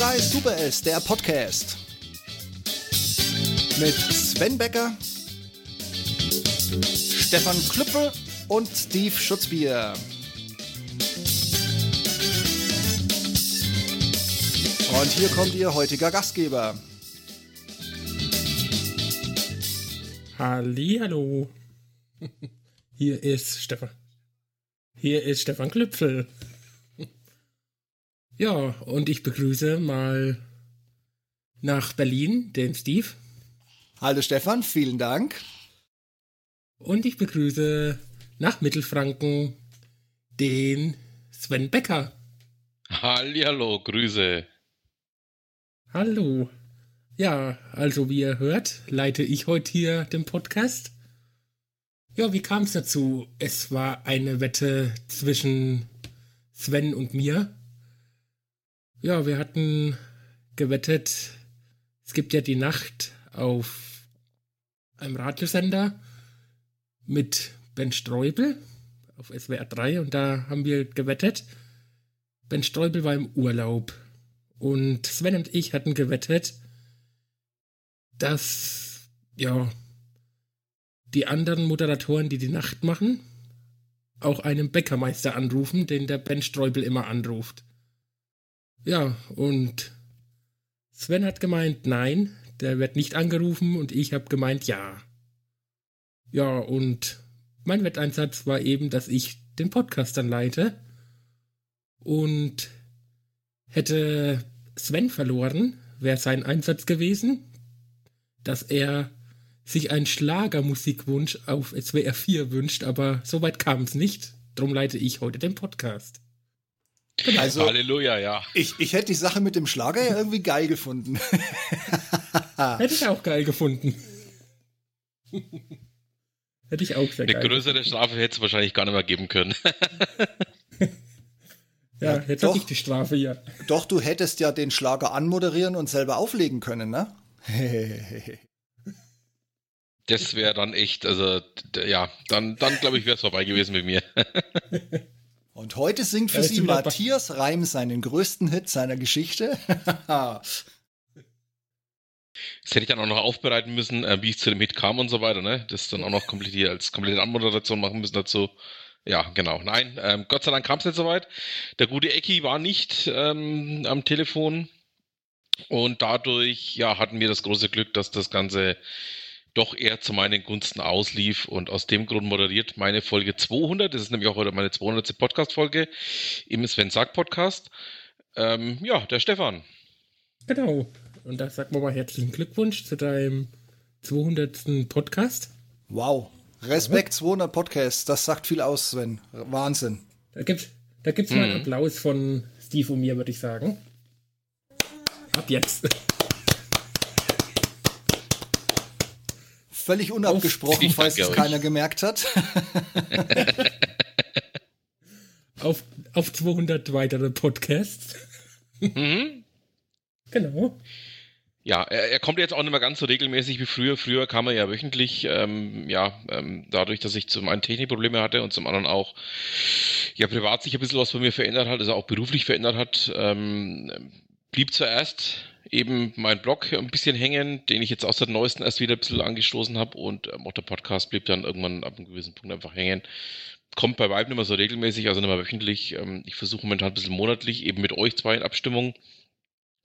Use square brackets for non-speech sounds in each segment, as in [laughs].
3 Super S, der Podcast. Mit Sven Becker, Stefan Klüppel und Steve Schutzbier. Und hier kommt Ihr heutiger Gastgeber. Hallo. [laughs] Hier ist Stefan. Hier ist Stefan Klüpfel. Ja, und ich begrüße mal nach Berlin den Steve. Hallo Stefan, vielen Dank. Und ich begrüße nach Mittelfranken den Sven Becker. Hallihallo, Grüße. Hallo. Ja, also wie ihr hört, leite ich heute hier den Podcast. Ja, wie kam es dazu? Es war eine Wette zwischen Sven und mir. Ja, wir hatten gewettet, es gibt ja die Nacht auf einem Radiosender mit Ben Streubel auf SWR 3 und da haben wir gewettet. Ben Streubel war im Urlaub und Sven und ich hatten gewettet, dass ja die anderen Moderatoren, die die Nacht machen, auch einen Bäckermeister anrufen, den der Ben Streubel immer anruft. Ja, und Sven hat gemeint, nein, der wird nicht angerufen und ich habe gemeint, ja. Ja, und mein Wetteinsatz war eben, dass ich den Podcast dann leite und hätte Sven verloren, wäre sein Einsatz gewesen, dass er sich einen Schlagermusikwunsch auf SWR 4 wünscht, aber soweit kam es nicht. Drum leite ich heute den Podcast. Also, Halleluja, ja. Ich, ich hätte die Sache mit dem Schlager ja irgendwie geil gefunden. [laughs] hätte ich auch geil gefunden. [laughs] hätte ich auch sehr Eine geil größere gefunden. Strafe hätte es wahrscheinlich gar nicht mehr geben können. [laughs] ja, ja, jetzt doch, ich die Strafe ja. Doch, du hättest ja den Schlager anmoderieren und selber auflegen können, ne? das wäre dann echt, also ja, dann, dann glaube ich, wäre es vorbei gewesen mit mir. Und heute singt für Sie Matthias Reim seinen größten Hit seiner Geschichte. [laughs] das hätte ich dann auch noch aufbereiten müssen, äh, wie es zu dem Hit kam und so weiter, ne? Das dann auch noch komplett hier als komplette Anmoderation machen müssen dazu. Ja, genau. Nein, ähm, Gott sei Dank kam es nicht so weit. Der gute Ecki war nicht ähm, am Telefon. Und dadurch, ja, hatten wir das große Glück, dass das Ganze doch eher zu meinen Gunsten auslief und aus dem Grund moderiert meine Folge 200. Das ist nämlich auch heute meine 200. Podcast-Folge im Sven Sack Podcast. Ähm, ja, der Stefan. Genau. Und da sagen wir mal herzlichen Glückwunsch zu deinem 200. Podcast. Wow. Respekt, 200 Podcasts. Das sagt viel aus, Sven. Wahnsinn. Da gibt's, da gibt's mhm. mal einen mhm. Applaus von Steve und mir, würde ich sagen. Ab jetzt. Völlig unabgesprochen, Uff, falls es keiner gemerkt hat. [laughs] auf, auf 200 weitere Podcasts. Mhm. Genau. Ja, er, er, kommt jetzt auch nicht mehr ganz so regelmäßig wie früher. Früher kam er ja wöchentlich, ähm, ja, ähm, dadurch, dass ich zum einen Technikprobleme hatte und zum anderen auch, ja, privat sich ein bisschen was bei mir verändert hat, also auch beruflich verändert hat, ähm, blieb zuerst eben mein Blog ein bisschen hängen, den ich jetzt aus der neuesten erst wieder ein bisschen angestoßen habe und ähm, auch der Podcast blieb dann irgendwann ab einem gewissen Punkt einfach hängen. Kommt bei Vibe nicht mehr so regelmäßig, also nicht mehr wöchentlich. Ähm, ich versuche momentan ein bisschen monatlich eben mit euch zwei in Abstimmung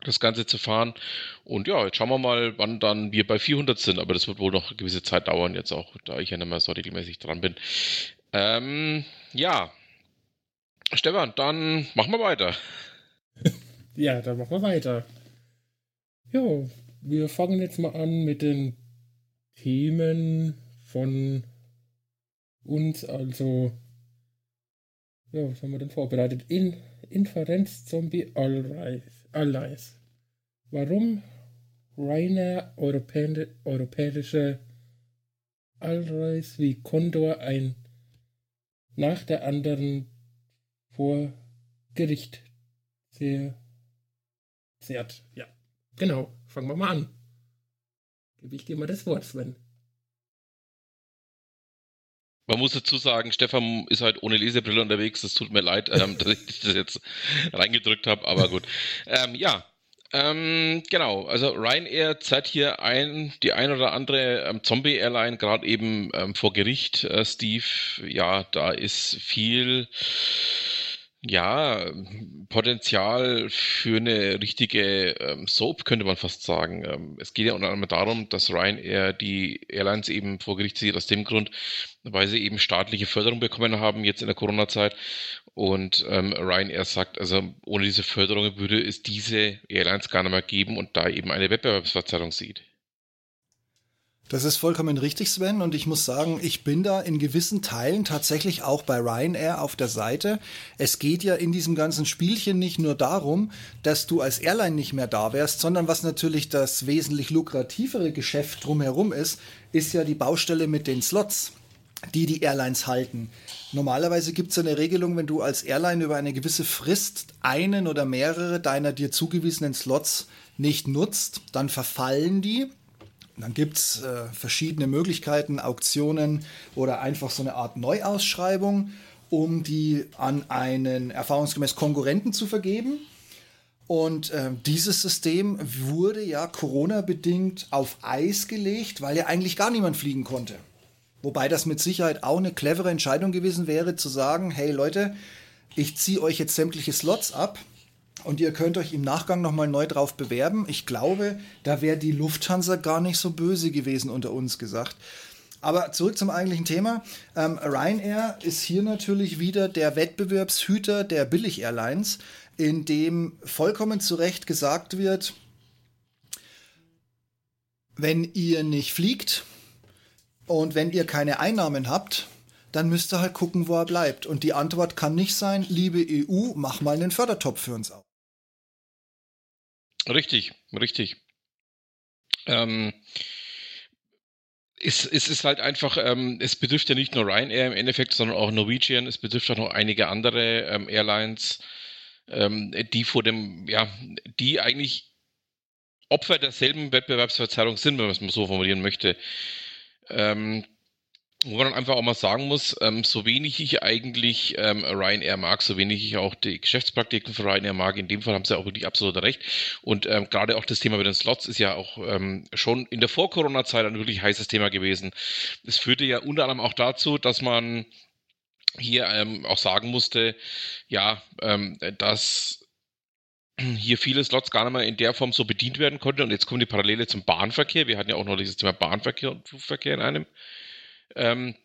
das Ganze zu fahren. Und ja, jetzt schauen wir mal, wann dann wir bei 400 sind, aber das wird wohl noch eine gewisse Zeit dauern, jetzt auch, da ich ja nicht mehr so regelmäßig dran bin. Ähm, ja, Stefan, dann machen wir weiter. [laughs] Ja, dann machen wir weiter. Ja, wir fangen jetzt mal an mit den Themen von uns. Also, ja, was haben wir denn vorbereitet? In Inferenz Zombie Allies. Warum reine Europä europäische Allies wie Condor ein nach der anderen vor Gericht sehr zehrt. Ja. Genau, fangen wir mal an. Gebe ich dir mal das Wort, Sven. Man muss dazu sagen, Stefan ist halt ohne Lesebrille unterwegs. Das tut mir leid, ähm, [laughs] dass ich das jetzt reingedrückt habe, aber gut. Ähm, ja, Ähm, genau, also Ryanair zeigt hier ein, die ein oder andere ähm, Zombie-Airline, gerade eben ähm, vor Gericht, äh, Steve. Ja, da ist viel ja, Potenzial für eine richtige ähm, Soap, könnte man fast sagen. Ähm, es geht ja unter anderem darum, dass Ryanair die Airlines eben vor Gericht zieht, aus dem Grund, weil sie eben staatliche Förderung bekommen haben, jetzt in der Corona-Zeit. Und ähm, Ryanair sagt, also ohne diese Förderung würde es diese Airlines gar nicht mehr geben und da eben eine Wettbewerbsverzerrung sieht. Das ist vollkommen richtig, Sven. Und ich muss sagen, ich bin da in gewissen Teilen tatsächlich auch bei Ryanair auf der Seite. Es geht ja in diesem ganzen Spielchen nicht nur darum, dass du als Airline nicht mehr da wärst, sondern was natürlich das wesentlich lukrativere Geschäft drumherum ist, ist ja die Baustelle mit den Slots, die die Airlines halten. Normalerweise gibt es eine Regelung, wenn du als Airline über eine gewisse Frist einen oder mehrere deiner dir zugewiesenen Slots nicht nutzt, dann verfallen die dann gibt es äh, verschiedene Möglichkeiten, Auktionen oder einfach so eine Art Neuausschreibung, um die an einen erfahrungsgemäß Konkurrenten zu vergeben. Und äh, dieses System wurde ja Corona-bedingt auf Eis gelegt, weil ja eigentlich gar niemand fliegen konnte. Wobei das mit Sicherheit auch eine clevere Entscheidung gewesen wäre, zu sagen, hey Leute, ich ziehe euch jetzt sämtliche Slots ab und ihr könnt euch im Nachgang nochmal neu drauf bewerben. Ich glaube, da wäre die Lufthansa gar nicht so böse gewesen, unter uns gesagt. Aber zurück zum eigentlichen Thema. Ähm, Ryanair ist hier natürlich wieder der Wettbewerbshüter der Billig-Airlines, in dem vollkommen zu Recht gesagt wird, wenn ihr nicht fliegt und wenn ihr keine Einnahmen habt, dann müsst ihr halt gucken, wo er bleibt. Und die Antwort kann nicht sein, liebe EU, mach mal einen Fördertopf für uns auf. Richtig, richtig. Ähm, es, es ist halt einfach, ähm, es betrifft ja nicht nur Ryanair im Endeffekt, sondern auch Norwegian, es betrifft auch noch einige andere ähm, Airlines, ähm, die vor dem, ja, die eigentlich Opfer derselben Wettbewerbsverzerrung sind, wenn man es mal so formulieren möchte. Ähm, wo man dann einfach auch mal sagen muss, ähm, so wenig ich eigentlich ähm, Ryanair mag, so wenig ich auch die Geschäftspraktiken von Ryanair mag, in dem Fall haben sie auch wirklich absolut recht. Und ähm, gerade auch das Thema mit den Slots ist ja auch ähm, schon in der Vor-Corona-Zeit ein wirklich heißes Thema gewesen. Es führte ja unter anderem auch dazu, dass man hier ähm, auch sagen musste, ja, ähm, dass hier viele Slots gar nicht mehr in der Form so bedient werden konnten. Und jetzt kommt die Parallele zum Bahnverkehr. Wir hatten ja auch noch dieses Thema Bahnverkehr und Flugverkehr in einem ähm,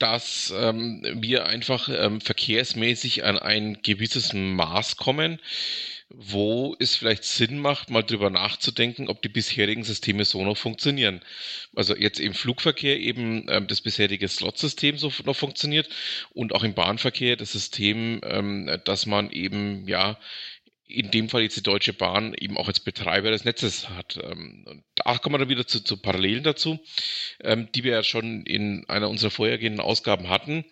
dass ähm, wir einfach ähm, verkehrsmäßig an ein gewisses Maß kommen, wo es vielleicht Sinn macht, mal drüber nachzudenken, ob die bisherigen Systeme so noch funktionieren. Also jetzt im Flugverkehr eben ähm, das bisherige Slot-System so noch funktioniert und auch im Bahnverkehr das System, ähm, dass man eben ja in dem Fall jetzt die Deutsche Bahn eben auch als Betreiber des Netzes hat. Ähm, und da kommen wir dann wieder zu, zu Parallelen dazu, ähm, die wir ja schon in einer unserer vorhergehenden Ausgaben hatten,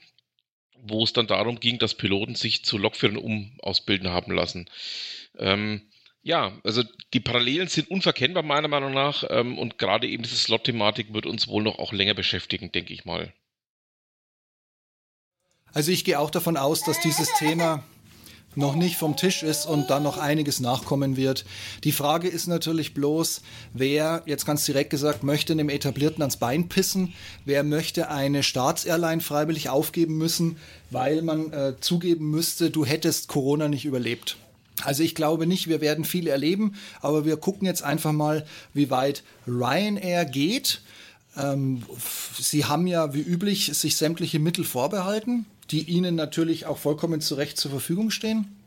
wo es dann darum ging, dass Piloten sich zu Lokführern umausbilden haben lassen. Ähm, ja, also die Parallelen sind unverkennbar meiner Meinung nach und gerade eben diese Slot-Thematik wird uns wohl noch auch länger beschäftigen, denke ich mal. Also ich gehe auch davon aus, dass dieses Thema noch nicht vom Tisch ist und dann noch einiges nachkommen wird. Die Frage ist natürlich bloß, wer, jetzt ganz direkt gesagt, möchte einem Etablierten ans Bein pissen, wer möchte eine Staatsairline freiwillig aufgeben müssen, weil man äh, zugeben müsste, du hättest Corona nicht überlebt. Also ich glaube nicht, wir werden viel erleben, aber wir gucken jetzt einfach mal, wie weit Ryanair geht. Ähm, sie haben ja wie üblich sich sämtliche Mittel vorbehalten die Ihnen natürlich auch vollkommen zu Recht zur Verfügung stehen.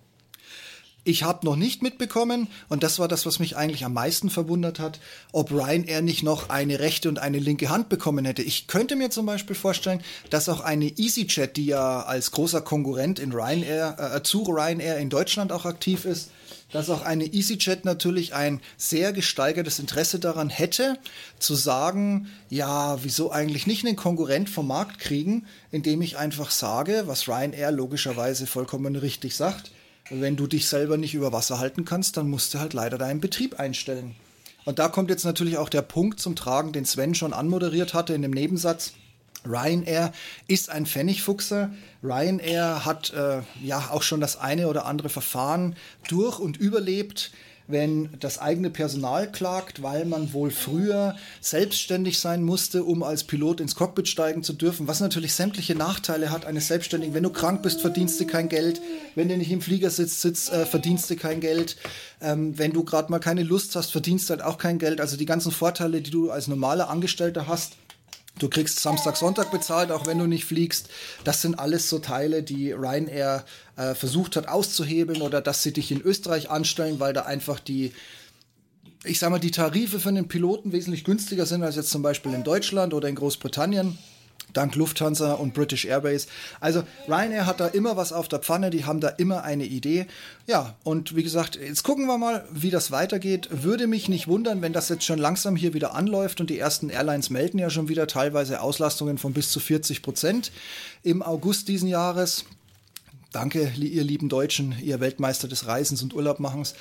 Ich habe noch nicht mitbekommen, und das war das, was mich eigentlich am meisten verwundert hat, ob Ryanair nicht noch eine rechte und eine linke Hand bekommen hätte. Ich könnte mir zum Beispiel vorstellen, dass auch eine EasyJet, die ja als großer Konkurrent in Ryanair, äh, zu Ryanair in Deutschland auch aktiv ist, dass auch eine EasyJet natürlich ein sehr gesteigertes Interesse daran hätte, zu sagen, ja, wieso eigentlich nicht einen Konkurrent vom Markt kriegen, indem ich einfach sage, was Ryanair logischerweise vollkommen richtig sagt, wenn du dich selber nicht über Wasser halten kannst, dann musst du halt leider deinen Betrieb einstellen. Und da kommt jetzt natürlich auch der Punkt zum Tragen, den Sven schon anmoderiert hatte in dem Nebensatz. Ryanair ist ein Pfennigfuchser. Ryanair hat äh, ja auch schon das eine oder andere Verfahren durch und überlebt. Wenn das eigene Personal klagt, weil man wohl früher selbstständig sein musste, um als Pilot ins Cockpit steigen zu dürfen, was natürlich sämtliche Nachteile hat eines Selbstständigen. Wenn du krank bist, verdienst du kein Geld. Wenn du nicht im Flieger sitzt, sitzt äh, verdienst du kein Geld. Ähm, wenn du gerade mal keine Lust hast, verdienst du halt auch kein Geld. Also die ganzen Vorteile, die du als normaler Angestellter hast, Du kriegst Samstag, Sonntag bezahlt, auch wenn du nicht fliegst. Das sind alles so Teile, die Ryanair äh, versucht hat auszuhebeln oder dass sie dich in Österreich anstellen, weil da einfach die, ich sag mal, die Tarife für den Piloten wesentlich günstiger sind als jetzt zum Beispiel in Deutschland oder in Großbritannien dank Lufthansa und British Airways. Also Ryanair hat da immer was auf der Pfanne, die haben da immer eine Idee. Ja, und wie gesagt, jetzt gucken wir mal, wie das weitergeht. Würde mich nicht wundern, wenn das jetzt schon langsam hier wieder anläuft und die ersten Airlines melden ja schon wieder teilweise Auslastungen von bis zu 40 Prozent im August diesen Jahres. Danke, ihr lieben Deutschen, ihr Weltmeister des Reisens und Urlaubmachens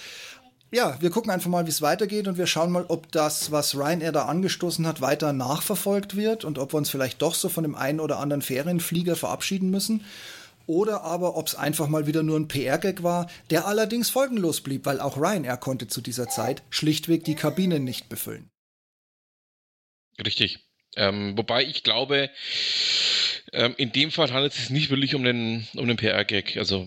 ja, wir gucken einfach mal, wie es weitergeht und wir schauen mal, ob das, was Ryanair da angestoßen hat, weiter nachverfolgt wird und ob wir uns vielleicht doch so von dem einen oder anderen Ferienflieger verabschieden müssen. Oder aber, ob es einfach mal wieder nur ein PR-Gag war, der allerdings folgenlos blieb, weil auch Ryanair konnte zu dieser Zeit schlichtweg die Kabinen nicht befüllen. Richtig. Ähm, wobei ich glaube, ähm, in dem Fall handelt es sich nicht wirklich um den, um den PR-Gag. Also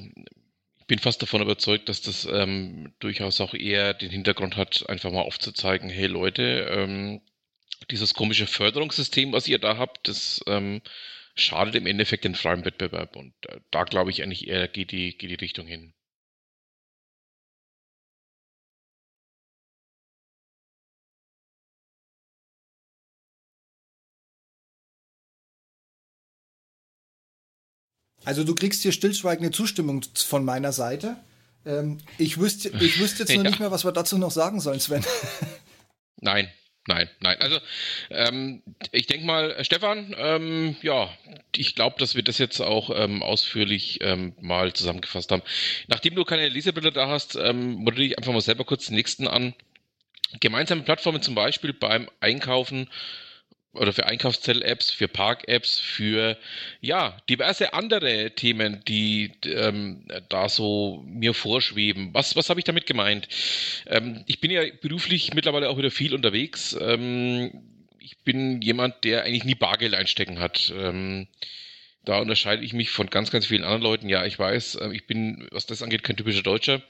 bin fast davon überzeugt, dass das ähm, durchaus auch eher den Hintergrund hat, einfach mal aufzuzeigen, hey Leute, ähm, dieses komische Förderungssystem, was ihr da habt, das ähm, schadet im Endeffekt den freien Wettbewerb. Und äh, da glaube ich eigentlich eher geht die, geht die Richtung hin. Also du kriegst hier stillschweigende Zustimmung von meiner Seite. Ähm, ich, wüsste, ich wüsste jetzt [laughs] noch ja. nicht mehr, was wir dazu noch sagen sollen, Sven. [laughs] Nein, nein, nein. Also ähm, ich denke mal, Stefan, ähm, ja, ich glaube, dass wir das jetzt auch ähm, ausführlich ähm, mal zusammengefasst haben. Nachdem du keine Lesebilder da hast, ähm, moderiere ich einfach mal selber kurz den nächsten an. Gemeinsame Plattformen zum Beispiel beim Einkaufen oder für Einkaufszell-Apps, für Park-Apps, für ja, diverse andere Themen, die ähm, da so mir vorschweben. Was, was habe ich damit gemeint? Ähm, ich bin ja beruflich mittlerweile auch wieder viel unterwegs. Ähm, ich bin jemand, der eigentlich nie Bargeld einstecken hat. Ähm, da unterscheide ich mich von ganz, ganz vielen anderen Leuten. Ja, ich weiß, äh, ich bin, was das angeht, kein typischer Deutscher.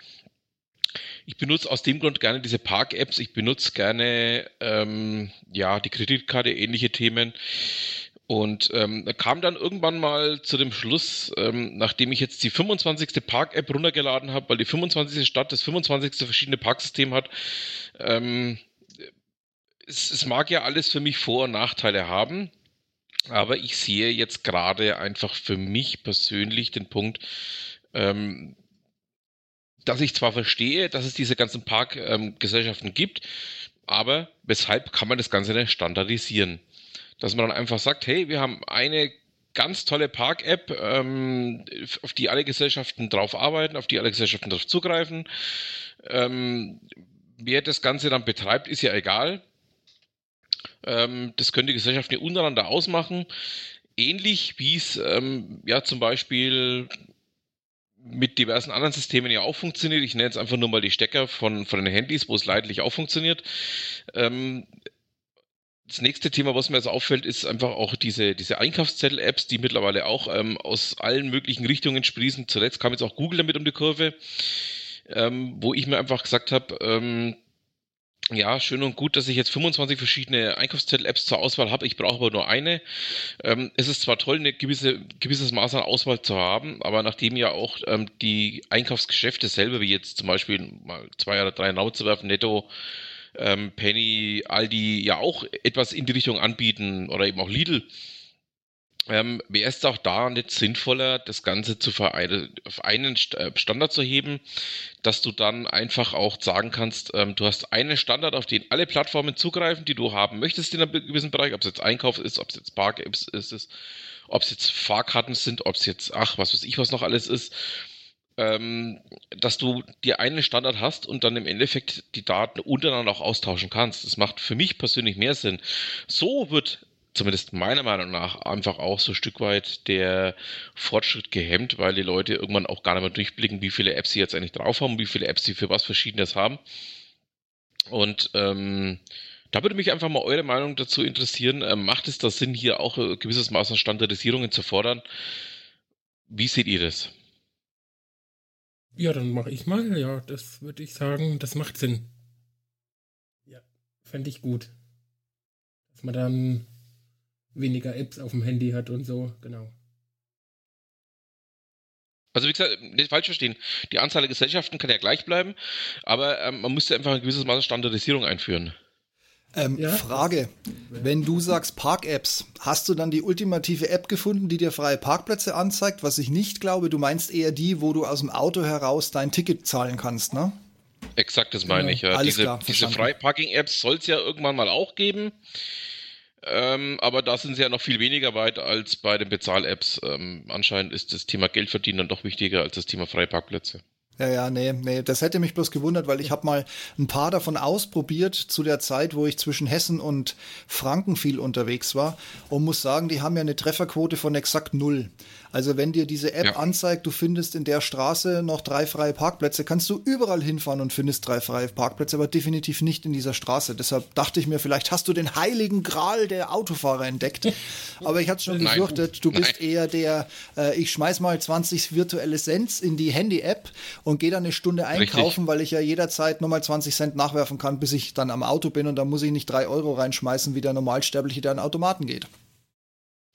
Ich benutze aus dem Grund gerne diese Park-Apps. Ich benutze gerne ähm, ja die Kreditkarte, ähnliche Themen. Und ähm, kam dann irgendwann mal zu dem Schluss, ähm, nachdem ich jetzt die 25. Park-App runtergeladen habe, weil die 25. Stadt das 25. verschiedene Parksystem hat. Ähm, es, es mag ja alles für mich Vor- und Nachteile haben. Aber ich sehe jetzt gerade einfach für mich persönlich den Punkt, ähm, dass ich zwar verstehe, dass es diese ganzen Parkgesellschaften ähm, gibt, aber weshalb kann man das Ganze nicht standardisieren? Dass man dann einfach sagt, hey, wir haben eine ganz tolle Park-App, ähm, auf die alle Gesellschaften drauf arbeiten, auf die alle Gesellschaften drauf zugreifen. Ähm, wer das Ganze dann betreibt, ist ja egal. Ähm, das können die Gesellschaften untereinander ausmachen. Ähnlich wie es ähm, ja zum Beispiel mit diversen anderen Systemen ja auch funktioniert. Ich nenne jetzt einfach nur mal die Stecker von, von den Handys, wo es leidlich auch funktioniert. Ähm, das nächste Thema, was mir jetzt auffällt, ist einfach auch diese, diese Einkaufszettel-Apps, die mittlerweile auch ähm, aus allen möglichen Richtungen sprießen. Zuletzt kam jetzt auch Google damit um die Kurve, ähm, wo ich mir einfach gesagt habe, ähm, ja, schön und gut, dass ich jetzt 25 verschiedene Einkaufszettel-Apps zur Auswahl habe. Ich brauche aber nur eine. Ähm, es ist zwar toll, ein gewisse, gewisses Maß an Auswahl zu haben, aber nachdem ja auch ähm, die Einkaufsgeschäfte selber, wie jetzt zum Beispiel mal zwei oder drei Raum zu werfen, Netto, ähm, Penny, Aldi, ja auch etwas in die Richtung anbieten oder eben auch Lidl, ähm, wäre es auch da nicht sinnvoller, das Ganze zu auf einen äh, Standard zu heben, dass du dann einfach auch sagen kannst, ähm, du hast einen Standard, auf den alle Plattformen zugreifen, die du haben möchtest in einem gewissen Bereich, ob es jetzt Einkauf ist, ob es jetzt Park-Apps ist, ob es jetzt Fahrkarten sind, ob es jetzt, ach, was weiß ich, was noch alles ist, ähm, dass du dir einen Standard hast und dann im Endeffekt die Daten untereinander auch austauschen kannst. Das macht für mich persönlich mehr Sinn. So wird zumindest meiner Meinung nach, einfach auch so ein Stück weit der Fortschritt gehemmt, weil die Leute irgendwann auch gar nicht mehr durchblicken, wie viele Apps sie jetzt eigentlich drauf haben, wie viele Apps sie für was Verschiedenes haben. Und ähm, da würde mich einfach mal eure Meinung dazu interessieren. Ähm, macht es da Sinn, hier auch ein gewisses Maß an Standardisierungen zu fordern? Wie seht ihr das? Ja, dann mache ich mal. Ja, das würde ich sagen, das macht Sinn. Ja, fände ich gut. Dass man dann weniger Apps auf dem Handy hat und so, genau. Also wie gesagt, nicht falsch verstehen, die Anzahl der Gesellschaften kann ja gleich bleiben, aber ähm, man müsste einfach ein gewisses Maß an Standardisierung einführen. Ähm, ja. Frage, wenn du sagst Park-Apps, hast du dann die ultimative App gefunden, die dir freie Parkplätze anzeigt? Was ich nicht glaube, du meinst eher die, wo du aus dem Auto heraus dein Ticket zahlen kannst, ne? Exakt, das meine ja, ich. Ja. Alles diese klar, diese Freiparking-Apps soll es ja irgendwann mal auch geben. Ähm, aber da sind sie ja noch viel weniger weit als bei den Bezahl-Apps. Ähm, anscheinend ist das Thema Geldverdienen dann doch wichtiger als das Thema Freiparkplätze. Ja, ja, nee, nee, das hätte mich bloß gewundert, weil ich habe mal ein paar davon ausprobiert zu der Zeit, wo ich zwischen Hessen und Franken viel unterwegs war und muss sagen, die haben ja eine Trefferquote von exakt null. Also wenn dir diese App ja. anzeigt, du findest in der Straße noch drei freie Parkplätze, kannst du überall hinfahren und findest drei freie Parkplätze, aber definitiv nicht in dieser Straße. Deshalb dachte ich mir, vielleicht hast du den heiligen Gral der Autofahrer entdeckt. [laughs] Aber ich hatte schon gefürchtet, du bist Nein. eher der, äh, ich schmeiß mal 20 virtuelle Cents in die Handy-App und gehe dann eine Stunde einkaufen, Richtig. weil ich ja jederzeit nochmal 20 Cent nachwerfen kann, bis ich dann am Auto bin und da muss ich nicht drei Euro reinschmeißen, wie der Normalsterbliche, der an Automaten geht.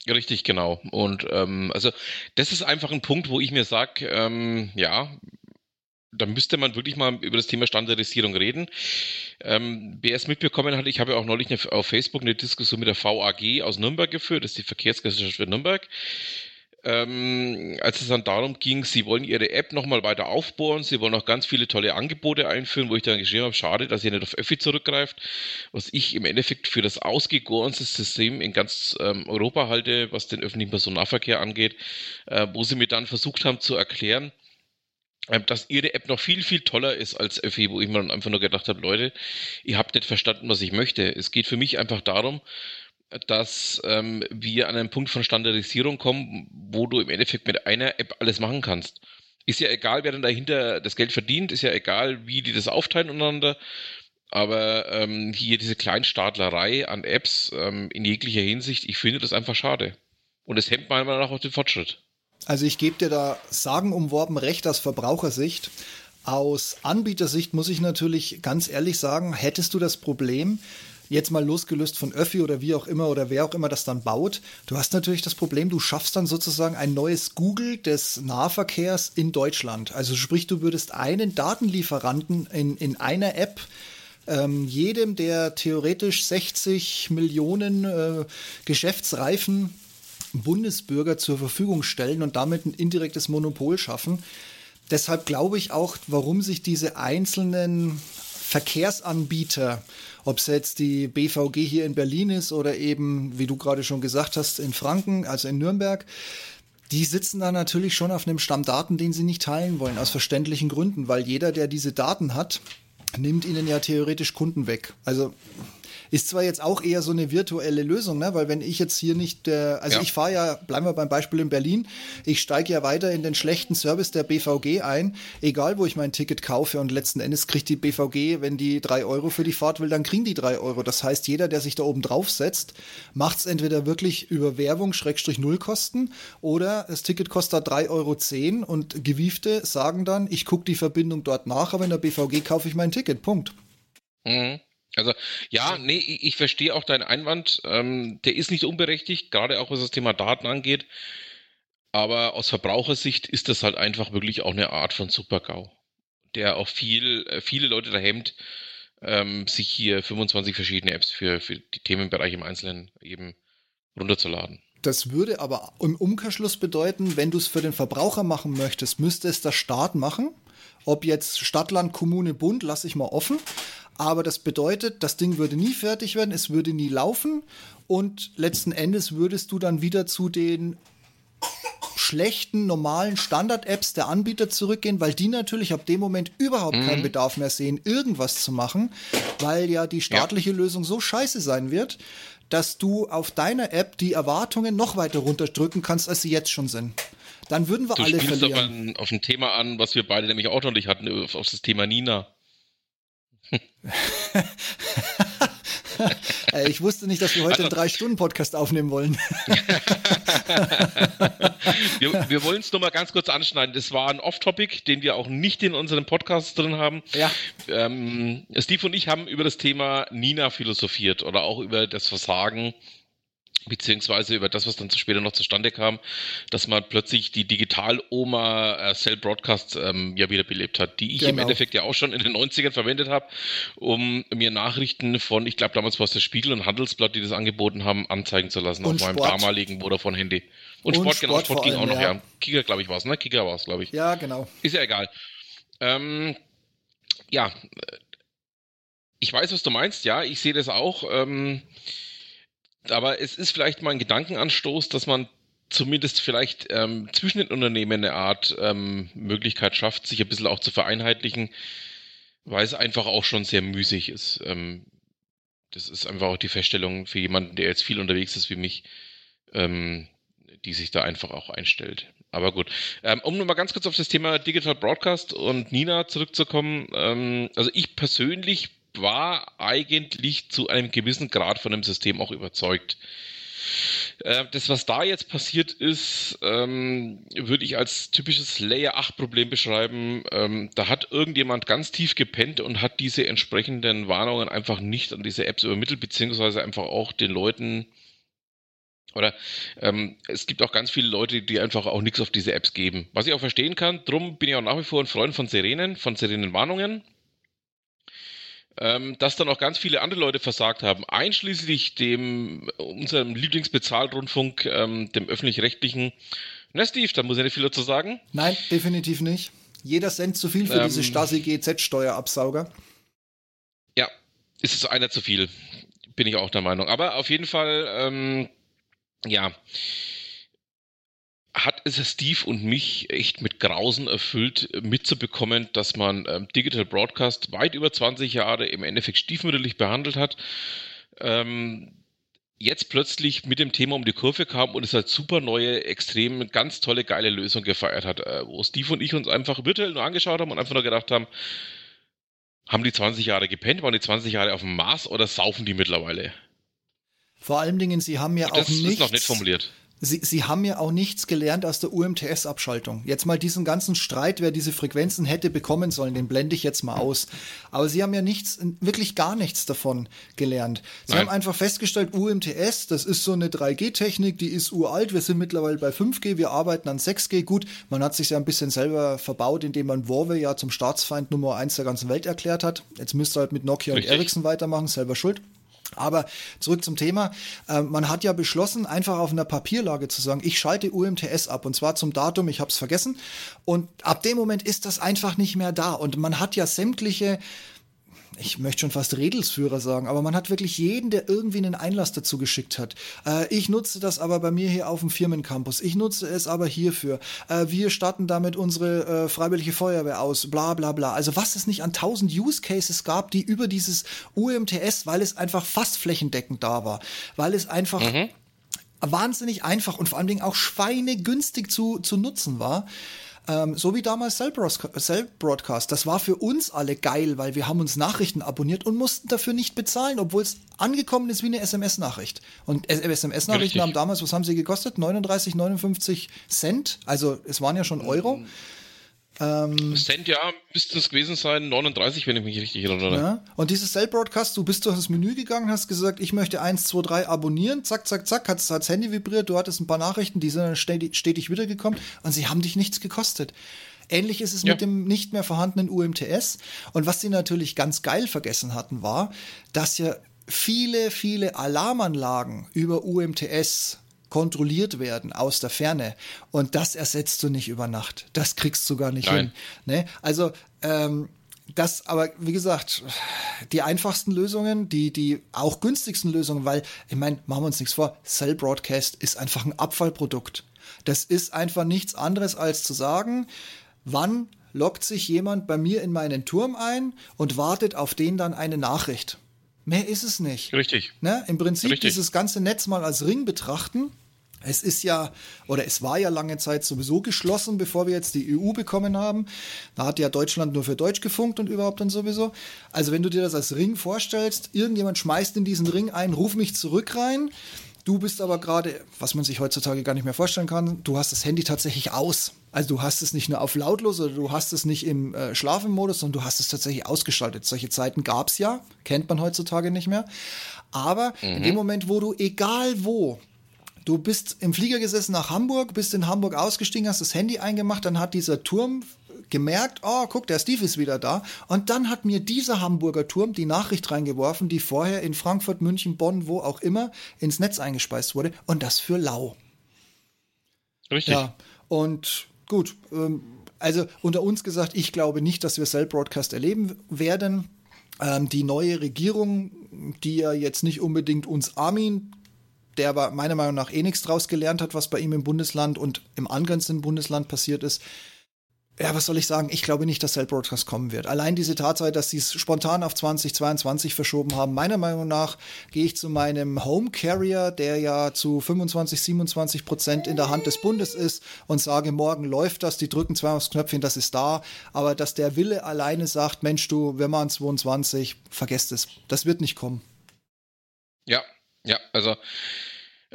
Richtig, genau. Und ähm, also das ist einfach ein Punkt, wo ich mir sage, ähm, ja, da müsste man wirklich mal über das Thema Standardisierung reden. Ähm, wer es mitbekommen hat, ich habe ja auch neulich eine, auf Facebook eine Diskussion mit der VAG aus Nürnberg geführt, das ist die Verkehrsgesellschaft für Nürnberg ähm, als es dann darum ging, sie wollen ihre App nochmal weiter aufbohren, sie wollen auch ganz viele tolle Angebote einführen, wo ich dann geschrieben habe, schade, dass ihr nicht auf Öffi zurückgreift, was ich im Endeffekt für das ausgegorenste System in ganz ähm, Europa halte, was den öffentlichen Personennahverkehr angeht, äh, wo sie mir dann versucht haben zu erklären, äh, dass ihre App noch viel, viel toller ist als Öffi, wo ich mir dann einfach nur gedacht habe, Leute, ihr habt nicht verstanden, was ich möchte. Es geht für mich einfach darum, dass ähm, wir an einen Punkt von Standardisierung kommen, wo du im Endeffekt mit einer App alles machen kannst. Ist ja egal, wer dann dahinter das Geld verdient, ist ja egal, wie die das aufteilen untereinander. Aber ähm, hier diese Kleinstaatlerei an Apps ähm, in jeglicher Hinsicht, ich finde das einfach schade. Und es hemmt meiner Meinung nach auch den Fortschritt. Also ich gebe dir da sagenumworben recht aus Verbrauchersicht. Aus Anbietersicht muss ich natürlich ganz ehrlich sagen, hättest du das Problem, jetzt mal losgelöst von Öffi oder wie auch immer oder wer auch immer das dann baut, du hast natürlich das Problem, du schaffst dann sozusagen ein neues Google des Nahverkehrs in Deutschland. Also sprich, du würdest einen Datenlieferanten in, in einer App ähm, jedem der theoretisch 60 Millionen äh, geschäftsreifen Bundesbürger zur Verfügung stellen und damit ein indirektes Monopol schaffen. Deshalb glaube ich auch, warum sich diese einzelnen Verkehrsanbieter ob es jetzt die BVG hier in Berlin ist oder eben, wie du gerade schon gesagt hast, in Franken, also in Nürnberg, die sitzen da natürlich schon auf einem Stamm Daten, den sie nicht teilen wollen, aus verständlichen Gründen, weil jeder, der diese Daten hat, nimmt ihnen ja theoretisch Kunden weg. Also ist zwar jetzt auch eher so eine virtuelle Lösung, ne? weil wenn ich jetzt hier nicht, äh, also ja. ich fahre ja, bleiben wir beim Beispiel in Berlin, ich steige ja weiter in den schlechten Service der BVG ein, egal wo ich mein Ticket kaufe und letzten Endes kriegt die BVG, wenn die drei Euro für die Fahrt will, dann kriegen die drei Euro. Das heißt, jeder, der sich da oben drauf setzt, macht es entweder wirklich über Werbung, Schrägstrich Nullkosten oder das Ticket kostet drei Euro zehn und Gewiefte sagen dann, ich gucke die Verbindung dort nach, aber in der BVG kaufe ich mein Ticket. Punkt. Mhm. Also ja, nee, ich, verstehe auch deinen Einwand. Ähm, der ist nicht unberechtigt, gerade auch was das Thema Daten angeht. Aber aus Verbrauchersicht ist das halt einfach wirklich auch eine Art von Super-GAU, der auch viel, äh, viele Leute da hemmt, ähm, sich hier 25 verschiedene Apps für, für die Themenbereiche im Einzelnen eben runterzuladen. Das würde aber im Umkehrschluss bedeuten, wenn du es für den Verbraucher machen möchtest, müsste es der Staat machen. Ob jetzt Stadt, Land, Kommune, Bund, lasse ich mal offen. Aber das bedeutet, das Ding würde nie fertig werden, es würde nie laufen und letzten Endes würdest du dann wieder zu den schlechten, normalen Standard-Apps der Anbieter zurückgehen, weil die natürlich ab dem Moment überhaupt mhm. keinen Bedarf mehr sehen, irgendwas zu machen, weil ja die staatliche ja. Lösung so scheiße sein wird, dass du auf deiner App die Erwartungen noch weiter runterdrücken kannst, als sie jetzt schon sind. Dann würden wir du alle verlieren. Du auf ein Thema an, was wir beide nämlich auch noch nicht hatten, auf das Thema Nina. [laughs] ich wusste nicht, dass wir heute einen Drei-Stunden-Podcast aufnehmen wollen. [laughs] wir, wir wollen es nur mal ganz kurz anschneiden. Das war ein Off-Topic, den wir auch nicht in unserem Podcast drin haben. Ja. Ähm, Steve und ich haben über das Thema Nina philosophiert oder auch über das Versagen beziehungsweise über das, was dann später noch zustande kam, dass man plötzlich die Digital-Oma äh, Cell Broadcast ähm, ja wiederbelebt hat, die ich genau. im Endeffekt ja auch schon in den 90ern verwendet habe, um mir Nachrichten von, ich glaube damals war es der Spiegel und Handelsblatt, die das angeboten haben, anzeigen zu lassen und auf Sport. meinem damaligen Vodafone-Handy. Und, und, Sport, Sport genau, Sport ging allem, auch noch, ja. ja. Kicker, glaube ich, war es, ne? Kicker war es, glaube ich. Ja, genau. Ist ja egal. Ähm, ja, ich weiß, was du meinst, ja, ich sehe das auch. Ähm, aber es ist vielleicht mal ein Gedankenanstoß, dass man zumindest vielleicht ähm, zwischen den Unternehmen eine Art ähm, Möglichkeit schafft, sich ein bisschen auch zu vereinheitlichen, weil es einfach auch schon sehr müßig ist. Ähm, das ist einfach auch die Feststellung für jemanden, der jetzt viel unterwegs ist wie mich, ähm, die sich da einfach auch einstellt. Aber gut. Ähm, um nochmal ganz kurz auf das Thema Digital Broadcast und Nina zurückzukommen. Ähm, also ich persönlich war eigentlich zu einem gewissen Grad von dem System auch überzeugt. Äh, das, was da jetzt passiert ist, ähm, würde ich als typisches Layer 8 Problem beschreiben. Ähm, da hat irgendjemand ganz tief gepennt und hat diese entsprechenden Warnungen einfach nicht an diese Apps übermittelt, beziehungsweise einfach auch den Leuten oder ähm, es gibt auch ganz viele Leute, die einfach auch nichts auf diese Apps geben. Was ich auch verstehen kann, drum bin ich auch nach wie vor ein Freund von Sirenen, von Sirenenwarnungen ähm, dass dann auch ganz viele andere Leute versagt haben, einschließlich dem unserem Lieblingsbezahlrundfunk, ähm, dem öffentlich-rechtlichen. Na, Steve, da muss ich nicht viel dazu sagen. Nein, definitiv nicht. Jeder Cent zu viel für ähm, diese Stasi-GZ-Steuerabsauger. Ja, ist es einer zu viel. Bin ich auch der Meinung. Aber auf jeden Fall, ähm, ja hat es Steve und mich echt mit Grausen erfüllt, mitzubekommen, dass man ähm, Digital Broadcast weit über 20 Jahre im Endeffekt stiefmütterlich behandelt hat. Ähm, jetzt plötzlich mit dem Thema um die Kurve kam und es als super neue, extrem ganz tolle, geile Lösung gefeiert hat, äh, wo Steve und ich uns einfach virtuell nur angeschaut haben und einfach nur gedacht haben, haben die 20 Jahre gepennt, waren die 20 Jahre auf dem Mars oder saufen die mittlerweile? Vor allen Dingen, sie haben ja das auch nichts, ist noch nicht formuliert. Sie, Sie haben ja auch nichts gelernt aus der UMTS-Abschaltung. Jetzt mal diesen ganzen Streit, wer diese Frequenzen hätte bekommen sollen, den blende ich jetzt mal aus. Aber Sie haben ja nichts, wirklich gar nichts davon gelernt. Sie Nein. haben einfach festgestellt, UMTS, das ist so eine 3G-Technik, die ist uralt. Wir sind mittlerweile bei 5G, wir arbeiten an 6G. Gut, man hat sich ja ein bisschen selber verbaut, indem man Warwe ja zum Staatsfeind Nummer eins der ganzen Welt erklärt hat. Jetzt müsst ihr halt mit Nokia Richtig. und Ericsson weitermachen, selber schuld. Aber zurück zum Thema. Äh, man hat ja beschlossen, einfach auf einer Papierlage zu sagen, ich schalte UMTS ab und zwar zum Datum, ich habe es vergessen. Und ab dem Moment ist das einfach nicht mehr da. Und man hat ja sämtliche ich möchte schon fast Redelsführer sagen, aber man hat wirklich jeden, der irgendwie einen Einlass dazu geschickt hat. Äh, ich nutze das aber bei mir hier auf dem Firmencampus. Ich nutze es aber hierfür. Äh, wir starten damit unsere äh, freiwillige Feuerwehr aus. Bla bla bla. Also was es nicht an tausend Use Cases gab, die über dieses UMTS, weil es einfach fast flächendeckend da war, weil es einfach mhm. wahnsinnig einfach und vor allen Dingen auch schweinegünstig zu, zu nutzen war. Ähm, so wie damals Cell Broadcast. Das war für uns alle geil, weil wir haben uns Nachrichten abonniert und mussten dafür nicht bezahlen, obwohl es angekommen ist wie eine SMS-Nachricht. Und SMS-Nachrichten haben damals, was haben sie gekostet? 39, 59 Cent. Also es waren ja schon Euro. Mhm. Ähm, Cent, ja, müsste es gewesen sein, 39, wenn ich mich richtig erinnere. Ja. Und dieses Cell Broadcast, du bist durch das Menü gegangen, hast gesagt, ich möchte 1, 2, 3 abonnieren, zack, zack, zack, hat das Handy vibriert, du hattest ein paar Nachrichten, die sind dann stetig, stetig wiedergekommen und sie haben dich nichts gekostet. Ähnlich ist es ja. mit dem nicht mehr vorhandenen UMTS. Und was sie natürlich ganz geil vergessen hatten, war, dass ja viele, viele Alarmanlagen über UMTS kontrolliert werden aus der Ferne. Und das ersetzt du nicht über Nacht. Das kriegst du gar nicht Nein. hin. Ne? Also, ähm, das, aber wie gesagt, die einfachsten Lösungen, die, die auch günstigsten Lösungen, weil, ich meine, machen wir uns nichts vor, Cell Broadcast ist einfach ein Abfallprodukt. Das ist einfach nichts anderes als zu sagen, wann lockt sich jemand bei mir in meinen Turm ein und wartet auf den dann eine Nachricht. Mehr ist es nicht. Richtig. Ne? Im Prinzip Richtig. dieses ganze Netz mal als Ring betrachten Es ist ja, oder es war ja lange Zeit sowieso geschlossen, bevor wir jetzt die EU bekommen haben. Da hat ja Deutschland nur für Deutsch gefunkt und überhaupt dann sowieso. Also wenn du dir das als Ring vorstellst, irgendjemand schmeißt in diesen Ring ein, ruf mich zurück rein. Du bist aber gerade, was man sich heutzutage gar nicht mehr vorstellen kann, du hast das Handy tatsächlich aus. Also du hast es nicht nur auf lautlos oder du hast es nicht im äh, Schlafenmodus, sondern du hast es tatsächlich ausgeschaltet. Solche Zeiten gab es ja, kennt man heutzutage nicht mehr. Aber mhm. in dem Moment, wo du, egal wo, du bist im Flieger gesessen nach Hamburg, bist in Hamburg ausgestiegen, hast das Handy eingemacht, dann hat dieser Turm gemerkt, oh, guck, der Steve ist wieder da. Und dann hat mir dieser Hamburger Turm die Nachricht reingeworfen, die vorher in Frankfurt, München, Bonn, wo auch immer, ins Netz eingespeist wurde. Und das für lau. Richtig. Ja, und gut, ähm, also unter uns gesagt, ich glaube nicht, dass wir Cell Broadcast erleben werden. Ähm, die neue Regierung, die ja jetzt nicht unbedingt uns Armin der aber meiner Meinung nach eh nichts draus gelernt hat, was bei ihm im Bundesland und im angrenzenden Bundesland passiert ist, ja, was soll ich sagen? Ich glaube nicht, dass Cell Broadcast kommen wird. Allein diese Tatsache, dass sie es spontan auf 2022 verschoben haben, meiner Meinung nach gehe ich zu meinem Home Carrier, der ja zu 25, 27 Prozent in der Hand des Bundes ist und sage, morgen läuft das, die drücken zwar aufs Knöpfchen, das ist da, aber dass der Wille alleine sagt, Mensch, du, wir machen 22, vergesst es. Das wird nicht kommen. Ja, ja, also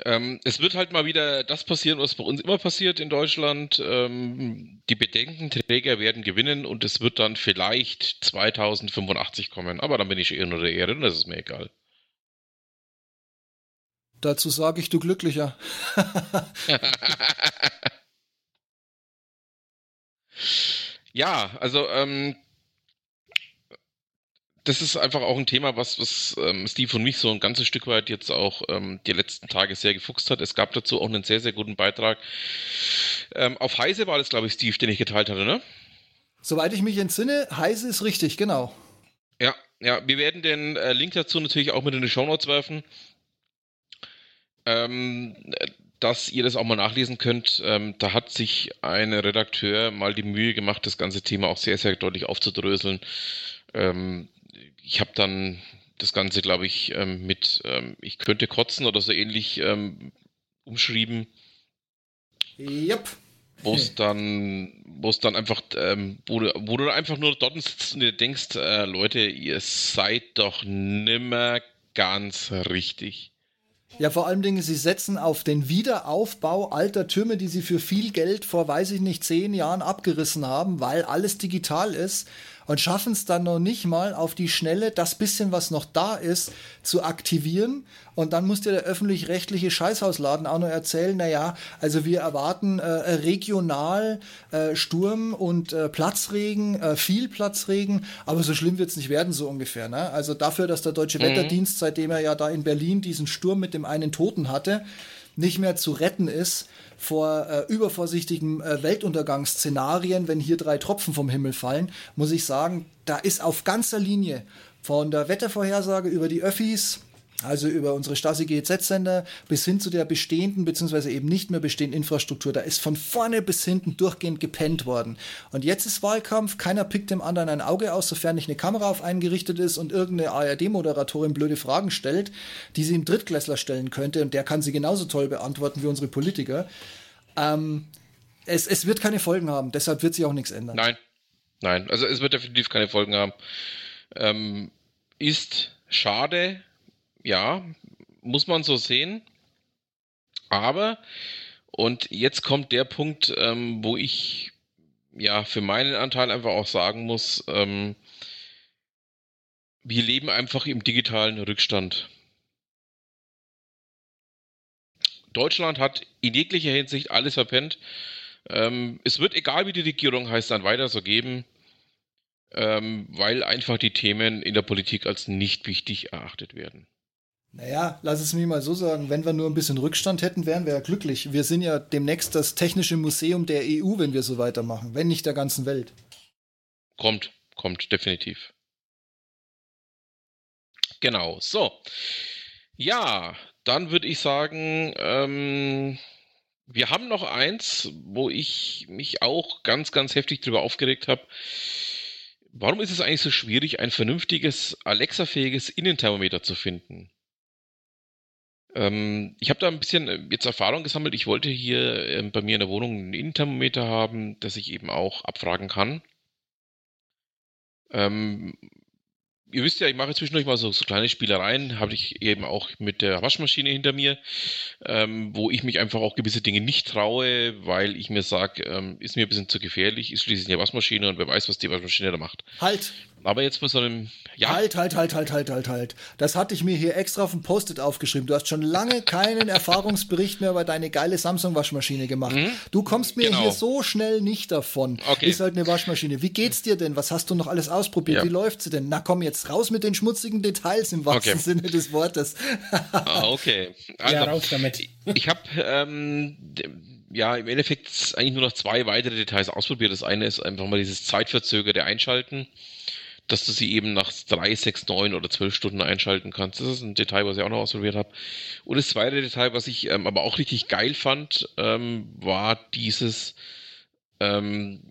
ähm, es wird halt mal wieder das passieren, was bei uns immer passiert in Deutschland. Ähm, die Bedenkenträger werden gewinnen und es wird dann vielleicht 2085 kommen. Aber dann bin ich eher nur der Ehre und das ist mir egal. Dazu sage ich, du Glücklicher. [laughs] ja, also ähm, das ist einfach auch ein Thema, was, was ähm, Steve und mich so ein ganzes Stück weit jetzt auch ähm, die letzten Tage sehr gefuchst hat. Es gab dazu auch einen sehr, sehr guten Beitrag. Ähm, auf Heise war das, glaube ich, Steve, den ich geteilt hatte, ne? Soweit ich mich entsinne, Heise ist richtig, genau. Ja, ja, wir werden den äh, Link dazu natürlich auch mit in die Show Notes werfen. Ähm, dass ihr das auch mal nachlesen könnt. Ähm, da hat sich ein Redakteur mal die Mühe gemacht, das ganze Thema auch sehr, sehr deutlich aufzudröseln. Ähm, ich habe dann das Ganze, glaube ich, ähm, mit ähm, Ich könnte kotzen oder so ähnlich ähm, umschrieben. Yep. Wo es dann, wo es dann einfach, ähm, wo, du, wo du einfach nur dort sitzt und dir denkst, äh, Leute, ihr seid doch nimmer ganz richtig. Ja, vor allem Dingen, sie setzen auf den Wiederaufbau alter Türme, die sie für viel Geld vor, weiß ich nicht, zehn Jahren abgerissen haben, weil alles digital ist und schaffen es dann noch nicht mal auf die Schnelle, das bisschen, was noch da ist, zu aktivieren. Und dann muss dir der öffentlich-rechtliche Scheißhausladen auch noch erzählen, naja, also wir erwarten äh, regional äh, Sturm und äh, Platzregen, äh, viel Platzregen, aber so schlimm wird es nicht werden, so ungefähr. Ne? Also dafür, dass der Deutsche mhm. Wetterdienst, seitdem er ja da in Berlin diesen Sturm mit dem einen Toten hatte, nicht mehr zu retten ist, vor äh, übervorsichtigen äh, Weltuntergangsszenarien, wenn hier drei Tropfen vom Himmel fallen, muss ich sagen, da ist auf ganzer Linie von der Wettervorhersage über die Öffis, also über unsere Stasi GEZ-Sender bis hin zu der bestehenden beziehungsweise eben nicht mehr bestehenden Infrastruktur. Da ist von vorne bis hinten durchgehend gepennt worden. Und jetzt ist Wahlkampf, keiner pickt dem anderen ein Auge aus, sofern nicht eine Kamera auf einen gerichtet ist und irgendeine ARD-Moderatorin blöde Fragen stellt, die sie im Drittklässler stellen könnte und der kann sie genauso toll beantworten wie unsere Politiker. Ähm, es, es wird keine Folgen haben, deshalb wird sich auch nichts ändern. Nein, nein, also es wird definitiv keine Folgen haben. Ähm, ist schade, ja, muss man so sehen. Aber, und jetzt kommt der Punkt, ähm, wo ich ja für meinen Anteil einfach auch sagen muss, ähm, wir leben einfach im digitalen Rückstand. Deutschland hat in jeglicher Hinsicht alles verpennt. Ähm, es wird, egal wie die Regierung heißt, dann weiter so geben, ähm, weil einfach die Themen in der Politik als nicht wichtig erachtet werden. Naja, lass es mich mal so sagen, wenn wir nur ein bisschen Rückstand hätten, wären wir ja glücklich. Wir sind ja demnächst das technische Museum der EU, wenn wir so weitermachen, wenn nicht der ganzen Welt. Kommt, kommt, definitiv. Genau, so. Ja, dann würde ich sagen, ähm, wir haben noch eins, wo ich mich auch ganz, ganz heftig drüber aufgeregt habe. Warum ist es eigentlich so schwierig, ein vernünftiges Alexa-fähiges Innenthermometer zu finden? Ähm, ich habe da ein bisschen äh, jetzt Erfahrung gesammelt. Ich wollte hier äh, bei mir in der Wohnung ein Innenthermometer haben, das ich eben auch abfragen kann. Ähm, ihr wisst ja, ich mache zwischendurch mal so, so kleine Spielereien, habe ich eben auch mit der Waschmaschine hinter mir, ähm, wo ich mich einfach auch gewisse Dinge nicht traue, weil ich mir sage, ähm, ist mir ein bisschen zu gefährlich, ist schließlich eine Waschmaschine und wer weiß, was die Waschmaschine da macht. Halt! Aber jetzt bei so einem. Ja. Halt, halt, halt, halt, halt, halt, halt. Das hatte ich mir hier extra auf dem Post-it aufgeschrieben. Du hast schon lange keinen Erfahrungsbericht mehr über deine geile Samsung-Waschmaschine gemacht. Mhm. Du kommst mir genau. hier so schnell nicht davon. Okay. Ist halt eine Waschmaschine. Wie geht's dir denn? Was hast du noch alles ausprobiert? Ja. Wie läuft sie denn? Na komm, jetzt raus mit den schmutzigen Details im wahrsten okay. Sinne des Wortes. ah, okay. Also, ja, raus damit. ich habe ähm, ja im Endeffekt eigentlich nur noch zwei weitere Details ausprobiert. Das eine ist einfach mal dieses zeitverzögerte Einschalten dass du sie eben nach drei, sechs, neun oder zwölf Stunden einschalten kannst. Das ist ein Detail, was ich auch noch ausprobiert habe. Und das zweite Detail, was ich ähm, aber auch richtig geil fand, ähm, war dieses, ähm,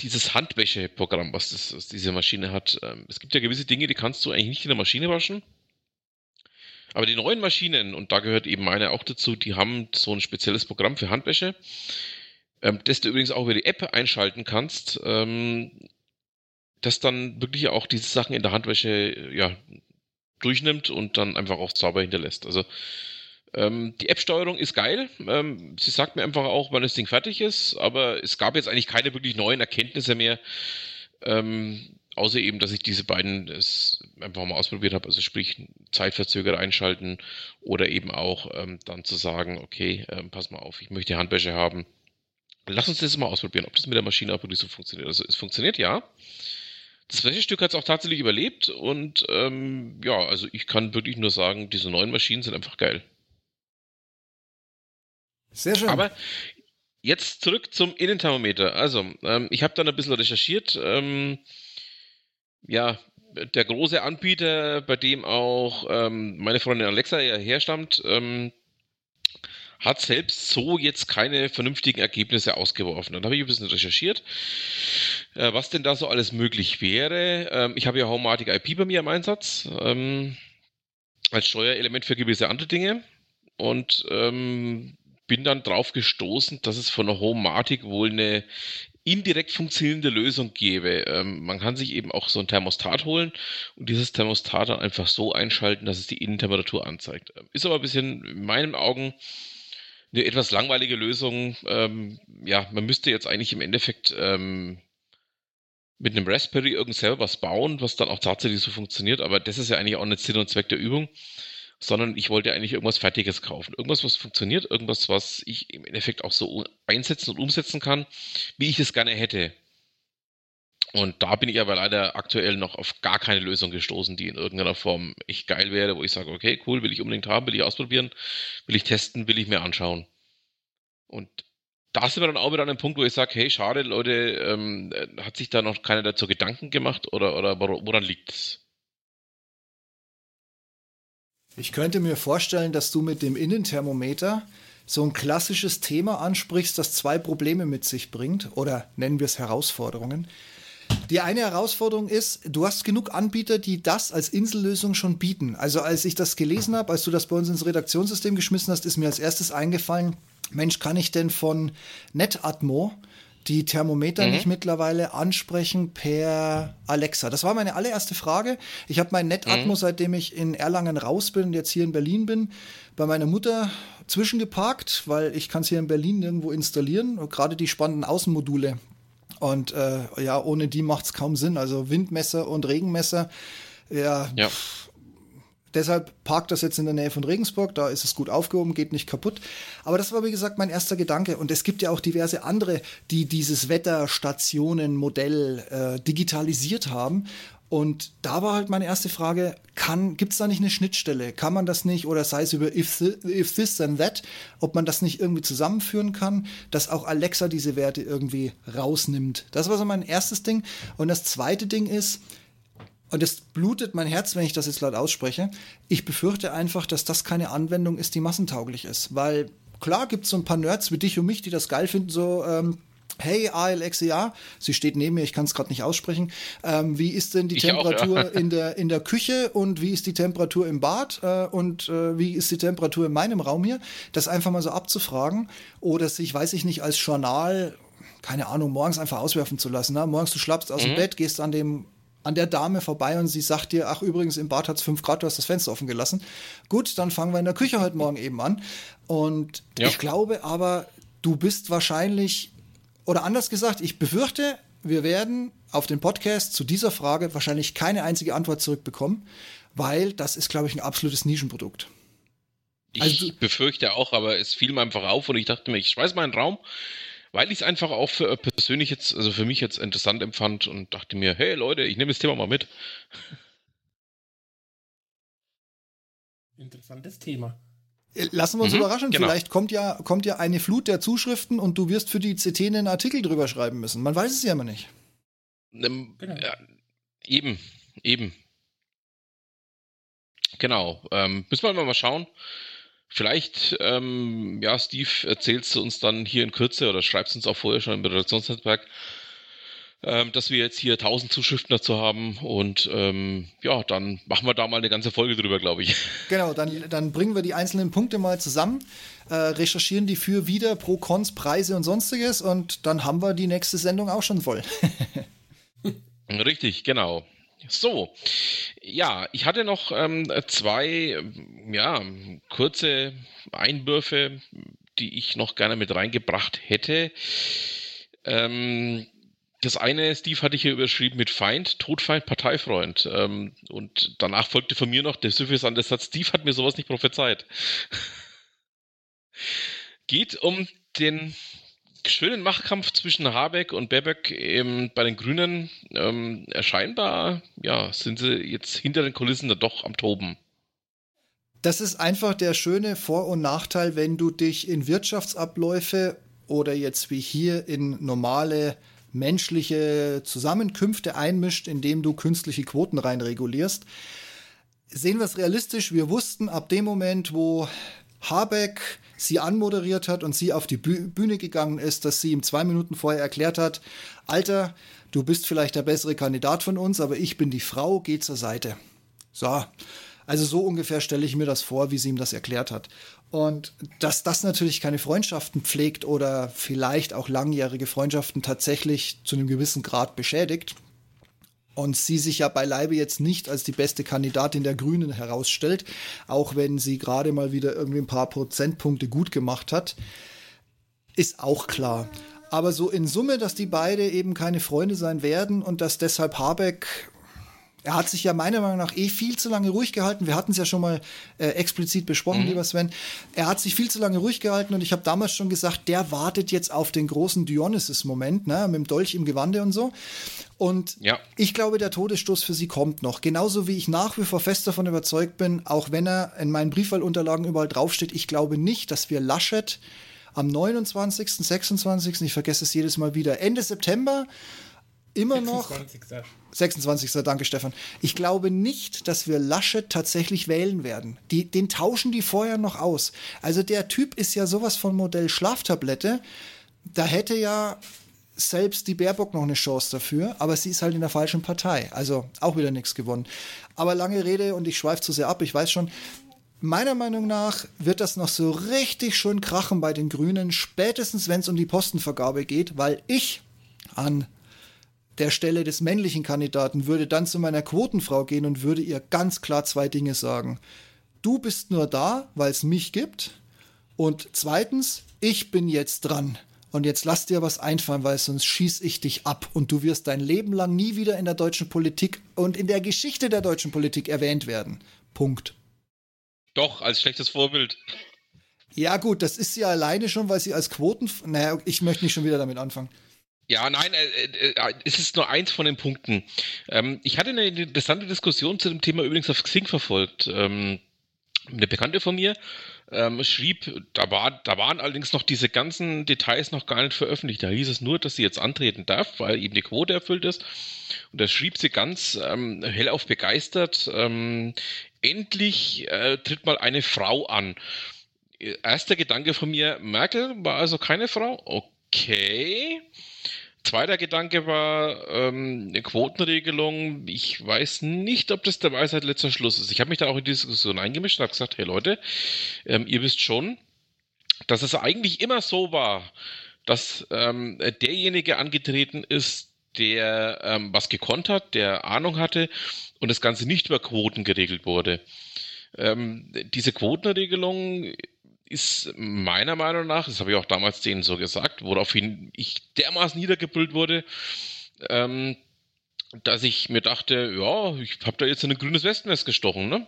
dieses Handwäscheprogramm, was, das, was diese Maschine hat. Ähm, es gibt ja gewisse Dinge, die kannst du eigentlich nicht in der Maschine waschen. Aber die neuen Maschinen, und da gehört eben meine auch dazu, die haben so ein spezielles Programm für Handwäsche, ähm, das du übrigens auch über die App einschalten kannst. Ähm, das dann wirklich auch diese Sachen in der Handwäsche ja, durchnimmt und dann einfach auch sauber hinterlässt. Also ähm, die App-Steuerung ist geil. Ähm, sie sagt mir einfach auch, wann das Ding fertig ist, aber es gab jetzt eigentlich keine wirklich neuen Erkenntnisse mehr. Ähm, außer eben, dass ich diese beiden es einfach mal ausprobiert habe, also sprich Zeitverzöger einschalten oder eben auch ähm, dann zu sagen, okay, ähm, pass mal auf, ich möchte Handwäsche haben. Lass uns das mal ausprobieren, ob das mit der Maschine auch wirklich so funktioniert. Also es funktioniert ja. Das Flächenstück hat es auch tatsächlich überlebt und ähm, ja, also ich kann wirklich nur sagen, diese neuen Maschinen sind einfach geil. Sehr schön. Aber jetzt zurück zum Innenthermometer. Also, ähm, ich habe dann ein bisschen recherchiert. Ähm, ja, der große Anbieter, bei dem auch ähm, meine Freundin Alexa ja herstammt, ähm, hat selbst so jetzt keine vernünftigen Ergebnisse ausgeworfen. Dann habe ich ein bisschen recherchiert, äh, was denn da so alles möglich wäre. Ähm, ich habe ja Homematic IP bei mir im Einsatz ähm, als Steuerelement für gewisse andere Dinge und ähm, bin dann drauf gestoßen, dass es von der Homematic wohl eine indirekt funktionierende Lösung gäbe. Ähm, man kann sich eben auch so ein Thermostat holen und dieses Thermostat dann einfach so einschalten, dass es die Innentemperatur anzeigt. Ähm, ist aber ein bisschen in meinen Augen eine etwas langweilige Lösung. Ähm, ja, man müsste jetzt eigentlich im Endeffekt ähm, mit einem Raspberry irgend selber was bauen, was dann auch tatsächlich so funktioniert, aber das ist ja eigentlich auch nicht Sinn und Zweck der Übung, sondern ich wollte eigentlich irgendwas Fertiges kaufen. Irgendwas, was funktioniert, irgendwas, was ich im Endeffekt auch so einsetzen und umsetzen kann, wie ich es gerne hätte. Und da bin ich aber leider aktuell noch auf gar keine Lösung gestoßen, die in irgendeiner Form echt geil wäre, wo ich sage, okay, cool, will ich unbedingt haben, will ich ausprobieren, will ich testen, will ich mir anschauen. Und da sind wir dann auch wieder an einem Punkt, wo ich sage, hey, schade, Leute, ähm, hat sich da noch keiner dazu Gedanken gemacht oder, oder woran liegt es? Ich könnte mir vorstellen, dass du mit dem Innenthermometer so ein klassisches Thema ansprichst, das zwei Probleme mit sich bringt, oder nennen wir es Herausforderungen. Die eine Herausforderung ist, du hast genug Anbieter, die das als Insellösung schon bieten. Also als ich das gelesen habe, als du das bei uns ins Redaktionssystem geschmissen hast, ist mir als erstes eingefallen, Mensch, kann ich denn von NetAtmo die Thermometer mhm. nicht mittlerweile ansprechen per Alexa? Das war meine allererste Frage. Ich habe mein NetAtmo, mhm. seitdem ich in Erlangen raus bin und jetzt hier in Berlin bin, bei meiner Mutter zwischengeparkt, weil ich kann es hier in Berlin nirgendwo installieren. gerade die spannenden Außenmodule, und äh, ja, ohne die macht es kaum Sinn. Also Windmesser und Regenmesser, ja. ja. Deshalb parkt das jetzt in der Nähe von Regensburg, da ist es gut aufgehoben, geht nicht kaputt. Aber das war, wie gesagt, mein erster Gedanke. Und es gibt ja auch diverse andere, die dieses Wetterstationenmodell äh, digitalisiert haben. Und da war halt meine erste Frage, gibt es da nicht eine Schnittstelle? Kann man das nicht, oder sei es über if, if this then that, ob man das nicht irgendwie zusammenführen kann, dass auch Alexa diese Werte irgendwie rausnimmt? Das war so mein erstes Ding. Und das zweite Ding ist, und es blutet mein Herz, wenn ich das jetzt laut ausspreche, ich befürchte einfach, dass das keine Anwendung ist, die massentauglich ist. Weil klar gibt es so ein paar Nerds wie dich und mich, die das geil finden, so ähm, Hey Alexia, sie steht neben mir, ich kann es gerade nicht aussprechen. Ähm, wie ist denn die ich Temperatur auch, ja. [laughs] in, der, in der Küche und wie ist die Temperatur im Bad äh, und äh, wie ist die Temperatur in meinem Raum hier? Das einfach mal so abzufragen oder sich, weiß ich nicht, als Journal, keine Ahnung, morgens einfach auswerfen zu lassen. Ne? Morgens du schlappst aus mhm. dem Bett, gehst an dem an der Dame vorbei und sie sagt dir, ach übrigens, im Bad hat es 5 Grad, du hast das Fenster offen gelassen. Gut, dann fangen wir in der Küche heute Morgen eben an. Und ja. ich glaube aber, du bist wahrscheinlich, oder anders gesagt, ich befürchte, wir werden auf den Podcast zu dieser Frage wahrscheinlich keine einzige Antwort zurückbekommen, weil das ist, glaube ich, ein absolutes Nischenprodukt. Ich also, befürchte auch, aber es fiel mir einfach auf und ich dachte mir, ich schmeiß meinen Raum, weil ich es einfach auch für äh, persönlich jetzt, also für mich jetzt interessant empfand und dachte mir, hey Leute, ich nehme das Thema mal mit. Interessantes Thema. Äh, lassen wir uns mhm, überraschen. Genau. Vielleicht kommt ja, kommt ja eine Flut der Zuschriften und du wirst für die CT einen Artikel drüber schreiben müssen. Man weiß es ja immer nicht. Ähm, genau. ja, eben, eben. Genau. Ähm, müssen wir mal schauen. Vielleicht, ähm, ja, Steve, erzählst du uns dann hier in Kürze oder schreibst uns auch vorher schon im Redaktionsnetzwerk, ähm, dass wir jetzt hier 1000 Zuschriften dazu haben und ähm, ja, dann machen wir da mal eine ganze Folge drüber, glaube ich. [laughs] Genau, dann, dann bringen wir die einzelnen Punkte mal zusammen, äh, recherchieren die für, wieder, pro, cons, Preise und sonstiges und dann haben wir die nächste Sendung auch schon voll. [laughs] Richtig, genau. So, ja, ich hatte noch ähm, zwei, ja, kurze Einwürfe, die ich noch gerne mit reingebracht hätte. Ähm, das eine, Steve, hatte ich hier überschrieben mit Feind, Todfeind, Parteifreund. Ähm, und danach folgte von mir noch der suffisante Satz, Steve hat mir sowas nicht prophezeit. [laughs] Geht um den schönen Machtkampf zwischen Habeck und Baerbock ähm, bei den Grünen. Ähm, scheinbar ja, sind sie jetzt hinter den Kulissen da doch am Toben. Das ist einfach der schöne Vor- und Nachteil, wenn du dich in Wirtschaftsabläufe oder jetzt wie hier in normale menschliche Zusammenkünfte einmischt, indem du künstliche Quoten reinregulierst. Sehen wir es realistisch, wir wussten ab dem Moment, wo Habeck sie anmoderiert hat und sie auf die Bühne gegangen ist, dass sie ihm zwei Minuten vorher erklärt hat, Alter, du bist vielleicht der bessere Kandidat von uns, aber ich bin die Frau, geh zur Seite. So, also so ungefähr stelle ich mir das vor, wie sie ihm das erklärt hat. Und dass das natürlich keine Freundschaften pflegt oder vielleicht auch langjährige Freundschaften tatsächlich zu einem gewissen Grad beschädigt, und sie sich ja beileibe jetzt nicht als die beste Kandidatin der Grünen herausstellt, auch wenn sie gerade mal wieder irgendwie ein paar Prozentpunkte gut gemacht hat, ist auch klar. Aber so in Summe, dass die beide eben keine Freunde sein werden und dass deshalb Habeck er hat sich ja meiner Meinung nach eh viel zu lange ruhig gehalten. Wir hatten es ja schon mal äh, explizit besprochen, mhm. lieber Sven. Er hat sich viel zu lange ruhig gehalten und ich habe damals schon gesagt, der wartet jetzt auf den großen Dionysus-Moment, ne, mit dem Dolch im Gewande und so. Und ja. ich glaube, der Todesstoß für sie kommt noch. Genauso wie ich nach wie vor fest davon überzeugt bin, auch wenn er in meinen Briefwahlunterlagen überall draufsteht, ich glaube nicht, dass wir Laschet am 29., 26., ich vergesse es jedes Mal wieder, Ende September immer 26. noch. 26. Danke, Stefan. Ich glaube nicht, dass wir Laschet tatsächlich wählen werden. Die, den tauschen die vorher noch aus. Also der Typ ist ja sowas von Modell Schlaftablette. Da hätte ja selbst die Baerbock noch eine Chance dafür, aber sie ist halt in der falschen Partei. Also auch wieder nichts gewonnen. Aber lange Rede und ich schweife zu sehr ab, ich weiß schon. Meiner Meinung nach wird das noch so richtig schön krachen bei den Grünen, spätestens wenn es um die Postenvergabe geht, weil ich an der Stelle des männlichen Kandidaten würde dann zu meiner Quotenfrau gehen und würde ihr ganz klar zwei Dinge sagen. Du bist nur da, weil es mich gibt. Und zweitens, ich bin jetzt dran. Und jetzt lass dir was einfallen, weil sonst schieß ich dich ab. Und du wirst dein Leben lang nie wieder in der deutschen Politik und in der Geschichte der deutschen Politik erwähnt werden. Punkt. Doch, als schlechtes Vorbild. Ja, gut, das ist sie alleine schon, weil sie als Quoten. Naja, ich möchte nicht schon wieder damit anfangen. Ja, nein, äh, äh, äh, es ist nur eins von den Punkten. Ähm, ich hatte eine interessante Diskussion zu dem Thema übrigens auf Xing verfolgt. Ähm, eine Bekannte von mir ähm, schrieb, da, war, da waren allerdings noch diese ganzen Details noch gar nicht veröffentlicht. Da hieß es nur, dass sie jetzt antreten darf, weil eben die Quote erfüllt ist. Und da schrieb sie ganz ähm, hellauf begeistert, ähm, endlich äh, tritt mal eine Frau an. Erster Gedanke von mir, Merkel war also keine Frau? Okay. Zweiter Gedanke war ähm, eine Quotenregelung. Ich weiß nicht, ob das der Weisheit letzter Schluss ist. Ich habe mich da auch in die Diskussion eingemischt und habe gesagt, hey Leute, ähm, ihr wisst schon, dass es eigentlich immer so war, dass ähm, derjenige angetreten ist, der ähm, was gekonnt hat, der Ahnung hatte und das Ganze nicht über Quoten geregelt wurde. Ähm, diese Quotenregelung ist meiner Meinung nach, das habe ich auch damals denen so gesagt, woraufhin ich dermaßen niedergebrüllt wurde, ähm, dass ich mir dachte, ja, ich habe da jetzt ein grünes Westennest gestochen. Ne?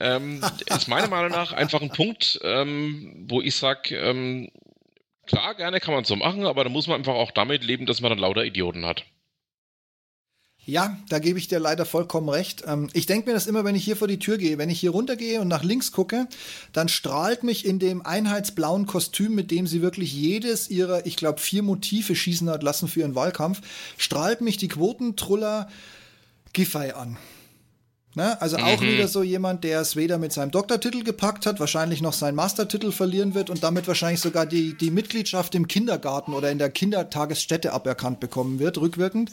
Ähm, [laughs] ist meiner Meinung nach einfach ein Punkt, ähm, wo ich sage, ähm, klar, gerne kann man so machen, aber da muss man einfach auch damit leben, dass man dann lauter Idioten hat. Ja, da gebe ich dir leider vollkommen recht. Ähm, ich denke mir das immer, wenn ich hier vor die Tür gehe. Wenn ich hier runtergehe und nach links gucke, dann strahlt mich in dem einheitsblauen Kostüm, mit dem sie wirklich jedes ihrer, ich glaube, vier Motive schießen hat lassen für ihren Wahlkampf, strahlt mich die Quotentruller Giffey an. Ne? Also auch mhm. wieder so jemand, der es weder mit seinem Doktortitel gepackt hat, wahrscheinlich noch seinen Mastertitel verlieren wird und damit wahrscheinlich sogar die, die Mitgliedschaft im Kindergarten oder in der Kindertagesstätte aberkannt bekommen wird, rückwirkend.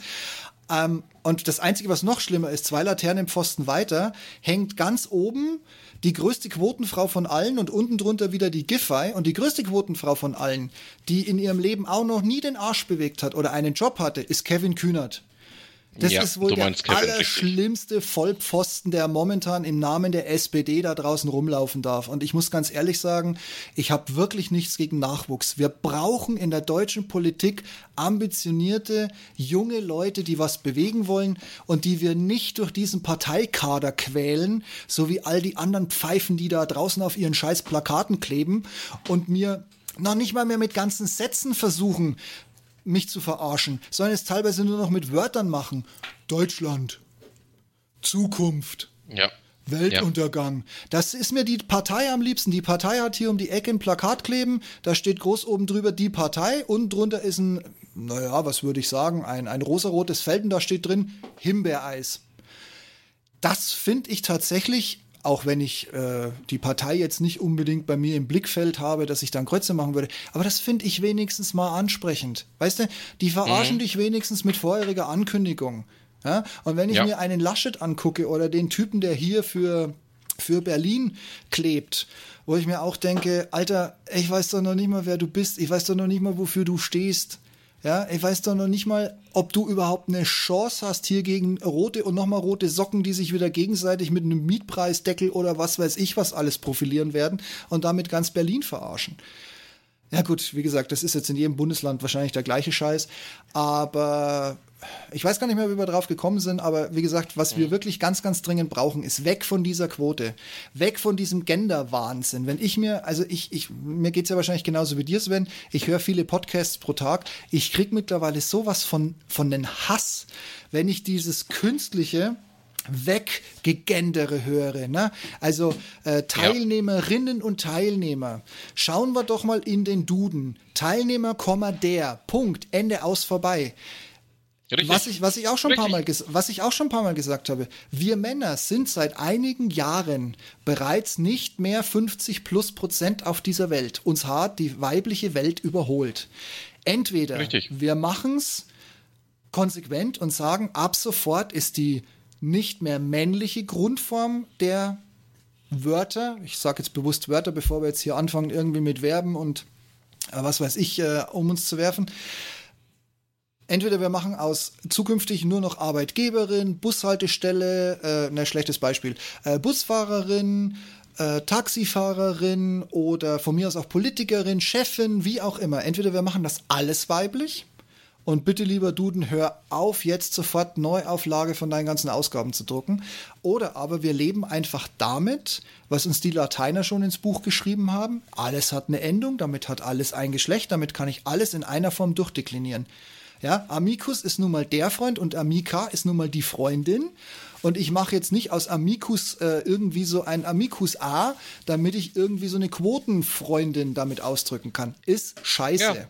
Ähm, und das Einzige, was noch schlimmer ist, zwei Laternen im Pfosten weiter, hängt ganz oben die größte Quotenfrau von allen und unten drunter wieder die Giffey. Und die größte Quotenfrau von allen, die in ihrem Leben auch noch nie den Arsch bewegt hat oder einen Job hatte, ist Kevin Kühnert. Das ja, ist wohl der allerschlimmste Vollpfosten, der momentan im Namen der SPD da draußen rumlaufen darf. Und ich muss ganz ehrlich sagen, ich habe wirklich nichts gegen Nachwuchs. Wir brauchen in der deutschen Politik ambitionierte, junge Leute, die was bewegen wollen und die wir nicht durch diesen Parteikader quälen, so wie all die anderen Pfeifen, die da draußen auf ihren scheiß Plakaten kleben und mir noch nicht mal mehr mit ganzen Sätzen versuchen, mich zu verarschen, sondern es teilweise nur noch mit Wörtern machen. Deutschland. Zukunft. Ja. Weltuntergang. Ja. Das ist mir die Partei am liebsten. Die Partei hat hier um die Ecke ein Plakat kleben, da steht groß oben drüber die Partei und drunter ist ein, naja, was würde ich sagen, ein, ein rosarotes Feld und da steht drin Himbeereis. Das finde ich tatsächlich auch wenn ich äh, die Partei jetzt nicht unbedingt bei mir im Blickfeld habe, dass ich dann Kreuze machen würde. Aber das finde ich wenigstens mal ansprechend. Weißt du, die verarschen mhm. dich wenigstens mit vorheriger Ankündigung. Ja? Und wenn ich ja. mir einen Laschet angucke oder den Typen, der hier für, für Berlin klebt, wo ich mir auch denke, Alter, ich weiß doch noch nicht mal, wer du bist. Ich weiß doch noch nicht mal, wofür du stehst. Ja, ich weiß doch noch nicht mal, ob du überhaupt eine Chance hast hier gegen rote und nochmal rote Socken, die sich wieder gegenseitig mit einem Mietpreisdeckel oder was weiß ich was alles profilieren werden und damit ganz Berlin verarschen. Ja gut, wie gesagt, das ist jetzt in jedem Bundesland wahrscheinlich der gleiche Scheiß, aber ich weiß gar nicht mehr, wie wir drauf gekommen sind, aber wie gesagt, was wir wirklich ganz, ganz dringend brauchen, ist weg von dieser Quote, weg von diesem Gender-Wahnsinn. Wenn ich mir, also ich, ich mir geht's ja wahrscheinlich genauso wie dir, Sven, ich höre viele Podcasts pro Tag, ich krieg mittlerweile sowas von, von den Hass, wenn ich dieses künstliche, Weggegendere höre. Ne? Also äh, Teilnehmerinnen ja. und Teilnehmer. Schauen wir doch mal in den Duden. Teilnehmer, der. Punkt. Ende aus vorbei. Was ich, was, ich auch schon paar Mal was ich auch schon ein paar Mal gesagt habe, wir Männer sind seit einigen Jahren bereits nicht mehr 50 plus Prozent auf dieser Welt. Uns hat die weibliche Welt überholt. Entweder Richtig. wir machen es konsequent und sagen, ab sofort ist die nicht mehr männliche Grundform der Wörter, ich sage jetzt bewusst Wörter, bevor wir jetzt hier anfangen, irgendwie mit Verben und äh, was weiß ich, äh, um uns zu werfen, Entweder wir machen aus zukünftig nur noch Arbeitgeberin, Bushaltestelle, äh, ne, schlechtes Beispiel, äh, Busfahrerin, äh, Taxifahrerin oder von mir aus auch Politikerin, Chefin, wie auch immer. Entweder wir machen das alles weiblich und bitte lieber Duden, hör auf, jetzt sofort Neuauflage von deinen ganzen Ausgaben zu drucken. Oder aber wir leben einfach damit, was uns die Lateiner schon ins Buch geschrieben haben. Alles hat eine Endung, damit hat alles ein Geschlecht, damit kann ich alles in einer Form durchdeklinieren. Ja, Amicus ist nun mal der Freund und Amica ist nun mal die Freundin. Und ich mache jetzt nicht aus Amicus äh, irgendwie so ein Amicus A, damit ich irgendwie so eine Quotenfreundin damit ausdrücken kann. Ist scheiße. Ja.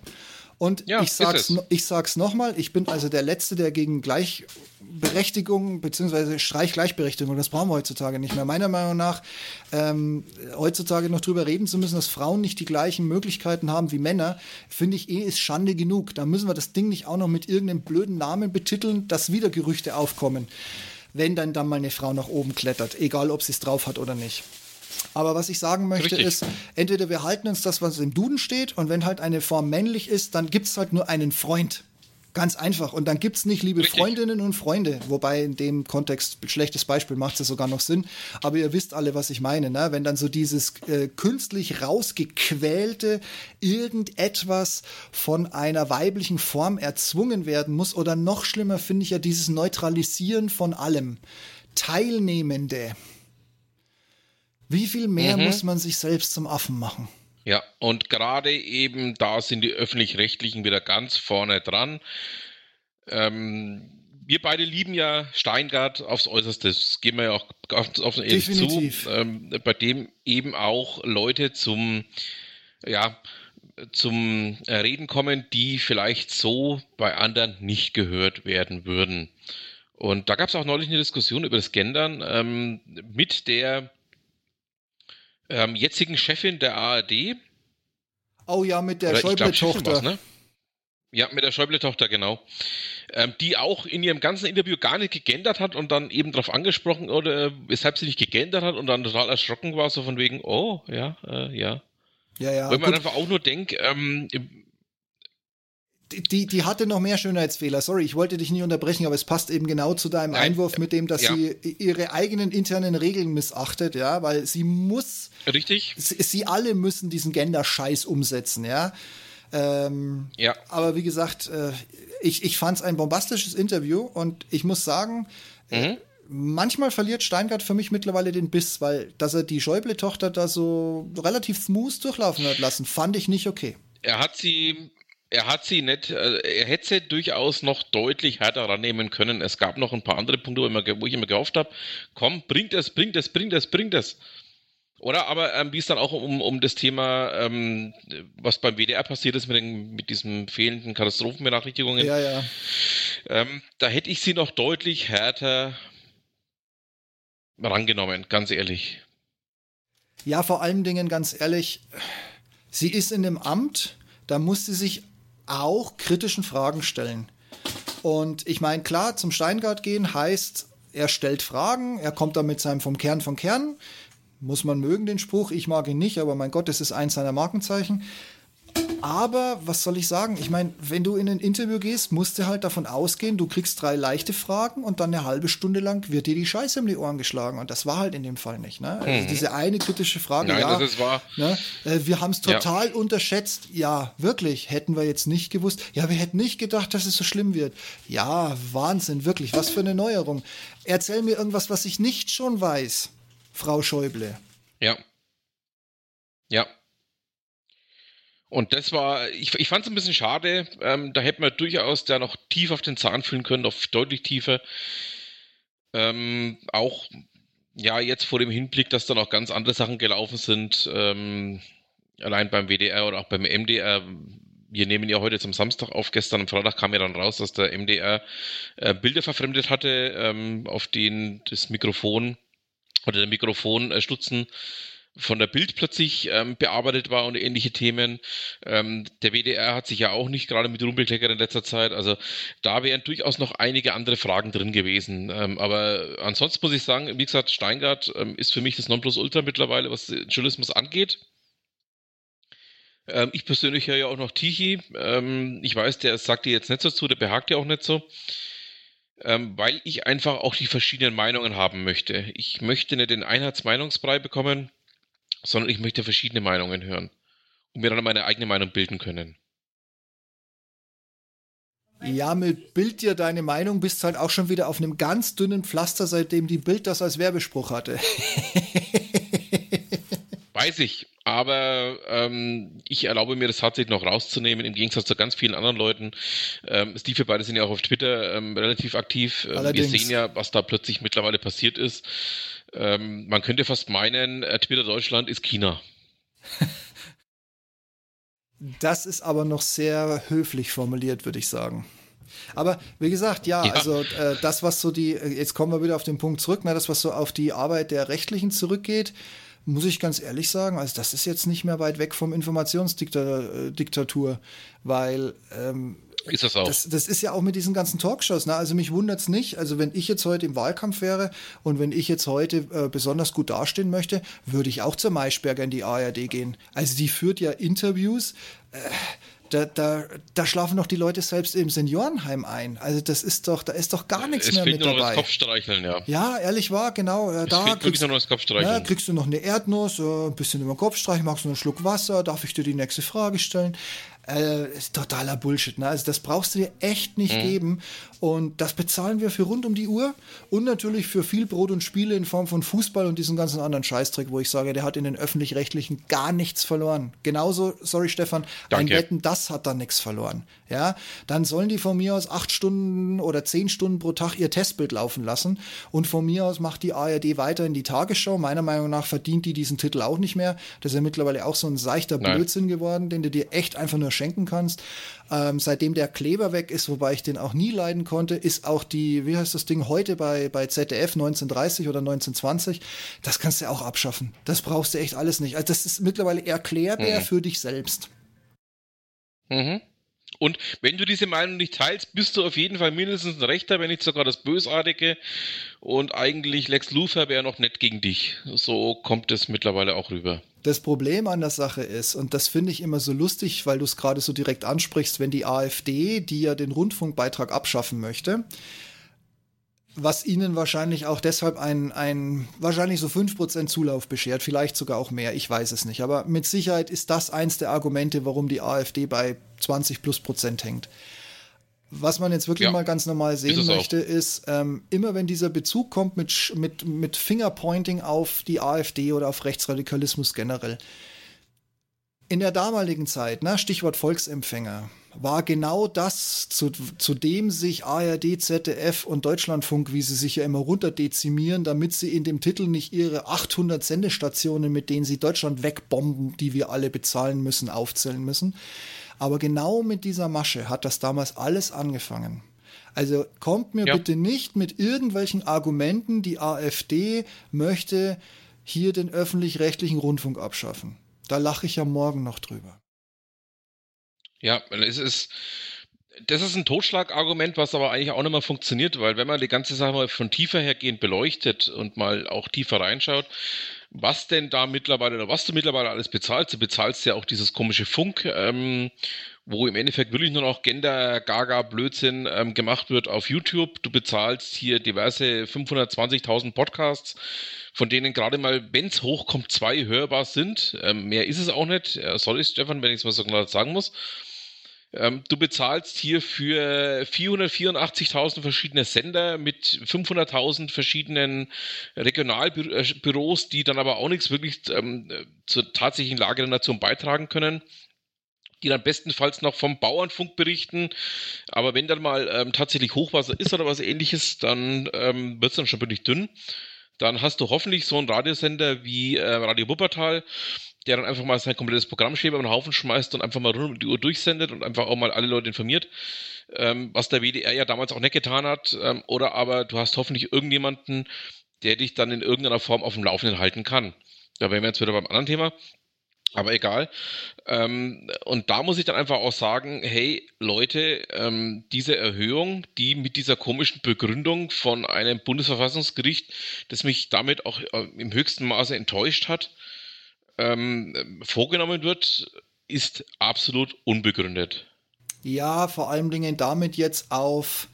Und ja, ich sag's, ich sag's nochmal, ich bin also der Letzte, der gegen Gleichberechtigung beziehungsweise Streichgleichberechtigung, das brauchen wir heutzutage nicht mehr. Meiner Meinung nach, ähm, heutzutage noch drüber reden zu müssen, dass Frauen nicht die gleichen Möglichkeiten haben wie Männer, finde ich eh ist Schande genug. Da müssen wir das Ding nicht auch noch mit irgendeinem blöden Namen betiteln, dass wieder Gerüchte aufkommen, wenn dann dann mal eine Frau nach oben klettert, egal ob sie es drauf hat oder nicht. Aber was ich sagen möchte Richtig. ist, entweder wir halten uns das, was im Duden steht, und wenn halt eine Form männlich ist, dann gibt es halt nur einen Freund. Ganz einfach. Und dann gibt es nicht liebe Richtig. Freundinnen und Freunde. Wobei in dem Kontext, schlechtes Beispiel, macht es sogar noch Sinn. Aber ihr wisst alle, was ich meine. Ne? Wenn dann so dieses äh, künstlich rausgequälte irgendetwas von einer weiblichen Form erzwungen werden muss. Oder noch schlimmer finde ich ja dieses Neutralisieren von allem. Teilnehmende. Wie viel mehr mhm. muss man sich selbst zum Affen machen? Ja, und gerade eben da sind die öffentlich-rechtlichen wieder ganz vorne dran. Ähm, wir beide lieben ja Steingart aufs Äußerste. Das gehen wir ja auch ganz offen ehrlich Definitiv. zu. Ähm, bei dem eben auch Leute zum, ja, zum Reden kommen, die vielleicht so bei anderen nicht gehört werden würden. Und da gab es auch neulich eine Diskussion über das Gendern ähm, mit der ähm, jetzigen Chefin der ARD. Oh ja, mit der Schäuble-Tochter. Ne? Ja, mit der Schäuble-Tochter, genau. Ähm, die auch in ihrem ganzen Interview gar nicht gegendert hat und dann eben darauf angesprochen wurde, weshalb sie nicht gegendert hat und dann total erschrocken war, so von wegen, oh, ja, äh, ja. Ja, ja. Weil man einfach auch nur denkt, ähm, die, die hatte noch mehr Schönheitsfehler. Sorry, ich wollte dich nie unterbrechen, aber es passt eben genau zu deinem Nein. Einwurf mit dem, dass ja. sie ihre eigenen internen Regeln missachtet, ja, weil sie muss. Richtig. Sie, sie alle müssen diesen Gender-Scheiß umsetzen, ja. Ähm, ja. Aber wie gesagt, äh, ich, ich fand es ein bombastisches Interview und ich muss sagen, äh, mhm. manchmal verliert Steingart für mich mittlerweile den Biss, weil dass er die Schäuble-Tochter da so relativ smooth durchlaufen hat lassen, fand ich nicht okay. Er hat sie er hat sie nicht, äh, er hätte sie durchaus noch deutlich härter rannehmen können. Es gab noch ein paar andere Punkte, wo ich immer gehofft habe, komm, bringt es, bringt es, bringt es, bringt es. Oder aber ähm, wie es dann auch um, um das Thema, ähm, was beim WDR passiert ist mit, den, mit diesen fehlenden Katastrophenbenachrichtigungen. Ja, ja. Ähm, da hätte ich sie noch deutlich härter rangenommen, ganz ehrlich. Ja, vor allen Dingen, ganz ehrlich, sie ist in dem Amt, da muss sie sich auch kritischen Fragen stellen. Und ich meine, klar, zum Steingart gehen heißt, er stellt Fragen, er kommt da mit seinem vom Kern vom Kern. Muss man mögen den Spruch, ich mag ihn nicht, aber mein Gott, das ist eins seiner Markenzeichen. Aber was soll ich sagen? Ich meine, wenn du in ein Interview gehst, musst du halt davon ausgehen, du kriegst drei leichte Fragen und dann eine halbe Stunde lang wird dir die Scheiße um die Ohren geschlagen. Und das war halt in dem Fall nicht. Ne? Also mhm. diese eine kritische Frage, Nein, ja, das ist wahr. Ne? Äh, wir haben es total ja. unterschätzt. Ja, wirklich. Hätten wir jetzt nicht gewusst. Ja, wir hätten nicht gedacht, dass es so schlimm wird. Ja, Wahnsinn, wirklich. Was für eine Neuerung. Erzähl mir irgendwas, was ich nicht schon weiß, Frau Schäuble. Ja. Ja, und das war, ich, ich fand es ein bisschen schade. Ähm, da hätte man durchaus da noch tief auf den Zahn fühlen können, auf deutlich tiefer. Ähm, auch ja, jetzt vor dem Hinblick, dass da noch ganz andere Sachen gelaufen sind, ähm, allein beim WDR oder auch beim MDR. Wir nehmen ja heute zum Samstag auf. Gestern am Freitag kam ja dann raus, dass der MDR äh, Bilder verfremdet hatte, ähm, auf denen das Mikrofon oder der Mikrofonstutzen äh, von der Bild plötzlich ähm, bearbeitet war und ähnliche Themen. Ähm, der WDR hat sich ja auch nicht gerade mit Rumpelkleckern in letzter Zeit. Also da wären durchaus noch einige andere Fragen drin gewesen. Ähm, aber ansonsten muss ich sagen, wie gesagt, Steingart ähm, ist für mich das Nonplusultra mittlerweile, was Journalismus angeht. Ähm, ich persönlich höre ja auch noch Tichy. Ähm, ich weiß, der sagt dir jetzt nicht so zu, der behagt ja auch nicht so. weil ich einfach auch die verschiedenen Meinungen haben möchte. Ich möchte nicht den Einheitsmeinungsbrei bekommen sondern ich möchte verschiedene Meinungen hören und mir dann meine eigene Meinung bilden können. Ja, mit Bild dir deine Meinung bist halt auch schon wieder auf einem ganz dünnen Pflaster, seitdem die Bild das als Werbespruch hatte. [laughs] [laughs] Weiß ich, aber ähm, ich erlaube mir das tatsächlich noch rauszunehmen, im Gegensatz zu ganz vielen anderen Leuten. Ähm, Steve, wir beide sind ja auch auf Twitter ähm, relativ aktiv. Ähm, wir sehen ja, was da plötzlich mittlerweile passiert ist. Ähm, man könnte fast meinen, äh, Twitter Deutschland ist China. [laughs] Das ist aber noch sehr höflich formuliert, würde ich sagen. Aber wie gesagt, ja, ja. also äh, das, was so die, jetzt kommen wir wieder auf den Punkt zurück, ne, das, was so auf die Arbeit der Rechtlichen zurückgeht, muss ich ganz ehrlich sagen, also das ist jetzt nicht mehr weit weg vom Informationsdiktatur, äh, weil ähm, ist das auch. Das, das, ist ja auch mit diesen ganzen Talkshows. Ne? Also mich wundert es nicht. Also wenn ich jetzt heute im Wahlkampf wäre und wenn ich jetzt heute äh, besonders gut dastehen möchte, würde ich auch zur Maischberger in die ARD gehen. Also die führt ja Interviews. Äh, da, da, da schlafen doch die Leute selbst im Seniorenheim ein. Also das ist doch, da ist doch gar nichts es mehr mit dabei. Es fehlt nur das Kopfstreicheln, ja. Ja, ehrlich war, genau. Äh, da kriegst, nur das Kopfstreicheln. Ja, kriegst du noch eine Erdnuss, äh, ein bisschen über den Kopf streichen, magst du einen Schluck Wasser, darf ich dir die nächste Frage stellen? Äh, ist totaler Bullshit. Ne? Also das brauchst du dir echt nicht mhm. geben. Und das bezahlen wir für rund um die Uhr und natürlich für viel Brot und Spiele in Form von Fußball und diesen ganzen anderen Scheißtrick, wo ich sage, der hat in den öffentlich-rechtlichen gar nichts verloren. Genauso, sorry Stefan, Danke. ein Wetten, das hat da nichts verloren. Ja, dann sollen die von mir aus acht Stunden oder zehn Stunden pro Tag ihr Testbild laufen lassen und von mir aus macht die ARD weiter in die Tagesschau. Meiner Meinung nach verdient die diesen Titel auch nicht mehr. Das ist ja mittlerweile auch so ein seichter Nein. Blödsinn geworden, den du dir echt einfach nur schenken kannst. Ähm, seitdem der Kleber weg ist, wobei ich den auch nie leiden konnte, ist auch die, wie heißt das Ding, heute bei, bei ZDF 1930 oder 1920, das kannst du auch abschaffen. Das brauchst du echt alles nicht. Also das ist mittlerweile erklärbar mhm. für dich selbst. Mhm. Und wenn du diese Meinung nicht teilst, bist du auf jeden Fall mindestens ein Rechter, wenn nicht sogar das Bösartige. Und eigentlich Lex Luthor wäre noch nett gegen dich. So kommt es mittlerweile auch rüber. Das Problem an der Sache ist, und das finde ich immer so lustig, weil du es gerade so direkt ansprichst, wenn die AfD, die ja den Rundfunkbeitrag abschaffen möchte, was ihnen wahrscheinlich auch deshalb ein, ein wahrscheinlich so 5% Zulauf beschert, vielleicht sogar auch mehr, ich weiß es nicht. Aber mit Sicherheit ist das eins der Argumente, warum die AfD bei 20 plus Prozent hängt. Was man jetzt wirklich ja, mal ganz normal sehen ist möchte, ist, ähm, immer wenn dieser Bezug kommt mit, mit, mit Fingerpointing auf die AfD oder auf Rechtsradikalismus generell. In der damaligen Zeit, na, Stichwort Volksempfänger, war genau das, zu, zu dem sich ARD, ZDF und Deutschlandfunk, wie sie sich ja immer runterdezimieren, damit sie in dem Titel nicht ihre 800 Sendestationen, mit denen sie Deutschland wegbomben, die wir alle bezahlen müssen, aufzählen müssen. Aber genau mit dieser Masche hat das damals alles angefangen. Also kommt mir ja. bitte nicht mit irgendwelchen Argumenten, die AfD möchte hier den öffentlich-rechtlichen Rundfunk abschaffen. Da lache ich ja morgen noch drüber. Ja, es ist, das ist ein Totschlagargument, was aber eigentlich auch nicht mehr funktioniert, weil wenn man die ganze Sache mal von tiefer hergehend beleuchtet und mal auch tiefer reinschaut, was denn da mittlerweile oder was du mittlerweile alles bezahlst, du bezahlst ja auch dieses komische Funk, ähm, wo im Endeffekt wirklich nur noch Gender, Gaga, Blödsinn ähm, gemacht wird auf YouTube. Du bezahlst hier diverse 520.000 Podcasts, von denen gerade mal, wenn es hochkommt, zwei hörbar sind. Ähm, mehr ist es auch nicht. Äh, sorry, Stefan, wenn ich es mal so klar sagen muss. Ähm, du bezahlst hier für 484.000 verschiedene Sender mit 500.000 verschiedenen Regionalbüros, die dann aber auch nichts wirklich ähm, zur tatsächlichen Lage der Nation beitragen können die dann bestenfalls noch vom Bauernfunk berichten. Aber wenn dann mal ähm, tatsächlich Hochwasser ist oder was ähnliches, dann ähm, wird es dann schon wirklich dünn. Dann hast du hoffentlich so einen Radiosender wie äh, Radio Wuppertal, der dann einfach mal sein komplettes Programmschema über den Haufen schmeißt und einfach mal rund um die Uhr durchsendet und einfach auch mal alle Leute informiert, ähm, was der WDR ja damals auch nicht getan hat. Ähm, oder aber du hast hoffentlich irgendjemanden, der dich dann in irgendeiner Form auf dem Laufenden halten kann. Da wären wir jetzt wieder beim anderen Thema. Aber egal. Ähm, und da muss ich dann einfach auch sagen, hey Leute, ähm, diese Erhöhung, die mit dieser komischen Begründung von einem Bundesverfassungsgericht, das mich damit auch äh, im höchsten Maße enttäuscht hat, ähm, vorgenommen wird, ist absolut unbegründet. Ja, vor allen Dingen damit jetzt auf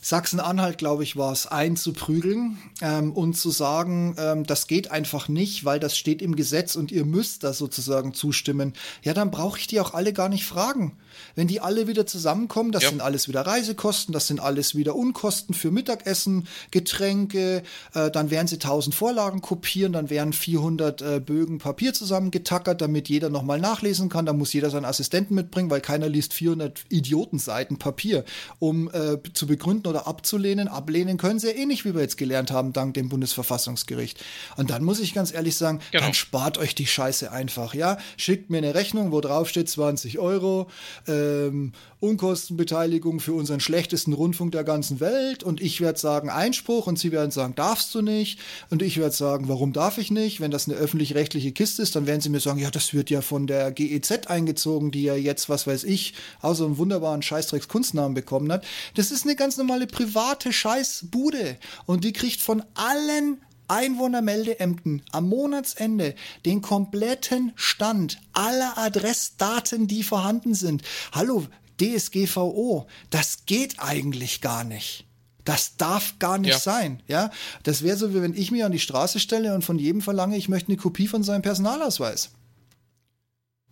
Sachsen-Anhalt, glaube ich, war es, einzuprügeln ähm, und zu sagen, ähm, das geht einfach nicht, weil das steht im Gesetz und ihr müsst da sozusagen zustimmen. Ja, dann brauche ich die auch alle gar nicht fragen. Wenn die alle wieder zusammenkommen, das ja. sind alles wieder Reisekosten, das sind alles wieder Unkosten für Mittagessen, Getränke, äh, dann werden sie 1000 Vorlagen kopieren, dann werden 400 äh, Bögen Papier zusammengetackert, damit jeder nochmal nachlesen kann. Da muss jeder seinen Assistenten mitbringen, weil keiner liest 400 Idiotenseiten Papier, um äh, zu begründen, oder abzulehnen. Ablehnen können sie ja eh nicht, wie wir jetzt gelernt haben, dank dem Bundesverfassungsgericht. Und dann muss ich ganz ehrlich sagen, genau. dann spart euch die Scheiße einfach, ja. Schickt mir eine Rechnung, wo drauf steht 20 Euro, ähm, Unkostenbeteiligung für unseren schlechtesten Rundfunk der ganzen Welt und ich werde sagen Einspruch und sie werden sagen, darfst du nicht und ich werde sagen, warum darf ich nicht? Wenn das eine öffentlich-rechtliche Kiste ist, dann werden sie mir sagen, ja, das wird ja von der GEZ eingezogen, die ja jetzt, was weiß ich, außer einem wunderbaren Scheißdrecks Kunstnamen bekommen hat. Das ist eine ganz normale private Scheißbude und die kriegt von allen Einwohnermeldeämten am Monatsende den kompletten Stand aller Adressdaten, die vorhanden sind. Hallo, DSGVO, das geht eigentlich gar nicht. Das darf gar nicht ja. sein, ja. Das wäre so, wie wenn ich mich an die Straße stelle und von jedem verlange, ich möchte eine Kopie von seinem Personalausweis.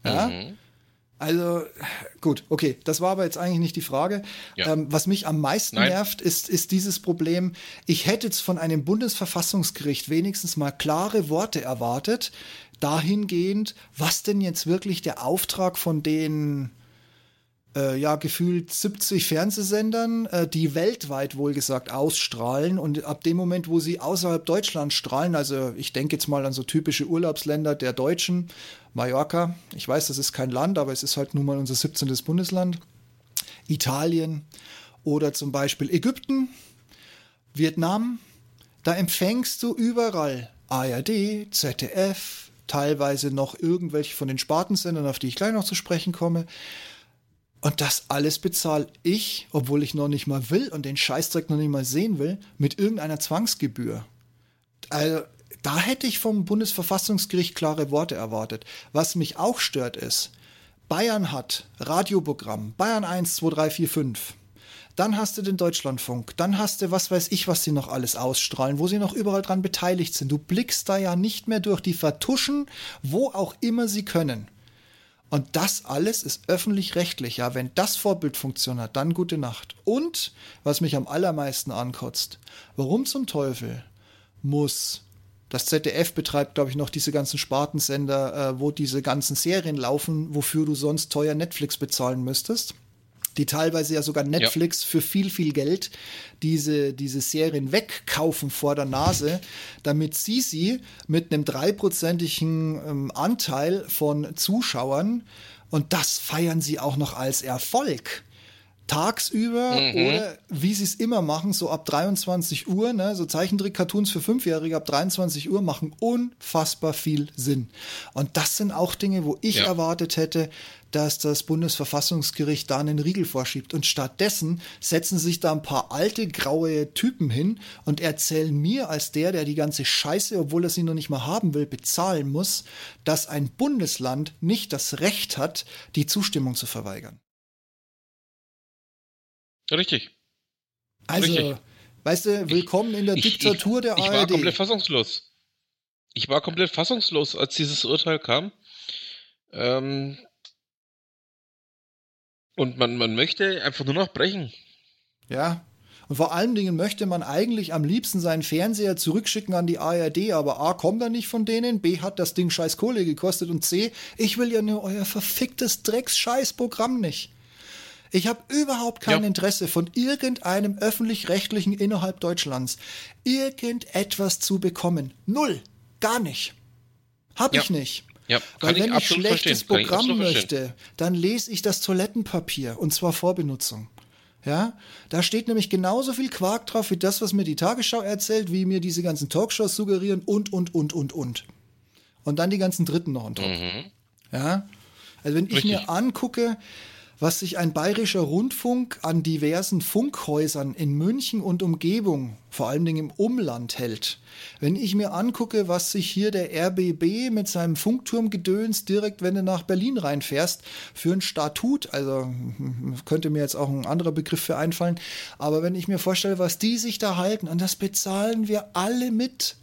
Ja. Mhm. Also gut, okay, das war aber jetzt eigentlich nicht die Frage. Ja. Ähm, was mich am meisten Nein. nervt, ist, ist dieses Problem. Ich hätte jetzt von einem Bundesverfassungsgericht wenigstens mal klare Worte erwartet, dahingehend, was denn jetzt wirklich der Auftrag von den äh, ja gefühlt 70 Fernsehsendern, äh, die weltweit wohlgesagt ausstrahlen und ab dem Moment, wo sie außerhalb Deutschlands strahlen, also ich denke jetzt mal an so typische Urlaubsländer der Deutschen, Mallorca, ich weiß, das ist kein Land, aber es ist halt nun mal unser 17. Bundesland, Italien oder zum Beispiel Ägypten, Vietnam, da empfängst du überall ARD, ZDF, teilweise noch irgendwelche von den Spartensendern, auf die ich gleich noch zu sprechen komme. Und das alles bezahle ich, obwohl ich noch nicht mal will und den Scheißdreck noch nicht mal sehen will, mit irgendeiner Zwangsgebühr. Also, da hätte ich vom Bundesverfassungsgericht klare Worte erwartet. Was mich auch stört ist, Bayern hat Radioprogramm, Bayern 1, 2, 3, 4, 5. Dann hast du den Deutschlandfunk, dann hast du was weiß ich, was sie noch alles ausstrahlen, wo sie noch überall dran beteiligt sind. Du blickst da ja nicht mehr durch, die vertuschen, wo auch immer sie können. Und das alles ist öffentlich-rechtlich. Ja, wenn das Vorbildfunktion hat, dann gute Nacht. Und was mich am allermeisten ankotzt, warum zum Teufel muss das ZDF betreibt, glaube ich, noch diese ganzen Spartensender, äh, wo diese ganzen Serien laufen, wofür du sonst teuer Netflix bezahlen müsstest die teilweise ja sogar Netflix ja. für viel, viel Geld diese, diese Serien wegkaufen vor der Nase, damit sie sie mit einem dreiprozentigen ähm, Anteil von Zuschauern und das feiern sie auch noch als Erfolg tagsüber mhm. oder wie sie es immer machen, so ab 23 Uhr, ne, so Zeichentrick-Cartoons für Fünfjährige ab 23 Uhr machen unfassbar viel Sinn. Und das sind auch Dinge, wo ich ja. erwartet hätte, dass das Bundesverfassungsgericht da einen Riegel vorschiebt. Und stattdessen setzen sich da ein paar alte, graue Typen hin und erzählen mir als der, der die ganze Scheiße, obwohl er sie noch nicht mal haben will, bezahlen muss, dass ein Bundesland nicht das Recht hat, die Zustimmung zu verweigern. Richtig. Also, Richtig. weißt du, willkommen ich, in der Diktatur ich, der ich, ARD. Ich war komplett fassungslos. Ich war komplett fassungslos, als dieses Urteil kam. Ähm, und man, man möchte einfach nur noch brechen. Ja. Und vor allen Dingen möchte man eigentlich am liebsten seinen Fernseher zurückschicken an die ARD, aber A, kommt er nicht von denen, B, hat das Ding scheiß Kohle gekostet und C, ich will ja nur euer verficktes Drecks-Scheiß-Programm nicht. Ich habe überhaupt kein ja. Interesse von irgendeinem öffentlich-rechtlichen innerhalb Deutschlands irgendetwas zu bekommen. Null. Gar nicht. Hab ja. ich nicht. Ja, Weil wenn ich, ich schlechtes verstehen. Programm möchte, dann lese ich das Toilettenpapier und zwar Vorbenutzung. Ja, da steht nämlich genauso viel Quark drauf wie das, was mir die Tagesschau erzählt, wie mir diese ganzen Talkshows suggerieren und, und, und, und, und. Und dann die ganzen Dritten noch on top. Mhm. Ja, also wenn ich Richtig. mir angucke, was sich ein bayerischer Rundfunk an diversen Funkhäusern in München und Umgebung, vor allen Dingen im Umland hält. Wenn ich mir angucke, was sich hier der RBB mit seinem Funkturmgedöns direkt, wenn du nach Berlin reinfährst, für ein Statut, also könnte mir jetzt auch ein anderer Begriff für einfallen, aber wenn ich mir vorstelle, was die sich da halten, und das bezahlen wir alle mit.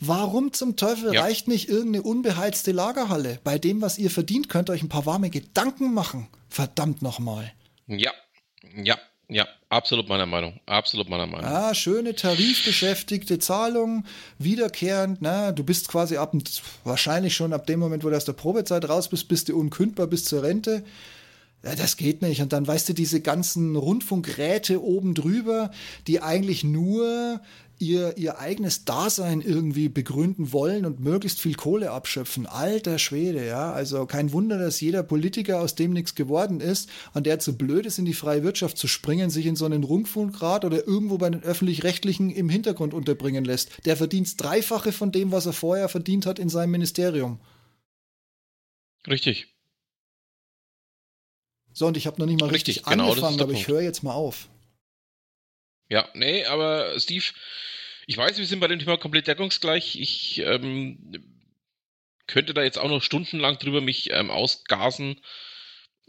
Warum zum Teufel ja. reicht nicht irgendeine unbeheizte Lagerhalle? Bei dem, was ihr verdient, könnt ihr euch ein paar warme Gedanken machen. Verdammt nochmal. Ja, ja, ja, absolut meiner Meinung. Absolut meiner Meinung. Ah, schöne tarifbeschäftigte Zahlung, wiederkehrend. Na, du bist quasi ab, wahrscheinlich schon ab dem Moment, wo du aus der Probezeit raus bist, bist du unkündbar bis zur Rente. Ja, das geht nicht. Und dann weißt du, diese ganzen Rundfunkräte oben drüber, die eigentlich nur ihr, ihr eigenes Dasein irgendwie begründen wollen und möglichst viel Kohle abschöpfen. Alter Schwede, ja. Also kein Wunder, dass jeder Politiker, aus dem nichts geworden ist, an der zu blöd ist, in die freie Wirtschaft zu springen, sich in so einen Rundfunkrat oder irgendwo bei den Öffentlich-Rechtlichen im Hintergrund unterbringen lässt. Der verdient Dreifache von dem, was er vorher verdient hat in seinem Ministerium. Richtig. So, und ich habe noch nicht mal richtig, richtig genau, angefangen, aber ich höre jetzt mal auf. Ja, nee, aber Steve, ich weiß, wir sind bei dem Thema komplett deckungsgleich. Ich ähm, könnte da jetzt auch noch stundenlang drüber mich ähm, ausgasen.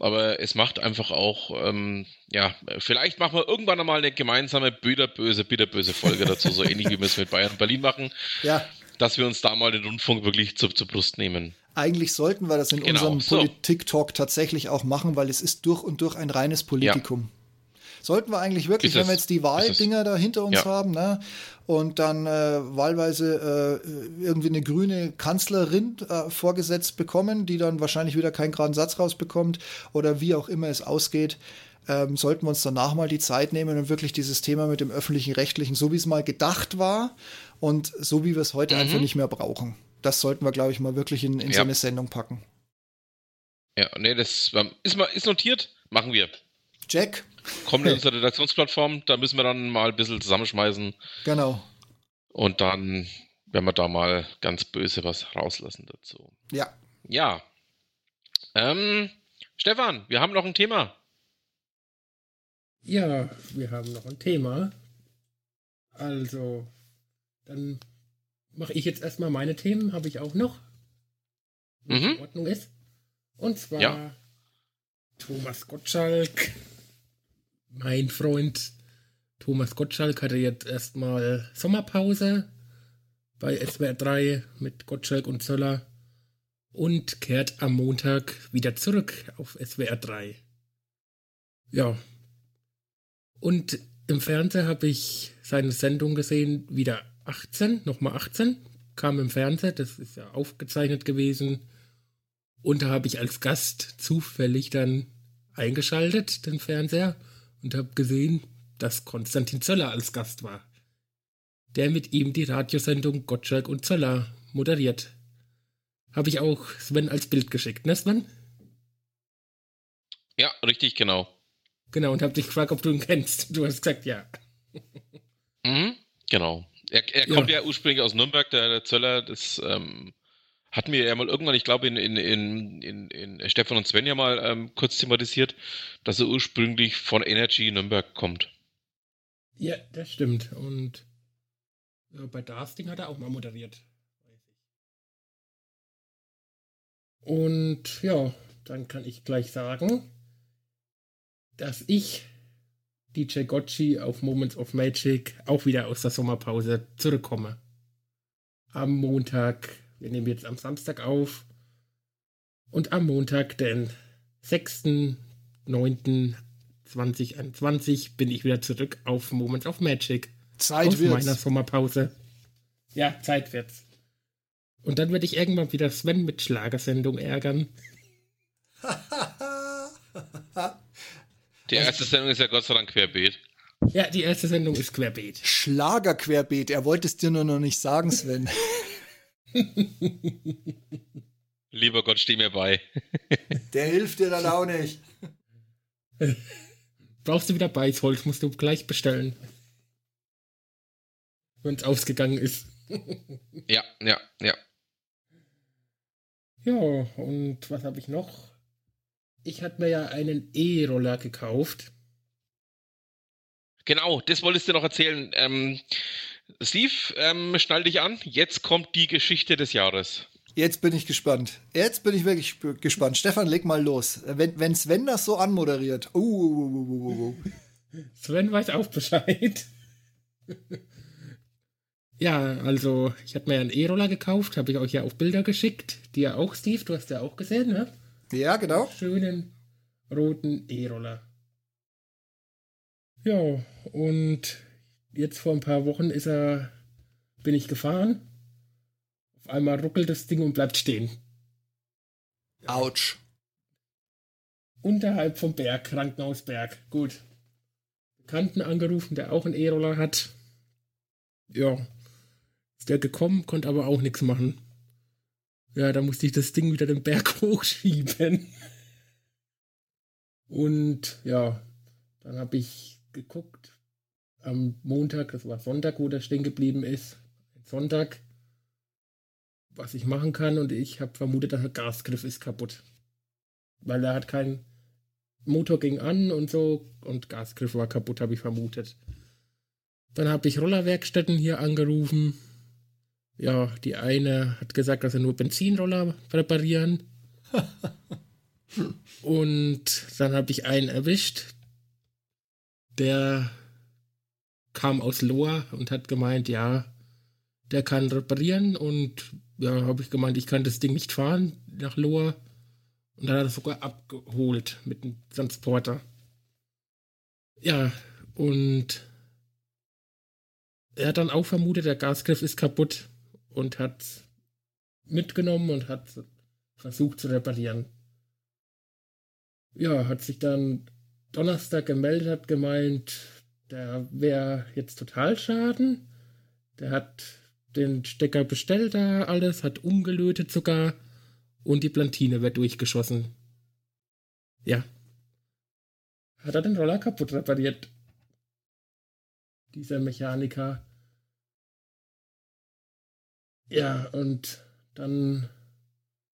Aber es macht einfach auch, ähm, ja, vielleicht machen wir irgendwann einmal eine gemeinsame bitterböse, bitterböse Folge dazu, so ähnlich wie wir es mit Bayern und Berlin machen. Ja. Dass wir uns da mal den Rundfunk wirklich zur, zur Brust nehmen eigentlich sollten wir das in genau, unserem. Politik-Talk tatsächlich auch machen, weil es ist durch und durch ein reines Politikum. Ja. Sollten wir eigentlich wirklich, wenn wir jetzt die Wahldinger da hinter uns ja. haben, ne, und dann äh, wahlweise äh, irgendwie eine grüne Kanzlerin äh, vorgesetzt bekommen, die dann wahrscheinlich wieder keinen geraden Satz rausbekommt oder wie auch immer es ausgeht, ähm, sollten wir uns danach mal die Zeit nehmen und wirklich dieses Thema mit dem öffentlichen Rechtlichen, so wie es mal gedacht war und so wie wir es heute mhm. einfach nicht mehr brauchen das sollten wir, glaube ich, mal wirklich in, in ja. so eine Sendung packen. Ja, nee, das ähm, ist, ist notiert. Machen wir. Jack. Kommt in unsere Redaktionsplattform, da müssen wir dann mal ein bisschen zusammenschmeißen. Genau. Und dann werden wir da mal ganz böse was rauslassen dazu. Ja. Ja. Ähm, Stefan, wir haben noch ein Thema. Ja, wir haben noch ein Thema. Also, dann mache ich jetzt erstmal meine Themen, habe ich auch noch. Mhm. in Ordnung ist. Und zwar ja. Thomas Gottschalk, mein Freund Thomas Gottschalk hatte jetzt erstmal Sommerpause bei SWR 3 mit Gottschalk und Zöller und kehrt am Montag wieder zurück auf SWR 3. Ja. Und im Fernsehen habe ich seine Sendung gesehen, wieder 18, nochmal 18, kam im Fernsehen, das ist ja aufgezeichnet gewesen. Und da habe ich als Gast zufällig dann eingeschaltet, den Fernseher, und habe gesehen, dass Konstantin Zöller als Gast war. Der mit ihm die Radiosendung Gottschalk und Zöller moderiert. Habe ich auch Sven als Bild geschickt, ne Sven? Ja, richtig, genau. Genau, und habe dich gefragt, ob du ihn kennst. Du hast gesagt, ja. Mhm, genau. Er, er kommt ja. ja. ursprünglich aus Nürnberg, der, der Zöller, das ähm, hatten wir ja mal irgendwann, ich glaube, in, in, in, in, in Stefan und Sven ja mal ähm, kurz thematisiert, dass er ursprünglich von Energy Nürnberg kommt. Ja, das stimmt. Und ja, bei Darsting hat er auch mal moderiert. Und ja, dann kann ich gleich sagen, dass ich DJ Gotchi auf Moments of Magic auch wieder aus der Sommerpause zurückkomme. Am Montag, wir nehmen jetzt am Samstag auf, und am Montag, den 6.9.2021, bin ich wieder zurück auf Moments of Magic. Zeit aus wird's. meiner Sommerpause. Ja, Zeit wird's. Und dann werde ich irgendwann wieder Sven mit Schlagersendung ärgern. Die erste Sendung ist ja Gott sei Dank querbeet. Ja, die erste Sendung ist querbeet. Schlager querbeet. Er wollte es dir nur noch nicht sagen, Sven. [laughs] Lieber Gott, steh mir bei. [laughs] Der hilft dir dann auch nicht. [laughs] Brauchst du wieder Beißholz, musst du gleich bestellen. Wenn es ausgegangen ist. [laughs] ja, ja, ja. Ja, und was habe ich noch? ich hatte mir ja einen E-Roller gekauft. Genau, das wolltest du noch erzählen. Ähm, Steve, ähm, schnall dich an. Jetzt kommt die Geschichte des Jahres. Jetzt bin ich gespannt. Jetzt bin ich wirklich gespannt. Stefan, leg mal los. Wenn, wenn Sven das so anmoderiert. Uh, uh, uh, Sven weiß auch Bescheid. ja, also, ich habe mir einen E-Roller gekauft, habe ich euch ja auch Bilder geschickt. Dir auch, Steve, du hast ja auch gesehen, ne? Ja, genau. Schönen roten E-Roller. Ja, und jetzt vor ein paar Wochen ist er, bin ich gefahren. Auf einmal ruckelt das Ding und bleibt stehen. Autsch. unterhalb vom Berg, Krankenhausberg. Gut. Bekannten angerufen, der auch einen E-Roller hat. Ja. Ist der gekommen, konnte aber auch nichts machen. Ja, da musste ich das Ding wieder den Berg [laughs] hochschieben. Und ja, dann habe ich geguckt am Montag, das war Sonntag, wo der stehen geblieben ist. Sonntag, was ich machen kann und ich habe vermutet, dass der Gasgriff ist kaputt. Weil er hat keinen Motor ging an und so und Gasgriff war kaputt, habe ich vermutet. Dann habe ich Rollerwerkstätten hier angerufen. Ja, die eine hat gesagt, dass er nur Benzinroller reparieren. [laughs] und dann habe ich einen erwischt, der kam aus Lohr und hat gemeint, ja, der kann reparieren und ja, habe ich gemeint, ich kann das Ding nicht fahren nach Lohr. Und dann hat er sogar abgeholt mit dem Transporter. Ja, und er hat dann auch vermutet, der Gasgriff ist kaputt und hat mitgenommen und hat versucht zu reparieren. Ja, hat sich dann Donnerstag gemeldet, hat gemeint, der wäre jetzt total Schaden. Der hat den Stecker bestellt da alles, hat umgelötet sogar und die Plantine wird durchgeschossen. Ja. Hat er den Roller kaputt repariert? Dieser Mechaniker. Ja, und dann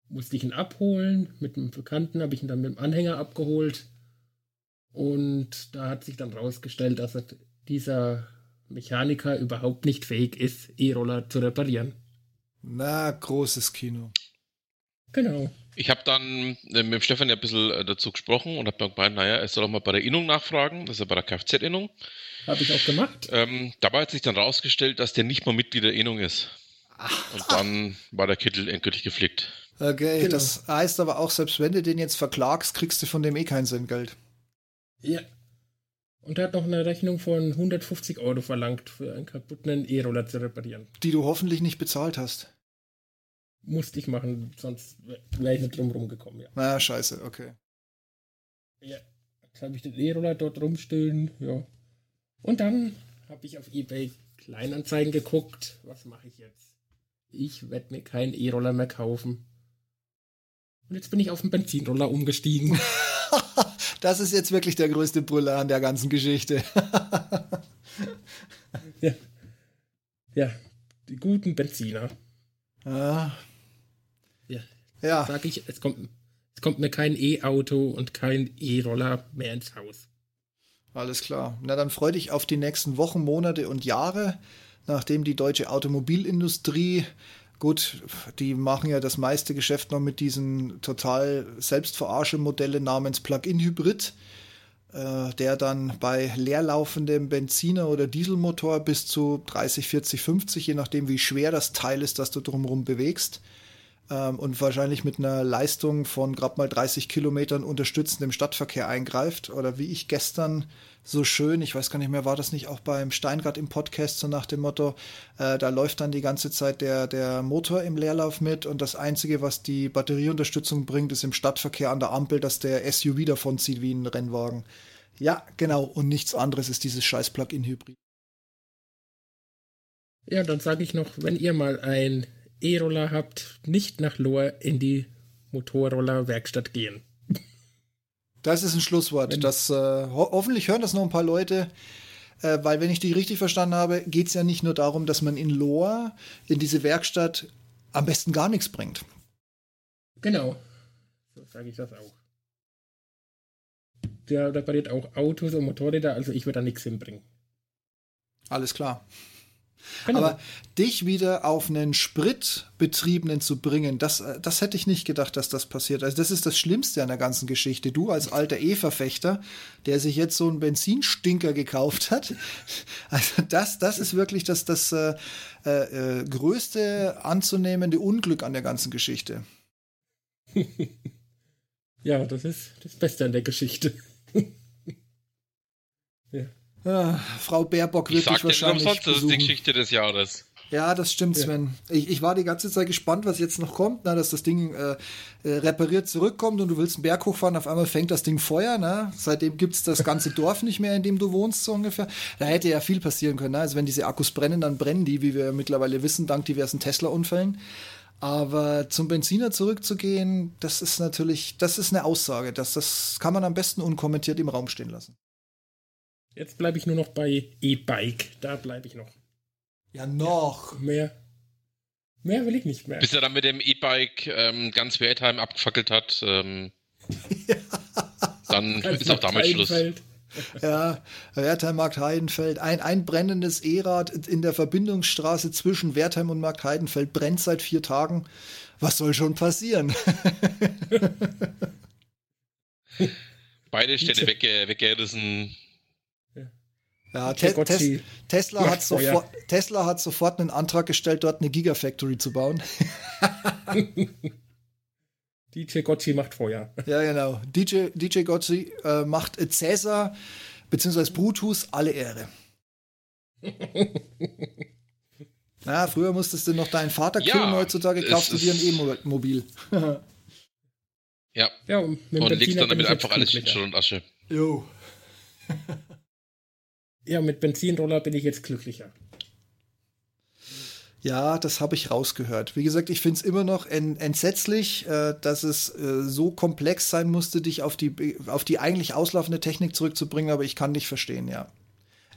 musste ich ihn abholen. Mit einem Bekannten habe ich ihn dann mit dem Anhänger abgeholt. Und da hat sich dann rausgestellt, dass dieser Mechaniker überhaupt nicht fähig ist, E-Roller zu reparieren. Na, großes Kino. Genau. Ich habe dann äh, mit dem Stefan ja ein bisschen äh, dazu gesprochen und habe dann gemeint, naja, er soll auch mal bei der Innung nachfragen, das ist ja bei der Kfz-Innung. Habe ich auch gemacht. Ähm, dabei hat sich dann rausgestellt, dass der nicht mal Mitglied der Innung ist. Ach. Und dann war der Kittel endgültig geflickt. Okay, genau. das heißt aber auch, selbst wenn du den jetzt verklagst, kriegst du von dem eh kein Geld. Ja. Und er hat noch eine Rechnung von 150 Euro verlangt, für einen kaputten E-Roller zu reparieren. Die du hoffentlich nicht bezahlt hast. Musste ich machen, sonst wäre ich nicht drum rumgekommen, ja. Na, scheiße, okay. Ja, jetzt habe ich den E-Roller dort rumstehen, ja. Und dann habe ich auf Ebay Kleinanzeigen geguckt. Was mache ich jetzt? Ich werde mir keinen E-Roller mehr kaufen. Und jetzt bin ich auf den Benzinroller umgestiegen. [laughs] das ist jetzt wirklich der größte Brüller an der ganzen Geschichte. [laughs] ja. Ja, die guten Benziner. Ah. Ja. Ja. Sag ich, es kommt, es kommt mir kein E-Auto und kein E-Roller mehr ins Haus. Alles klar. Na, dann freu dich auf die nächsten Wochen, Monate und Jahre, nachdem die deutsche Automobilindustrie Gut, die machen ja das meiste Geschäft noch mit diesen total selbstverarsche Modelle namens Plug-in-Hybrid, äh, der dann bei leerlaufendem Benziner- oder Dieselmotor bis zu 30, 40, 50, je nachdem wie schwer das Teil ist, das du drumherum bewegst, ähm, und wahrscheinlich mit einer Leistung von gerade mal 30 Kilometern unterstützend im Stadtverkehr eingreift. Oder wie ich gestern so schön, ich weiß gar nicht mehr, war das nicht auch beim Steingart im Podcast so nach dem Motto, äh, da läuft dann die ganze Zeit der, der Motor im Leerlauf mit und das Einzige, was die Batterieunterstützung bringt, ist im Stadtverkehr an der Ampel, dass der SUV davonzieht wie ein Rennwagen. Ja, genau, und nichts anderes ist dieses scheiß Plug-in-Hybrid. Ja, dann sage ich noch, wenn ihr mal ein E-Roller habt, nicht nach Lohr in die Motorroller-Werkstatt gehen. Das ist ein Schlusswort. Wenn das, äh, ho hoffentlich hören das noch ein paar Leute, äh, weil wenn ich die richtig verstanden habe, geht es ja nicht nur darum, dass man in Lohr, in diese Werkstatt, am besten gar nichts bringt. Genau. So sage ich das auch. Der repariert auch Autos und Motorräder, also ich würde da nichts hinbringen. Alles klar. Genau. Aber dich wieder auf einen Spritbetriebenen zu bringen, das, äh, das hätte ich nicht gedacht, dass das passiert. Also das ist das Schlimmste an der ganzen Geschichte. Du als alter E-Verfechter, der sich jetzt so einen Benzinstinker gekauft hat, [laughs] also das, das ist wirklich das, das äh, äh, größte anzunehmende Unglück an der ganzen Geschichte. [laughs] ja, das ist das Beste an der Geschichte. Ah, Frau Baerbock wird dich wahrscheinlich umsonst, das ist die Geschichte des Jahres. Ja, das stimmt, Sven. Ja. Ich, ich war die ganze Zeit gespannt, was jetzt noch kommt, ne, dass das Ding äh, äh, repariert zurückkommt und du willst einen Berg hochfahren, auf einmal fängt das Ding Feuer. Ne? Seitdem gibt's das ganze Dorf nicht mehr, in dem du wohnst, so ungefähr. Da hätte ja viel passieren können. Ne? Also wenn diese Akkus brennen, dann brennen die, wie wir mittlerweile wissen, dank diversen Tesla-Unfällen. Aber zum Benziner zurückzugehen, das ist natürlich, das ist eine Aussage. Das, das kann man am besten unkommentiert im Raum stehen lassen. Jetzt bleibe ich nur noch bei E-Bike. Da bleibe ich noch. Ja, noch. Ja, mehr. Mehr will ich nicht mehr. Bis er dann mit dem E-Bike ähm, ganz Wertheim abgefackelt hat, ähm, [laughs] ja. dann ganz ist auch damit Schluss. Ja, Wertheim, Markt Heidenfeld. Ein, ein brennendes E-Rad in der Verbindungsstraße zwischen Wertheim und Markt Heidenfeld brennt seit vier Tagen. Was soll schon passieren? [laughs] Beide Städte wegge weggerissen. Ja, Te Tes Tesla, hat sofort, Tesla hat sofort einen Antrag gestellt, dort eine Gigafactory zu bauen. [laughs] DJ Gotchi macht Feuer. Ja, genau. DJ, DJ Gotchi äh, macht Cäsar bzw. Brutus alle Ehre. [laughs] Na, früher musstest du noch deinen Vater ja, killen, heutzutage kaufst du dir ein E-Mobil. ja. ja und, und legst dann damit einfach alles in Schutt und Asche. Jo. Ja, mit Benzinroller bin ich jetzt glücklicher. Ja, das habe ich rausgehört. Wie gesagt, ich finde es immer noch entsetzlich, äh, dass es äh, so komplex sein musste, dich auf die, auf die eigentlich auslaufende Technik zurückzubringen, aber ich kann dich verstehen, ja.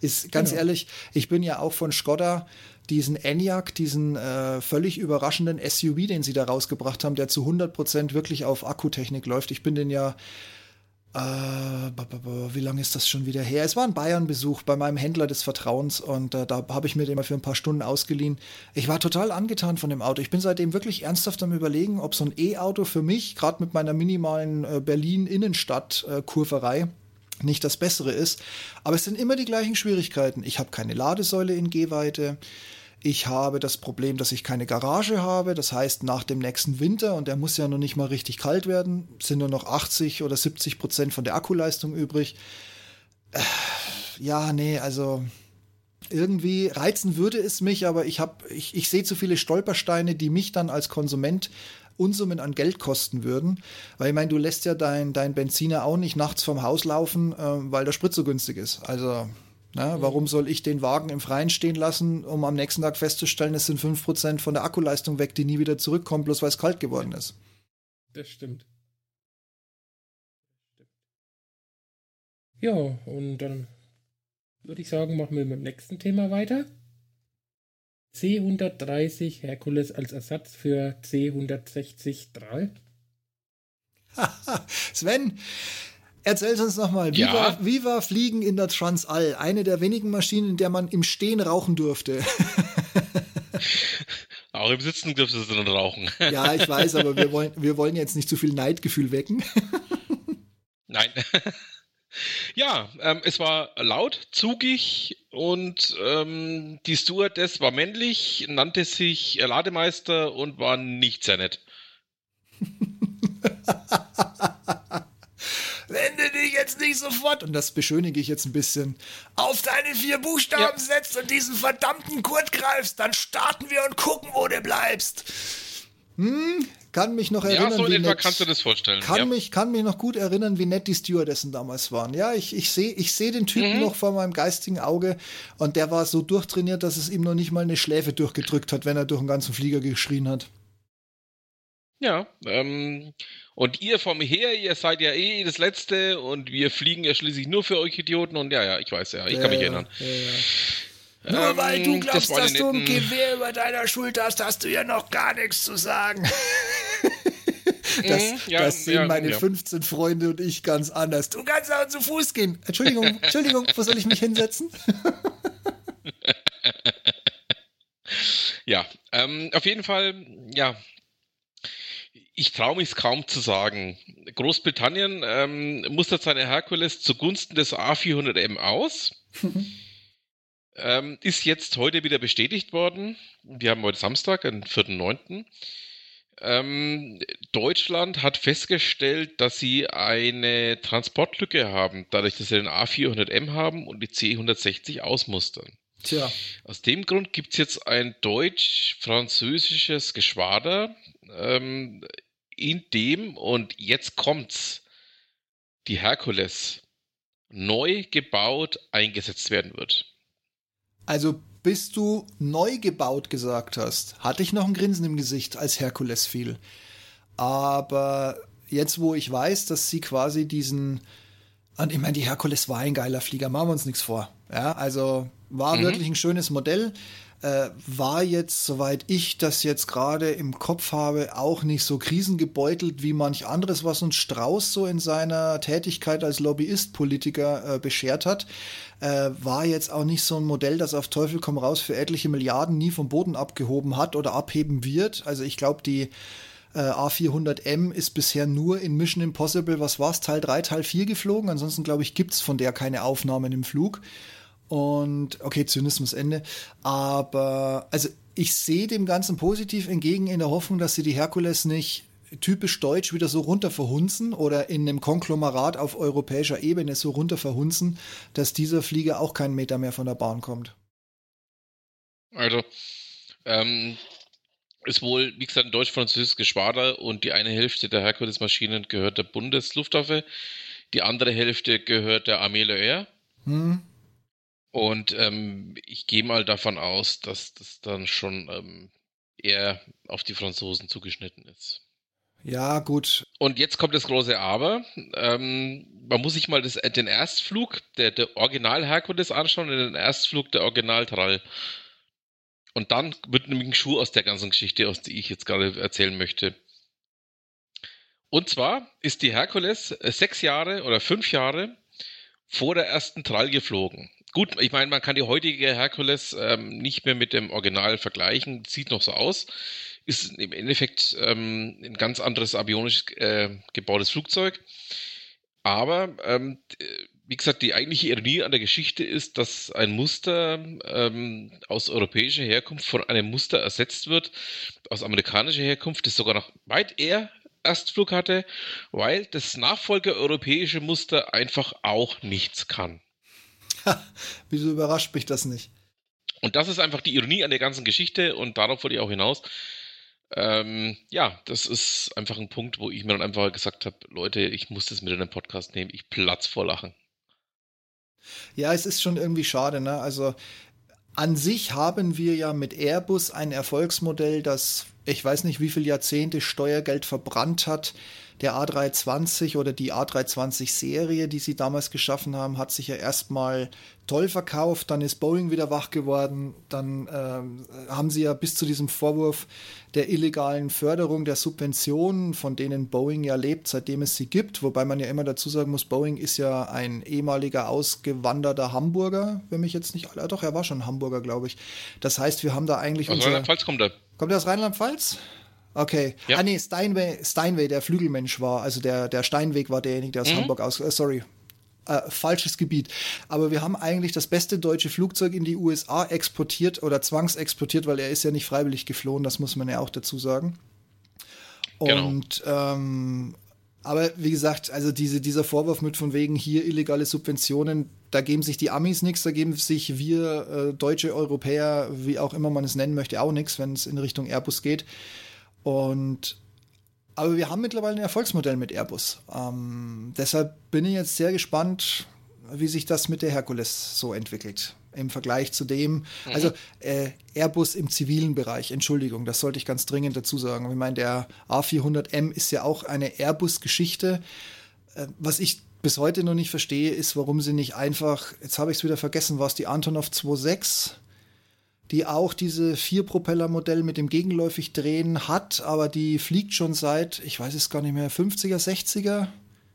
Ist ganz genau. ehrlich, ich bin ja auch von Skoda diesen Enyaq, diesen äh, völlig überraschenden SUV, den sie da rausgebracht haben, der zu 100% wirklich auf Akkutechnik läuft. Ich bin den ja wie lange ist das schon wieder her? Es war ein Bayern-Besuch bei meinem Händler des Vertrauens und äh, da habe ich mir den mal für ein paar Stunden ausgeliehen. Ich war total angetan von dem Auto. Ich bin seitdem wirklich ernsthaft am Überlegen, ob so ein E-Auto für mich, gerade mit meiner minimalen äh, Berlin-Innenstadt-Kurverei, nicht das Bessere ist. Aber es sind immer die gleichen Schwierigkeiten. Ich habe keine Ladesäule in Gehweite. Ich habe das Problem, dass ich keine Garage habe. Das heißt, nach dem nächsten Winter, und der muss ja noch nicht mal richtig kalt werden, sind nur noch 80 oder 70 Prozent von der Akkuleistung übrig. Äh, ja, nee, also irgendwie reizen würde es mich, aber ich habe, ich, ich sehe zu viele Stolpersteine, die mich dann als Konsument Unsummen an Geld kosten würden. Weil ich meine, du lässt ja dein, dein Benziner auch nicht nachts vom Haus laufen, äh, weil der Sprit so günstig ist. Also mhm. Warum soll ich den Wagen im Freien stehen lassen, um am nächsten Tag festzustellen, es sind 5% von der Akkuleistung weg, die nie wieder zurückkommt, bloß weil es kalt geworden ist? Das stimmt. Ja, und dann würde ich sagen, machen wir mit dem nächsten Thema weiter. C130 Herkules als Ersatz für C160 3. [laughs] Sven, Erzähl uns nochmal, wie, ja. war, wie war Fliegen in der Transall? Eine der wenigen Maschinen, in der man im Stehen rauchen durfte. [laughs] Auch im Sitzen dürftest du dann rauchen. ja, ich weiß, aber wir wollen, wir wollen jetzt nicht zu viel Neidgefühl wecken. [laughs] Nein. Ja, ähm, es war laut, zugig und ähm, die Stewardess war männlich, nannte sich Lademeister und war nicht sehr nett. [laughs] jetzt nicht sofort, und das beschönige ich jetzt ein bisschen, auf deine vier Buchstaben ja. setzt und diesen verdammten Kurt greifst, dann starten wir und gucken, wo du bleibst. Hm, kann mich noch erinnern. Ja, so in etwa nett, kannst du das vorstellen. Kann, ja. mich, kann mich noch gut erinnern, wie nett die Stewardessen damals waren. Ja, ich, ich sehe ich seh den Typen mhm. noch vor meinem geistigen Auge und der war so durchtrainiert, dass es ihm noch nicht mal eine Schläfe durchgedrückt hat, wenn er durch den ganzen Flieger geschrien hat. Ja, ähm, und ihr vom Her, ihr seid ja eh das Letzte und wir fliegen ja schließlich nur für euch Idioten und ja, ja, ich weiß ja, ich kann mich erinnern. Ja, ja. Nur ähm, weil du glaubst, das dass du ein Gewehr über deiner Schulter hast, hast du ja noch gar nichts zu sagen. [laughs] das, mhm, ja, das sehen ja, meine ja. 15 Freunde und ich ganz anders. Du kannst auch zu Fuß gehen. Entschuldigung, [laughs] Entschuldigung, wo soll ich mich hinsetzen? [laughs] ja, ähm, auf jeden Fall, ja, ich traue mich es kaum zu sagen. Großbritannien ähm, mustert seine Herkules zugunsten des A400M aus. [laughs] ähm, ist jetzt heute wieder bestätigt worden. Wir haben heute Samstag, den 4.9. Ähm, Deutschland hat festgestellt, dass sie eine Transportlücke haben, dadurch, dass sie den A400M haben und die C160 ausmustern. Tja. Aus dem Grund gibt es jetzt ein deutsch-französisches Geschwader, ähm, in dem, und jetzt kommt's, die Herkules neu gebaut eingesetzt werden wird. Also bis du neu gebaut gesagt hast, hatte ich noch ein Grinsen im Gesicht, als Herkules fiel. Aber jetzt, wo ich weiß, dass sie quasi diesen, und ich meine, die Herkules war ein geiler Flieger, machen wir uns nichts vor. Ja, also war mhm. wirklich ein schönes Modell. Äh, war jetzt, soweit ich das jetzt gerade im Kopf habe, auch nicht so krisengebeutelt wie manch anderes, was uns Strauß so in seiner Tätigkeit als Lobbyist-Politiker äh, beschert hat. Äh, war jetzt auch nicht so ein Modell, das auf Teufel komm raus für etliche Milliarden nie vom Boden abgehoben hat oder abheben wird. Also ich glaube, die äh, A400M ist bisher nur in Mission Impossible, was war's, Teil 3, Teil 4 geflogen. Ansonsten, glaube ich, gibt's von der keine Aufnahmen im Flug. Und okay, Zynismus Ende. Aber also ich sehe dem Ganzen positiv entgegen in der Hoffnung, dass sie die Herkules nicht typisch deutsch wieder so runter verhunzen oder in einem Konglomerat auf europäischer Ebene so runter verhunzen, dass dieser Flieger auch keinen Meter mehr von der Bahn kommt. Also, ähm, ist wohl, wie gesagt, ein deutsch-französisches Geschwader und die eine Hälfte der Herkules-Maschinen gehört der Bundesluftwaffe, die andere Hälfte gehört der Armee Le Air. Hm. Und ähm, ich gehe mal davon aus, dass das dann schon ähm, eher auf die Franzosen zugeschnitten ist. Ja, gut. Und jetzt kommt das große Aber. Ähm, man muss sich mal das, den Erstflug der, der Original Herkules anschauen und den Erstflug der Original Trall. Und dann wird nämlich ein Schuh aus der ganzen Geschichte, aus die ich jetzt gerade erzählen möchte. Und zwar ist die Herkules äh, sechs Jahre oder fünf Jahre vor der ersten Trall geflogen. Gut, ich meine, man kann die heutige Herkules ähm, nicht mehr mit dem Original vergleichen, sieht noch so aus, ist im Endeffekt ähm, ein ganz anderes avionisch äh, gebautes Flugzeug. Aber ähm, wie gesagt, die eigentliche Ironie an der Geschichte ist, dass ein Muster ähm, aus europäischer Herkunft von einem Muster ersetzt wird, aus amerikanischer Herkunft, das sogar noch weit eher Erstflug hatte, weil das Nachfolger europäische Muster einfach auch nichts kann. Wieso überrascht mich das nicht? Und das ist einfach die Ironie an der ganzen Geschichte und darauf wollte ich auch hinaus. Ähm, ja, das ist einfach ein Punkt, wo ich mir dann einfach gesagt habe, Leute, ich muss das mit in den Podcast nehmen, ich platz vor Lachen. Ja, es ist schon irgendwie schade, ne? Also an sich haben wir ja mit Airbus ein Erfolgsmodell, das ich weiß nicht, wie viele Jahrzehnte Steuergeld verbrannt hat. Der A320 oder die A320-Serie, die sie damals geschaffen haben, hat sich ja erstmal toll verkauft. Dann ist Boeing wieder wach geworden. Dann ähm, haben sie ja bis zu diesem Vorwurf der illegalen Förderung der Subventionen, von denen Boeing ja lebt, seitdem es sie gibt. Wobei man ja immer dazu sagen muss, Boeing ist ja ein ehemaliger ausgewanderter Hamburger, wenn mich jetzt nicht alle. Doch, er war schon Hamburger, glaube ich. Das heißt, wir haben da eigentlich. Aus Rheinland-Pfalz kommt er. Kommt er aus Rheinland-Pfalz? Okay. Ja. Ah, nee, Steinway, Steinway, der Flügelmensch war, also der, der Steinweg war derjenige, der aus mhm. Hamburg aus, äh, sorry, äh, falsches Gebiet. Aber wir haben eigentlich das beste deutsche Flugzeug in die USA exportiert oder zwangsexportiert, weil er ist ja nicht freiwillig geflohen, das muss man ja auch dazu sagen. Genau. Und ähm, aber wie gesagt, also diese, dieser Vorwurf mit von wegen hier illegale Subventionen, da geben sich die Amis nichts, da geben sich wir äh, deutsche Europäer, wie auch immer man es nennen möchte, auch nichts, wenn es in Richtung Airbus geht. Und aber wir haben mittlerweile ein Erfolgsmodell mit Airbus. Ähm, deshalb bin ich jetzt sehr gespannt, wie sich das mit der Herkules so entwickelt im Vergleich zu dem, mhm. also äh, Airbus im zivilen Bereich, Entschuldigung, das sollte ich ganz dringend dazu sagen. Ich meine, der A400M ist ja auch eine Airbus-Geschichte. Äh, was ich bis heute noch nicht verstehe, ist, warum sie nicht einfach, jetzt habe ich es wieder vergessen, war es die Antonov 2.6, die auch diese Vier-Propeller-Modell mit dem gegenläufig drehen hat, aber die fliegt schon seit, ich weiß es gar nicht mehr, 50er, 60er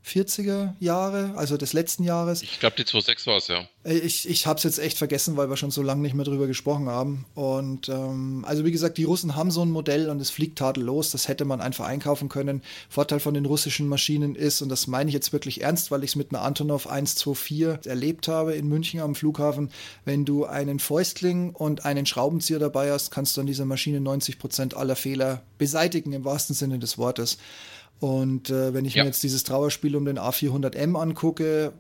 40er Jahre, also des letzten Jahres. Ich glaube, die 2.6 war es, ja. Ich, ich habe es jetzt echt vergessen, weil wir schon so lange nicht mehr drüber gesprochen haben. Und ähm, also wie gesagt, die Russen haben so ein Modell und es fliegt tadellos. Das hätte man einfach einkaufen können. Vorteil von den russischen Maschinen ist, und das meine ich jetzt wirklich ernst, weil ich es mit einer Antonov 124 erlebt habe in München am Flughafen, wenn du einen Fäustling und einen Schraubenzieher dabei hast, kannst du an dieser Maschine 90 Prozent aller Fehler beseitigen, im wahrsten Sinne des Wortes. Und äh, wenn ich ja. mir jetzt dieses Trauerspiel um den A400M angucke,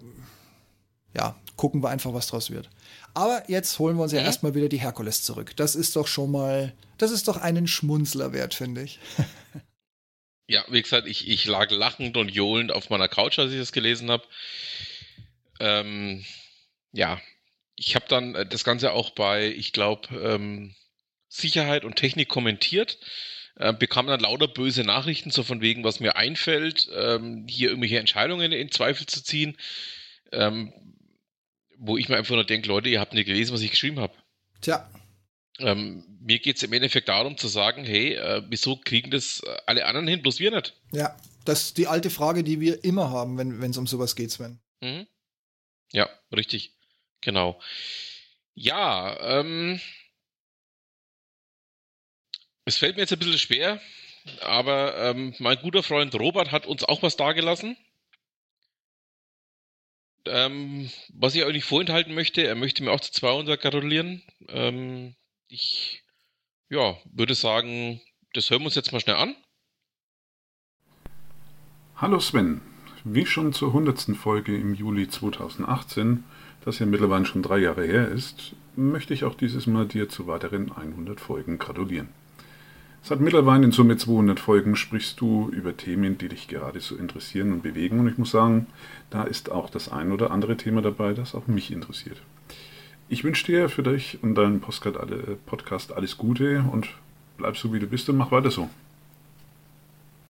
ja, gucken wir einfach, was draus wird. Aber jetzt holen wir uns ja Mhm. erstmal wieder die Herkules zurück. Das ist doch schon mal, das ist doch einen Schmunzler wert, finde ich. [laughs] Ja, wie gesagt, ich, ich lag lachend und johlend auf meiner Couch, als ich das gelesen habe. Ähm, ja, ich habe dann äh, das Ganze auch bei, ich glaube, ähm, Sicherheit und Technik kommentiert. Äh, bekam dann lauter böse Nachrichten, so von wegen, was mir einfällt, ähm, hier irgendwelche Entscheidungen in Zweifel zu ziehen. Ähm, wo ich mir einfach nur denke, Leute, ihr habt nicht gelesen, was ich geschrieben habe. Tja, Ähm, mir geht es im Endeffekt darum zu sagen, hey, äh, wieso kriegen das äh, alle anderen hin, bloß wir nicht? ja, das ist die alte Frage, die wir immer haben, wenn es um sowas geht, Sven. Mhm. Ja, richtig. Genau. Ja, ähm, es fällt mir jetzt ein bisschen schwer, aber ähm, mein guter Freund Robert hat uns auch was dagelassen. Ähm, was ich euch nicht vorenthalten möchte, er möchte mir auch zu 200 gratulieren. Ähm, ich, ja, würde sagen, das hören wir uns jetzt mal schnell an. Hallo Sven, wie schon zur 100. Folge im Juli 2018, das ja mittlerweile schon drei Jahre her ist, möchte ich auch dieses Mal dir zu weiteren 100 Folgen gratulieren. Seit mittlerweile in Summe 200 Folgen sprichst du über Themen, die dich gerade so interessieren und bewegen und ich muss sagen, da ist auch das ein oder andere Thema dabei, das auch mich interessiert. Ich wünsche dir für dich und deinen Podcast alles Gute und bleib so wie du bist und mach weiter so.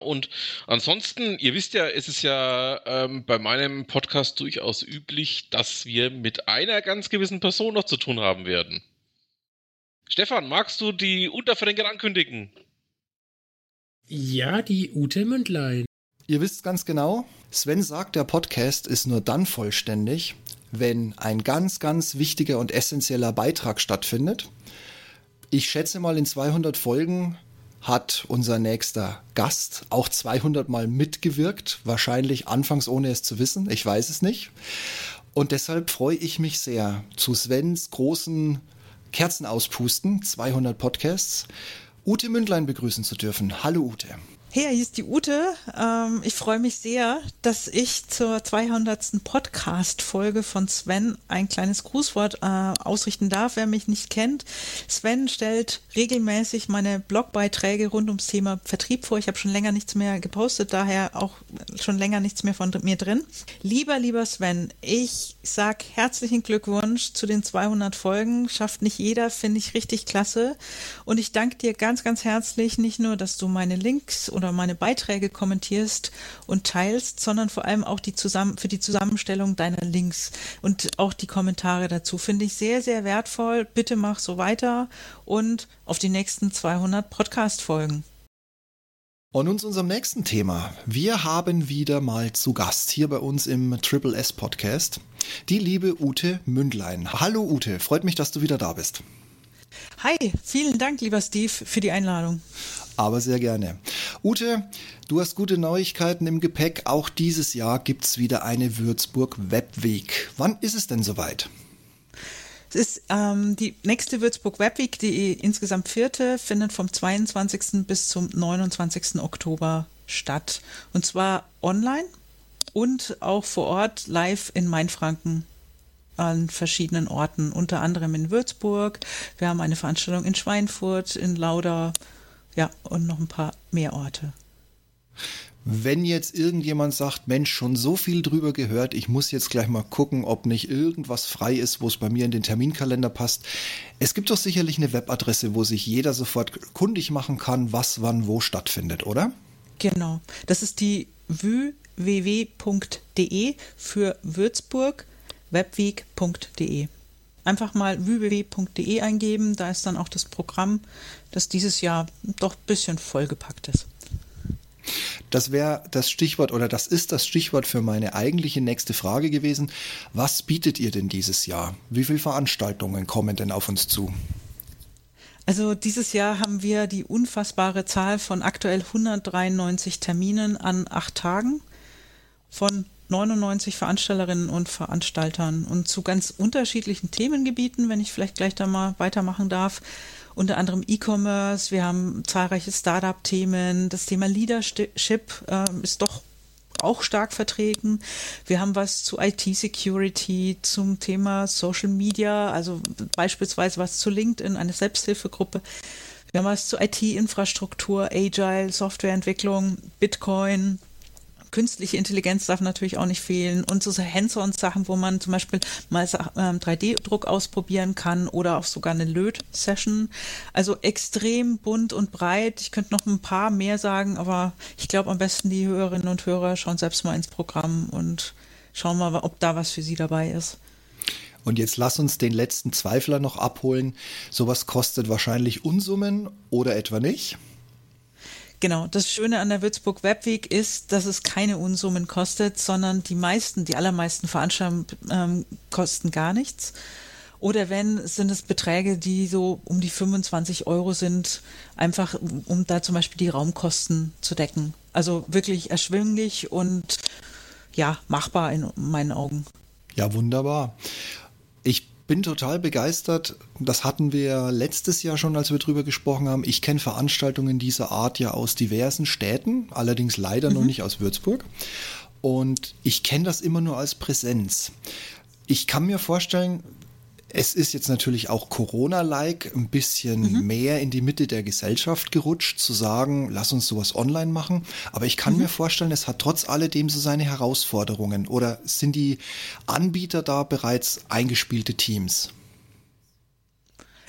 Und ansonsten, ihr wisst ja, es ist ja ähm, bei meinem Podcast durchaus üblich, dass wir mit einer ganz gewissen Person noch zu tun haben werden. Stefan, magst du die Unterverrinker ankündigen? Ja, die Ute Mündlein. Ihr wisst ganz genau, Sven sagt, der Podcast ist nur dann vollständig, wenn ein ganz, ganz wichtiger und essentieller Beitrag stattfindet. Ich schätze mal, in 200 Folgen hat unser nächster Gast auch 200 Mal mitgewirkt, wahrscheinlich anfangs ohne es zu wissen, ich weiß es nicht. Und deshalb freue ich mich sehr, zu Svens großen Kerzenauspusten, 200 Podcasts, Ute Mündlein begrüßen zu dürfen. Hallo Ute. Hey, hier ist die Ute. Ähm, ich freue mich sehr, dass ich zur 200. Podcast-Folge von Sven ein kleines Grußwort äh, ausrichten darf. Wer mich nicht kennt, Sven stellt regelmäßig meine Blogbeiträge rund ums Thema Vertrieb vor. Ich habe schon länger nichts mehr gepostet, daher auch schon länger nichts mehr von mir drin. Lieber, lieber Sven, ich sag herzlichen Glückwunsch zu den 200 Folgen. Schafft nicht jeder, finde ich richtig klasse. Und ich danke dir ganz, ganz herzlich, nicht nur, dass du meine Links oder meine Beiträge kommentierst und teilst, sondern vor allem auch die zusammen, für die Zusammenstellung deiner Links und auch die Kommentare dazu. Finde ich sehr, sehr wertvoll. Bitte mach so weiter und auf die nächsten 200 Podcast-Folgen. Und nun zu unserem nächsten Thema. Wir haben wieder mal zu Gast hier bei uns im Triple S Podcast die liebe Ute Mündlein. Hallo Ute, freut mich, dass du wieder da bist. Hi, vielen Dank, lieber Steve, für die Einladung. Aber sehr gerne. Ute, du hast gute Neuigkeiten im Gepäck. Auch dieses Jahr gibt's wieder eine Würzburg Webweek. Wann ist es denn soweit? Es ist ähm, die nächste Würzburg Webweek, die insgesamt vierte, findet vom 22. bis zum 29. Oktober statt. Und zwar online und auch vor Ort live in Mainfranken an verschiedenen Orten, unter anderem in Würzburg. Wir haben eine Veranstaltung in Schweinfurt, in Lauda, ja, und noch ein paar mehr Orte. Wenn jetzt irgendjemand sagt, Mensch, schon so viel drüber gehört, ich muss jetzt gleich mal gucken, ob nicht irgendwas frei ist, wo es bei mir in den Terminkalender passt. Es gibt doch sicherlich eine Webadresse, wo sich jeder sofort kundig machen kann, was wann wo stattfindet, oder? Genau. Das ist die www.de für Würzburg, webweek.de. Einfach mal www.de eingeben, da ist dann auch das Programm, das dieses Jahr doch ein bisschen vollgepackt ist. Das wäre das Stichwort oder das ist das Stichwort für meine eigentliche nächste Frage gewesen. Was bietet ihr denn dieses Jahr? Wie viele Veranstaltungen kommen denn auf uns zu? Also dieses Jahr haben wir die unfassbare Zahl von aktuell 193 Terminen an acht Tagen von 99 Veranstalterinnen und Veranstaltern und zu ganz unterschiedlichen Themengebieten, wenn ich vielleicht gleich da mal weitermachen darf. Unter anderem E-Commerce, wir haben zahlreiche Startup-Themen, das Thema Leadership äh, ist doch auch stark vertreten. Wir haben was zu IT-Security, zum Thema Social Media, also beispielsweise was zu LinkedIn, eine Selbsthilfegruppe. Wir haben was zu IT-Infrastruktur, Agile, Softwareentwicklung, Bitcoin, künstliche Intelligenz darf natürlich auch nicht fehlen und so Hands-on-Sachen, wo man zum Beispiel mal 3D-Druck ähm, ausprobieren kann oder auch sogar eine Löt-Session. Also extrem bunt und breit. Ich könnte noch ein paar mehr sagen, aber ich glaube am besten die Hörerinnen und Hörer schauen selbst mal ins Programm und schauen mal, ob da was für sie dabei ist. Und jetzt lass uns den letzten Zweifler noch abholen. Sowas kostet wahrscheinlich Unsummen oder etwa nicht? Genau, das Schöne an der Würzburg Webweek ist, dass es keine Unsummen kostet, sondern die meisten, die allermeisten Veranstaltungen ähm, kosten gar nichts. Oder wenn, sind es Beträge, die so um die 25 Euro sind, einfach um da zum Beispiel die Raumkosten zu decken. Also wirklich erschwinglich und ja, machbar in meinen Augen. Ja, wunderbar. Ich bin total begeistert. Das hatten wir letztes Jahr schon, als wir drüber gesprochen haben. Ich kenne Veranstaltungen dieser Art ja aus diversen Städten, allerdings leider mhm. noch nicht aus Würzburg. Und ich kenne das immer nur als Präsenz. Ich kann mir vorstellen, es ist jetzt natürlich auch Corona-like ein bisschen mhm. mehr in die Mitte der Gesellschaft gerutscht, zu sagen, lass uns sowas online machen. Aber ich kann mhm. mir vorstellen, es hat trotz alledem so seine Herausforderungen. Oder sind die Anbieter da bereits eingespielte Teams?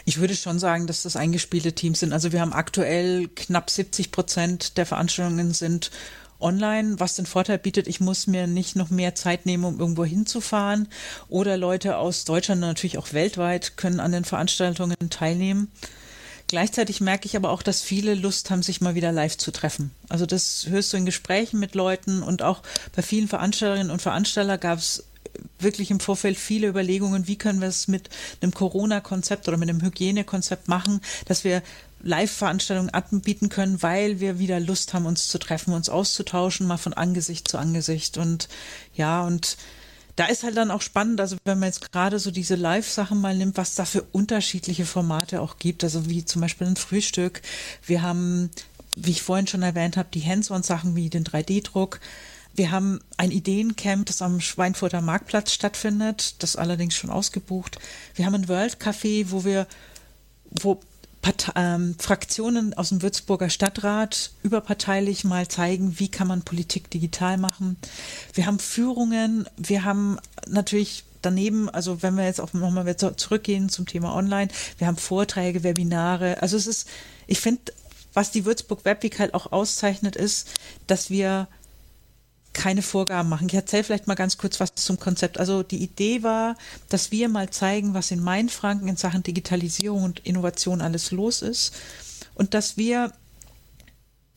Ich würde schon sagen, dass das eingespielte Teams sind. Also wir haben aktuell knapp 70 Prozent der Veranstaltungen sind online, was den Vorteil bietet, ich muss mir nicht noch mehr Zeit nehmen, um irgendwo hinzufahren. Oder Leute aus Deutschland, natürlich auch weltweit, können an den Veranstaltungen teilnehmen. Gleichzeitig merke ich aber auch, dass viele Lust haben, sich mal wieder live zu treffen. Also das hörst du in Gesprächen mit Leuten und auch bei vielen Veranstalterinnen und Veranstaltern gab es wirklich im Vorfeld viele Überlegungen, wie können wir es mit einem Corona-Konzept oder mit einem Hygienekonzept machen, dass wir Live-Veranstaltungen anbieten können, weil wir wieder Lust haben, uns zu treffen, uns auszutauschen, mal von Angesicht zu Angesicht. Und ja, und da ist halt dann auch spannend, also wenn man jetzt gerade so diese Live-Sachen mal nimmt, was da für unterschiedliche Formate auch gibt, also wie zum Beispiel ein Frühstück. Wir haben, wie ich vorhin schon erwähnt habe, die Hands-on-Sachen wie den 3D-Druck. Wir haben ein Ideencamp, das am Schweinfurter Marktplatz stattfindet, das allerdings schon ausgebucht. Wir haben ein World Café, wo wir, wo Partei, ähm, Fraktionen aus dem Würzburger Stadtrat überparteilich mal zeigen, wie kann man Politik digital machen. Wir haben Führungen, wir haben natürlich daneben, also wenn wir jetzt auch nochmal zurückgehen zum Thema Online, wir haben Vorträge, Webinare. Also es ist, ich finde, was die Würzburg Webweek halt auch auszeichnet, ist, dass wir keine Vorgaben machen. Ich erzähle vielleicht mal ganz kurz was zum Konzept. Also die Idee war, dass wir mal zeigen, was in Mainfranken in Sachen Digitalisierung und Innovation alles los ist und dass wir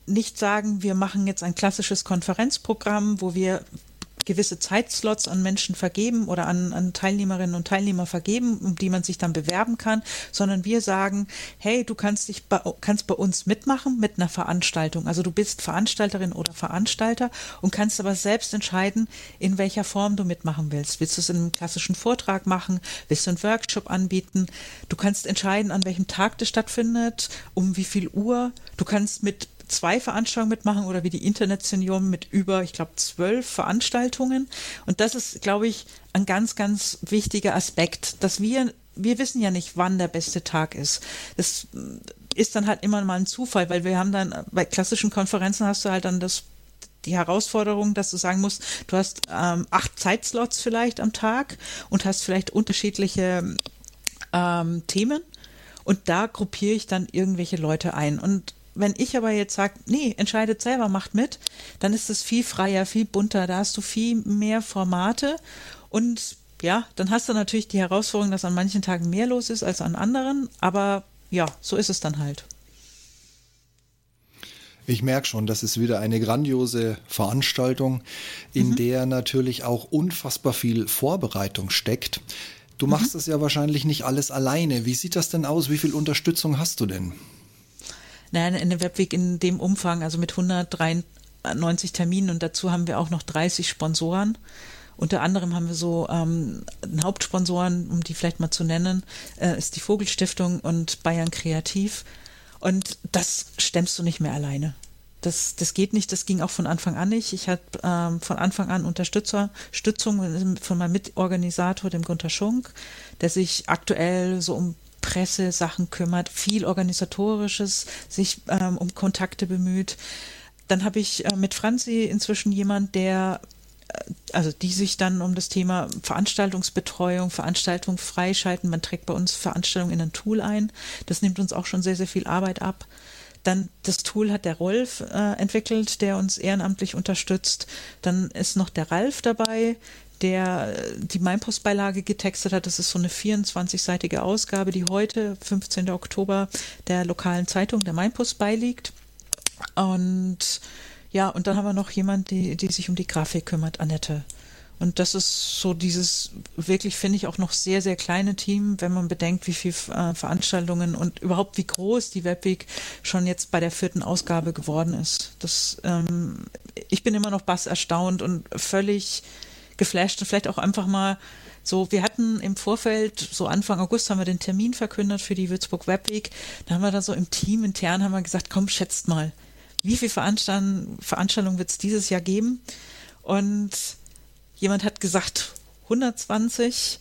nicht sagen, wir machen jetzt ein klassisches Konferenzprogramm, wo wir gewisse Zeitslots an Menschen vergeben oder an, an Teilnehmerinnen und Teilnehmer vergeben, um die man sich dann bewerben kann, sondern wir sagen, hey, du kannst dich bei, kannst bei uns mitmachen mit einer Veranstaltung. Also du bist Veranstalterin oder Veranstalter und kannst aber selbst entscheiden, in welcher Form du mitmachen willst. Willst du es in einem klassischen Vortrag machen? Willst du einen Workshop anbieten? Du kannst entscheiden, an welchem Tag das stattfindet, um wie viel Uhr. Du kannst mit zwei Veranstaltungen mitmachen oder wie die Internet Senior mit über, ich glaube, zwölf Veranstaltungen. Und das ist, glaube ich, ein ganz, ganz wichtiger Aspekt, dass wir, wir wissen ja nicht, wann der beste Tag ist. Das ist dann halt immer mal ein Zufall, weil wir haben dann, bei klassischen Konferenzen hast du halt dann das die Herausforderung, dass du sagen musst, du hast ähm, acht Zeitslots vielleicht am Tag und hast vielleicht unterschiedliche ähm, Themen und da gruppiere ich dann irgendwelche Leute ein. Und wenn ich aber jetzt sage, nee, entscheidet selber, macht mit, dann ist es viel freier, viel bunter, da hast du viel mehr Formate und ja, dann hast du natürlich die Herausforderung, dass an manchen Tagen mehr los ist als an anderen, aber ja, so ist es dann halt. Ich merke schon, das ist wieder eine grandiose Veranstaltung, in mhm. der natürlich auch unfassbar viel Vorbereitung steckt. Du mhm. machst das ja wahrscheinlich nicht alles alleine. Wie sieht das denn aus? Wie viel Unterstützung hast du denn? Nein, eine Webweek in dem Umfang, also mit 193 Terminen und dazu haben wir auch noch 30 Sponsoren. Unter anderem haben wir so ähm, Hauptsponsoren, um die vielleicht mal zu nennen, äh, ist die Vogelstiftung und Bayern Kreativ. Und das stemmst du nicht mehr alleine. das, das geht nicht, das ging auch von Anfang an nicht. Ich hatte ähm, von Anfang an Unterstützer, Stützung von meinem Mitorganisator, dem Gunter Schunk, der sich aktuell so um Pressesachen kümmert, viel organisatorisches, sich ähm, um Kontakte bemüht. Dann habe ich äh, mit Franzi inzwischen jemand, der äh, also die sich dann um das Thema Veranstaltungsbetreuung, Veranstaltung freischalten. Man trägt bei uns Veranstaltungen in ein Tool ein. Das nimmt uns auch schon sehr, sehr viel Arbeit ab. Dann das Tool hat der Rolf äh, entwickelt, der uns ehrenamtlich unterstützt. Dann ist noch der Ralf dabei, der äh, die Mainpost-Beilage getextet hat. Das ist so eine 24-seitige Ausgabe, die heute, 15. Oktober, der lokalen Zeitung der Mainpost beiliegt. Und ja, und dann haben wir noch jemand, die, die sich um die Grafik kümmert, Annette. Und das ist so dieses wirklich, finde ich, auch noch sehr, sehr kleine Team, wenn man bedenkt, wie viele äh, Veranstaltungen und überhaupt wie groß die Webweek schon jetzt bei der vierten Ausgabe geworden ist. Das, ähm, ich bin immer noch bass erstaunt und völlig geflasht und vielleicht auch einfach mal so, wir hatten im Vorfeld, so Anfang August haben wir den Termin verkündet für die Würzburg Webweek. Da haben wir da so im Team intern haben wir gesagt, komm, schätzt mal, wie viele Veranstaltungen, Veranstaltungen wird es dieses Jahr geben? Und jemand hat gesagt 120,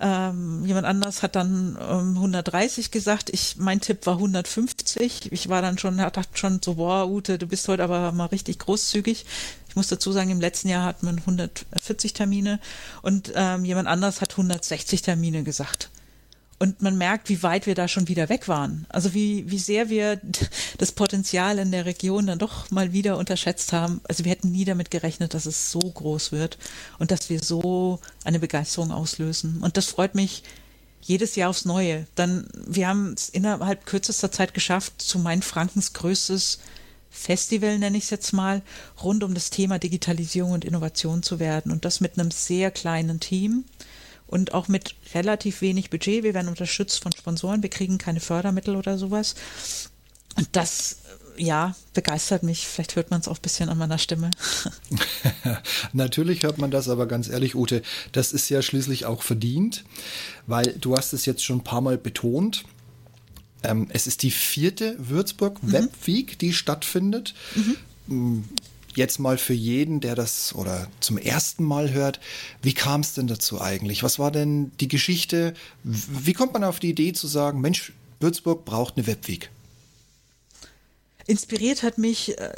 ähm, jemand anders hat dann ähm, 130 gesagt. Ich, mein Tipp war 150. Ich war dann schon, dachte schon so, boah, Ute, du bist heute aber mal richtig großzügig. Ich muss dazu sagen, im letzten Jahr hat man 140 Termine und ähm, jemand anders hat 160 Termine gesagt. Und man merkt, wie weit wir da schon wieder weg waren. Also wie, wie sehr wir [laughs] das Potenzial in der Region dann doch mal wieder unterschätzt haben. Also wir hätten nie damit gerechnet, dass es so groß wird und dass wir so eine Begeisterung auslösen. Und das freut mich jedes Jahr aufs Neue. Dann, wir haben es innerhalb kürzester Zeit geschafft, zu Mainfrankens größtes Festival, nenne ich es jetzt mal, rund um das Thema Digitalisierung und Innovation zu werden. Und das mit einem sehr kleinen Team und auch mit relativ wenig Budget. Wir werden unterstützt von Sponsoren, wir kriegen keine Fördermittel oder sowas. Und das, ja, begeistert mich. Vielleicht hört man es auch ein bisschen an meiner Stimme. [laughs] Natürlich hört man das, aber ganz ehrlich, Ute, das ist ja schließlich auch verdient, weil du hast es jetzt schon ein paar Mal betont. Ähm, es ist die vierte Würzburg mhm. Web Week, die stattfindet. Mhm jetzt mal für jeden, der das oder zum ersten Mal hört, wie kam es denn dazu eigentlich? Was war denn die Geschichte? Wie kommt man auf die Idee zu sagen, Mensch, Würzburg braucht eine Webweek? Inspiriert hat mich äh,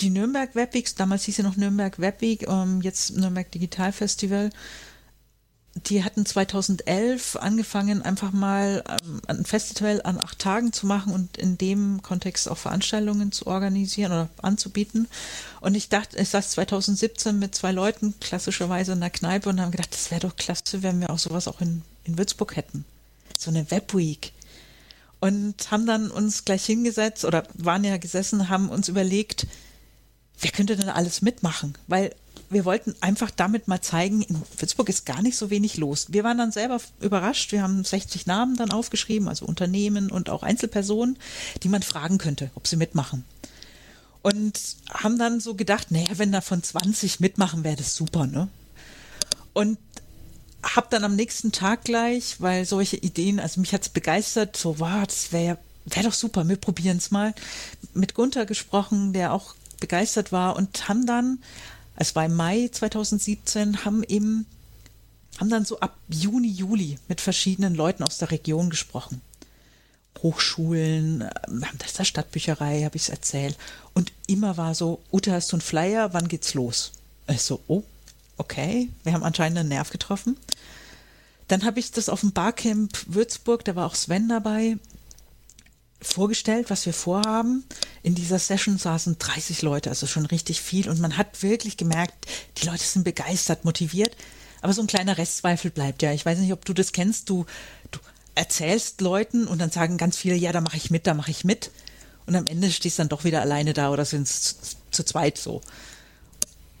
die Nürnberg Webweeks, damals hieß sie noch Nürnberg Webweek, ähm, jetzt Nürnberg Digital Festival die hatten 2011 angefangen, einfach mal ähm, ein Festival an acht Tagen zu machen und in dem Kontext auch Veranstaltungen zu organisieren oder anzubieten. Und ich dachte, ich saß 2017 mit zwei Leuten klassischerweise in der Kneipe und haben gedacht, das wäre doch klasse, wenn wir auch sowas auch in, in Würzburg hätten. So eine Webweek. Und haben dann uns gleich hingesetzt oder waren ja gesessen, haben uns überlegt, wer könnte denn alles mitmachen? Weil wir wollten einfach damit mal zeigen, in Würzburg ist gar nicht so wenig los. Wir waren dann selber überrascht. Wir haben 60 Namen dann aufgeschrieben, also Unternehmen und auch Einzelpersonen, die man fragen könnte, ob sie mitmachen. Und haben dann so gedacht, naja, wenn da von 20 mitmachen, wäre das super, ne? Und hab dann am nächsten Tag gleich, weil solche Ideen, also mich hat's begeistert, so, wow, das wäre wär doch super, wir probieren es mal, mit Gunther gesprochen, der auch begeistert war und haben dann es war im Mai 2017, haben eben, haben dann so ab Juni, Juli mit verschiedenen Leuten aus der Region gesprochen. Hochschulen, ähm, das der Stadtbücherei, habe ich es erzählt. Und immer war so, Ute, hast du einen Flyer, wann geht's los? Ich so, oh, okay, wir haben anscheinend einen Nerv getroffen. Dann habe ich das auf dem Barcamp Würzburg, da war auch Sven dabei, vorgestellt, was wir vorhaben. In dieser Session saßen 30 Leute, also schon richtig viel. Und man hat wirklich gemerkt, die Leute sind begeistert, motiviert. Aber so ein kleiner Restzweifel bleibt ja. Ich weiß nicht, ob du das kennst. Du, du erzählst Leuten und dann sagen ganz viele, ja, da mache ich mit, da mache ich mit. Und am Ende stehst du dann doch wieder alleine da oder sind es zu, zu zweit so.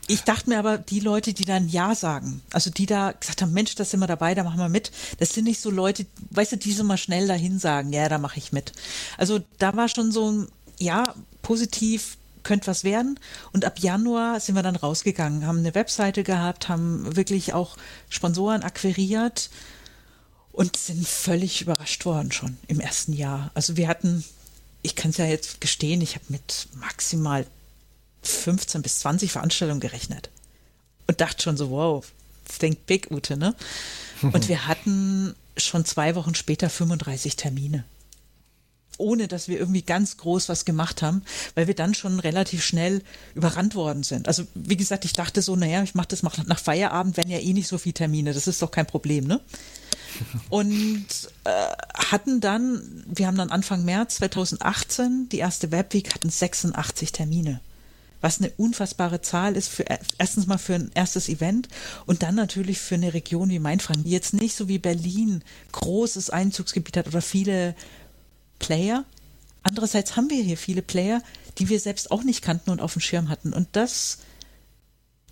Ich dachte mir aber, die Leute, die dann Ja sagen, also die da gesagt haben, Mensch, da sind wir dabei, da machen wir mit, das sind nicht so Leute, weißt du, die so mal schnell dahin sagen, ja, da mache ich mit. Also da war schon so ein, ja, positiv, könnte was werden. Und ab Januar sind wir dann rausgegangen, haben eine Webseite gehabt, haben wirklich auch Sponsoren akquiriert und sind völlig überrascht worden schon im ersten Jahr. Also wir hatten ich kann es ja jetzt gestehen, ich habe mit maximal 15 bis 20 Veranstaltungen gerechnet. Und dachte schon so, wow, think big, Ute, ne? Und wir [laughs] hatten schon zwei Wochen später 35 Termine. Ohne dass wir irgendwie ganz groß was gemacht haben, weil wir dann schon relativ schnell überrannt worden sind. Also, wie gesagt, ich dachte so, naja, ich mache das nach Feierabend, wenn ja eh nicht so viele Termine. Das ist doch kein Problem, ne? [laughs] Und äh, hatten dann, wir haben dann Anfang März 2018 die erste Webweek, hatten 86 Termine was eine unfassbare Zahl ist für erstens mal für ein erstes Event und dann natürlich für eine Region wie Mainfranken, die jetzt nicht so wie Berlin großes Einzugsgebiet hat oder viele Player. Andererseits haben wir hier viele Player, die wir selbst auch nicht kannten und auf dem Schirm hatten. Und das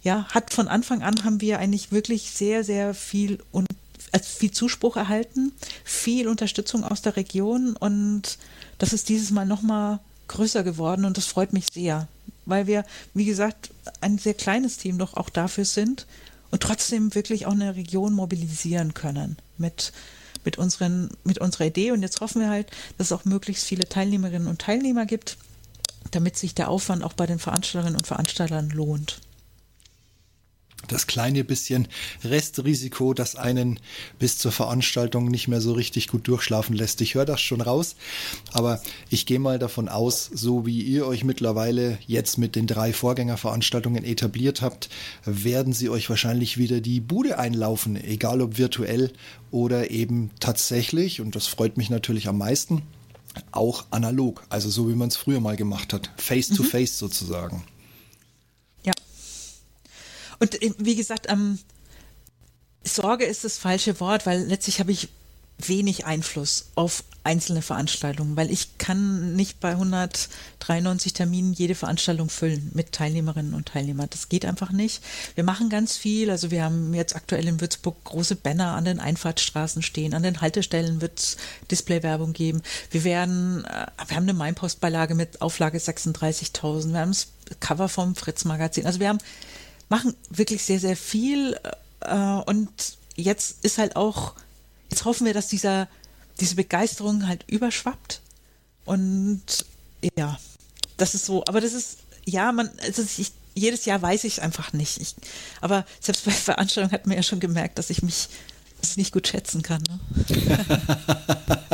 ja, hat von Anfang an haben wir eigentlich wirklich sehr, sehr viel und also viel Zuspruch erhalten, viel Unterstützung aus der Region und das ist dieses Mal nochmal größer geworden und das freut mich sehr weil wir, wie gesagt, ein sehr kleines Team doch auch dafür sind und trotzdem wirklich auch eine Region mobilisieren können mit, mit, unseren, mit unserer Idee. Und jetzt hoffen wir halt, dass es auch möglichst viele Teilnehmerinnen und Teilnehmer gibt, damit sich der Aufwand auch bei den Veranstalterinnen und Veranstaltern lohnt das kleine bisschen Restrisiko, das einen bis zur Veranstaltung nicht mehr so richtig gut durchschlafen lässt. Ich höre das schon raus, aber ich gehe mal davon aus, so wie ihr euch mittlerweile jetzt mit den drei Vorgängerveranstaltungen etabliert habt, werden sie euch wahrscheinlich wieder die Bude einlaufen, egal ob virtuell oder eben tatsächlich, und das freut mich natürlich am meisten, auch analog, also so wie man es früher mal gemacht hat, face to mhm. face sozusagen. Und äh, wie gesagt, ähm, Sorge ist das falsche Wort, weil letztlich habe ich wenig Einfluss auf einzelne Veranstaltungen, weil ich kann nicht bei 193 Terminen jede Veranstaltung füllen mit Teilnehmerinnen und Teilnehmern. Das geht einfach nicht. Wir machen ganz viel. Also wir haben jetzt aktuell in Würzburg große Banner an den Einfahrtsstraßen stehen. An den Haltestellen wird es Displaywerbung geben. Wir werden, äh, wir haben eine Mainpostbeilage mit Auflage 36.000. Wir haben das Cover vom Fritz Magazin. Also wir haben machen wirklich sehr, sehr viel. Äh, und jetzt ist halt auch, jetzt hoffen wir, dass dieser, diese Begeisterung halt überschwappt. Und ja, das ist so, aber das ist, ja, man, also ich, jedes Jahr weiß ich es einfach nicht. Ich, aber selbst bei Veranstaltungen hat man ja schon gemerkt, dass ich mich das nicht gut schätzen kann. Ne?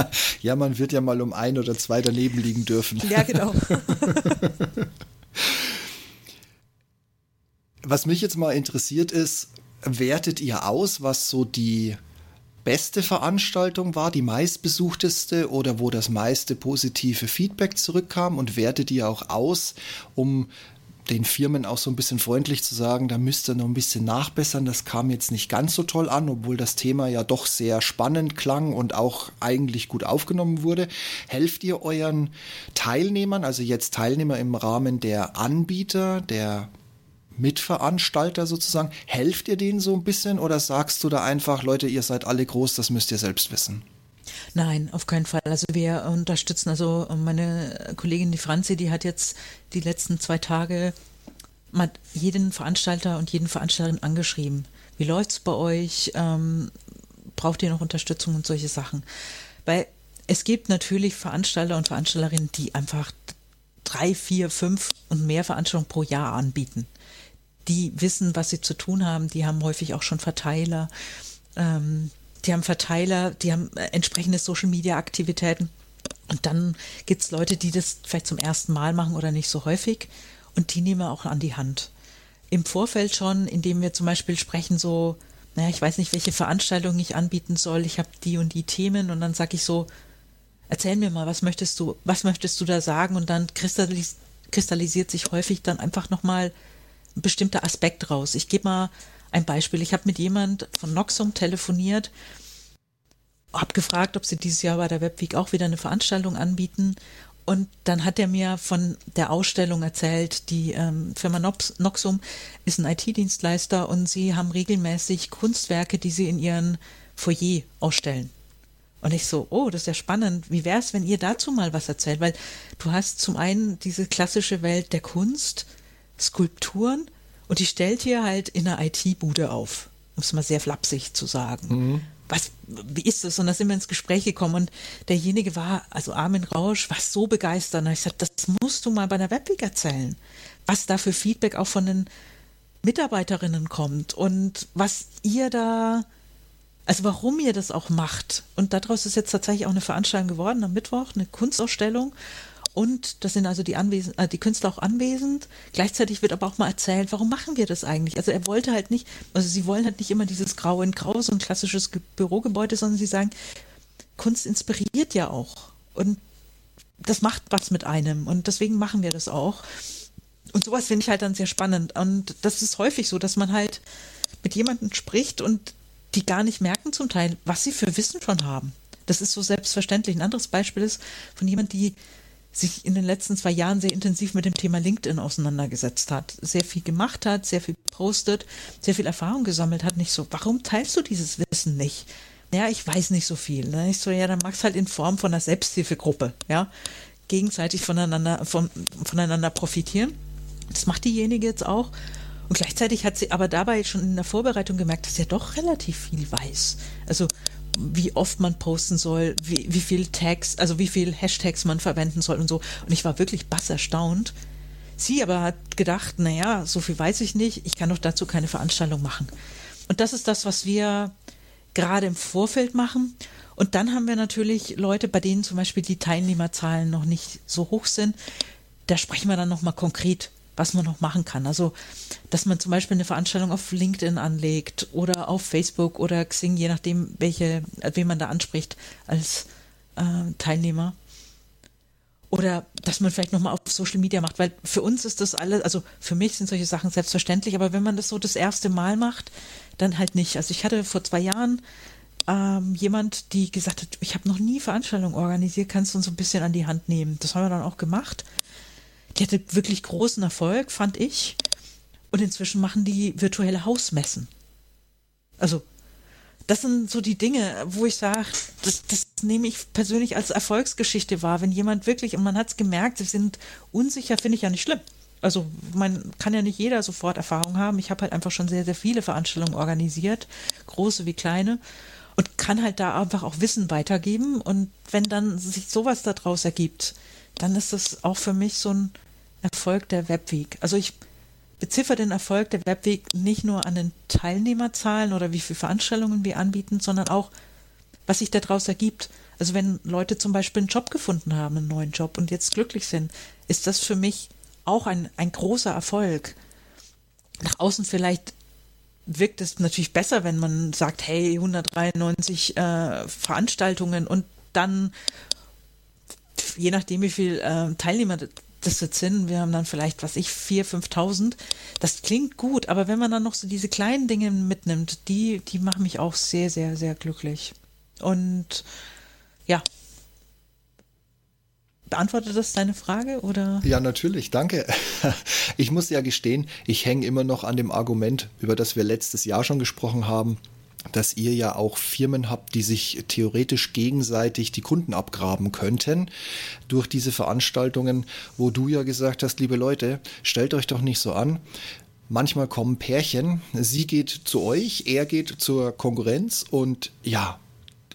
[laughs] ja, man wird ja mal um ein oder zwei daneben liegen dürfen. Ja, genau. [laughs] Was mich jetzt mal interessiert ist, wertet ihr aus, was so die beste Veranstaltung war, die meistbesuchteste oder wo das meiste positive Feedback zurückkam und wertet ihr auch aus, um den Firmen auch so ein bisschen freundlich zu sagen, da müsst ihr noch ein bisschen nachbessern. Das kam jetzt nicht ganz so toll an, obwohl das Thema ja doch sehr spannend klang und auch eigentlich gut aufgenommen wurde. Helft ihr euren Teilnehmern, also jetzt Teilnehmer im Rahmen der Anbieter, der Mitveranstalter sozusagen. Helft ihr denen so ein bisschen oder sagst du da einfach, Leute, ihr seid alle groß, das müsst ihr selbst wissen? Nein, auf keinen Fall. Also wir unterstützen, also meine Kollegin, die Franzi, die hat jetzt die letzten zwei Tage jeden Veranstalter und jeden Veranstalterin angeschrieben. Wie läuft's bei euch? Ähm, braucht ihr noch Unterstützung und solche Sachen? Weil es gibt natürlich Veranstalter und Veranstalterinnen, die einfach drei, vier, fünf und mehr Veranstaltungen pro Jahr anbieten die wissen, was sie zu tun haben. Die haben häufig auch schon Verteiler. Ähm, die haben Verteiler, die haben äh, entsprechende Social-Media-Aktivitäten. Und dann gibt es Leute, die das vielleicht zum ersten Mal machen oder nicht so häufig. Und die nehmen wir auch an die Hand. Im Vorfeld schon, indem wir zum Beispiel sprechen, so, naja, ich weiß nicht, welche Veranstaltung ich anbieten soll. Ich habe die und die Themen. Und dann sage ich so, erzähl mir mal, was möchtest du, was möchtest du da sagen? Und dann kristallis kristallisiert sich häufig dann einfach nochmal ein bestimmter Aspekt raus. Ich gebe mal ein Beispiel. Ich habe mit jemand von Noxum telefoniert, habe gefragt, ob sie dieses Jahr bei der Webweek auch wieder eine Veranstaltung anbieten. Und dann hat er mir von der Ausstellung erzählt, die ähm, Firma Nox, Noxum ist ein IT-Dienstleister und sie haben regelmäßig Kunstwerke, die sie in ihren Foyer ausstellen. Und ich so, oh, das ist ja spannend. Wie wäre es, wenn ihr dazu mal was erzählt? Weil du hast zum einen diese klassische Welt der Kunst, Skulpturen und die stellt ihr halt in einer IT-Bude auf, um es mal sehr flapsig zu sagen. Mhm. was, wie ist das? Und da sind wir ins Gespräch gekommen und derjenige war, also Armin Rausch, war so begeistert. Und ich gesagt, das musst du mal bei der Webweek erzählen, was da für Feedback auch von den Mitarbeiterinnen kommt und was ihr da, also warum ihr das auch macht. Und daraus ist jetzt tatsächlich auch eine Veranstaltung geworden am Mittwoch, eine Kunstausstellung. Und das sind also die, Anwesen, äh, die Künstler auch anwesend. Gleichzeitig wird aber auch mal erzählt, warum machen wir das eigentlich? Also er wollte halt nicht, also sie wollen halt nicht immer dieses Grau in Grau, so ein klassisches Bürogebäude, sondern sie sagen, Kunst inspiriert ja auch. Und das macht was mit einem. Und deswegen machen wir das auch. Und sowas finde ich halt dann sehr spannend. Und das ist häufig so, dass man halt mit jemandem spricht und die gar nicht merken zum Teil, was sie für Wissen schon haben. Das ist so selbstverständlich. Ein anderes Beispiel ist von jemand, die sich in den letzten zwei Jahren sehr intensiv mit dem Thema LinkedIn auseinandergesetzt hat, sehr viel gemacht hat, sehr viel postet, sehr viel Erfahrung gesammelt hat, nicht so, warum teilst du dieses Wissen nicht? Ja, ich weiß nicht so viel. Ne? Ich so, ja, dann mach's halt in Form von einer Selbsthilfegruppe, ja, gegenseitig voneinander, von, voneinander profitieren. Das macht diejenige jetzt auch. Und gleichzeitig hat sie aber dabei schon in der Vorbereitung gemerkt, dass sie ja doch relativ viel weiß. Also wie oft man posten soll, wie, wie viel Tags, also wie viel Hashtags man verwenden soll und so. Und ich war wirklich bass erstaunt. Sie aber hat gedacht, naja, so viel weiß ich nicht, ich kann doch dazu keine Veranstaltung machen. Und das ist das, was wir gerade im Vorfeld machen. Und dann haben wir natürlich Leute, bei denen zum Beispiel die Teilnehmerzahlen noch nicht so hoch sind. Da sprechen wir dann nochmal konkret was man noch machen kann. Also, dass man zum Beispiel eine Veranstaltung auf LinkedIn anlegt oder auf Facebook oder Xing, je nachdem, welche, wen man da anspricht als äh, Teilnehmer. Oder dass man vielleicht nochmal auf Social Media macht, weil für uns ist das alles, also für mich sind solche Sachen selbstverständlich, aber wenn man das so das erste Mal macht, dann halt nicht. Also ich hatte vor zwei Jahren ähm, jemand, die gesagt hat, ich habe noch nie Veranstaltungen organisiert, kannst du uns ein bisschen an die Hand nehmen. Das haben wir dann auch gemacht die hatte wirklich großen Erfolg, fand ich. Und inzwischen machen die virtuelle Hausmessen. Also, das sind so die Dinge, wo ich sage, das, das nehme ich persönlich als Erfolgsgeschichte wahr. Wenn jemand wirklich, und man hat es gemerkt, sie sind unsicher, finde ich ja nicht schlimm. Also man kann ja nicht jeder sofort Erfahrung haben. Ich habe halt einfach schon sehr, sehr viele Veranstaltungen organisiert, große wie kleine, und kann halt da einfach auch Wissen weitergeben. Und wenn dann sich sowas daraus ergibt, dann ist das auch für mich so ein Erfolg der Webweek. Also ich beziffer den Erfolg der Webweek nicht nur an den Teilnehmerzahlen oder wie viele Veranstaltungen wir anbieten, sondern auch, was sich daraus ergibt. Also wenn Leute zum Beispiel einen Job gefunden haben, einen neuen Job und jetzt glücklich sind, ist das für mich auch ein, ein großer Erfolg. Nach außen vielleicht wirkt es natürlich besser, wenn man sagt, hey, 193 äh, Veranstaltungen und dann, je nachdem, wie viele äh, Teilnehmer das jetzt sind, wir haben dann vielleicht, was ich, 4.000, 5.000. Das klingt gut, aber wenn man dann noch so diese kleinen Dinge mitnimmt, die, die machen mich auch sehr, sehr, sehr glücklich. Und ja, Beantwortet das deine Frage oder? Ja, natürlich, danke. [laughs] Ich muss ja gestehen, ich hänge immer noch an dem Argument, über das wir letztes Jahr schon gesprochen haben dass ihr ja auch Firmen habt, die sich theoretisch gegenseitig die Kunden abgraben könnten durch diese Veranstaltungen, wo du ja gesagt hast, liebe Leute, stellt euch doch nicht so an. Manchmal kommen Pärchen, sie geht zu euch, er geht zur Konkurrenz und ja,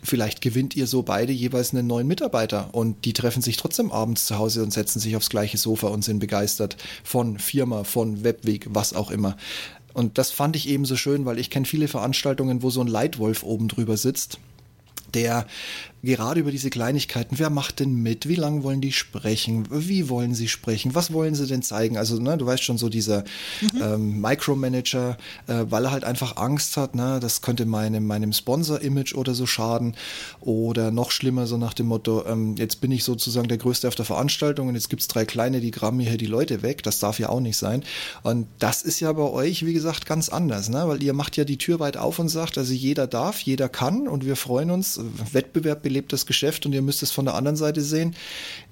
vielleicht gewinnt ihr so beide jeweils einen neuen Mitarbeiter und die treffen sich trotzdem abends zu Hause und setzen sich aufs gleiche Sofa und sind begeistert von Firma, von Webweg, was auch immer. Und das fand ich eben so schön, weil ich kenne viele Veranstaltungen, wo so ein Leitwolf oben drüber sitzt, der gerade über diese Kleinigkeiten, wer macht denn mit, wie lange wollen die sprechen, wie wollen sie sprechen, was wollen sie denn zeigen? Also, ne, du weißt schon, so dieser mhm. ähm, Micromanager, äh, weil er halt einfach Angst hat, ne, das könnte meinem, meinem Sponsor-Image oder so schaden. Oder noch schlimmer, so nach dem Motto, ähm, jetzt bin ich sozusagen der Größte auf der Veranstaltung und jetzt gibt's drei kleine, die graben mir hier die Leute weg. Das darf ja auch nicht sein. Und das ist ja bei euch, wie gesagt, ganz anders, ne? weil ihr macht ja die Tür weit auf und sagt, also jeder darf, jeder kann und wir freuen uns. Wettbewerb belebtes Geschäft und ihr müsst es von der anderen Seite sehen.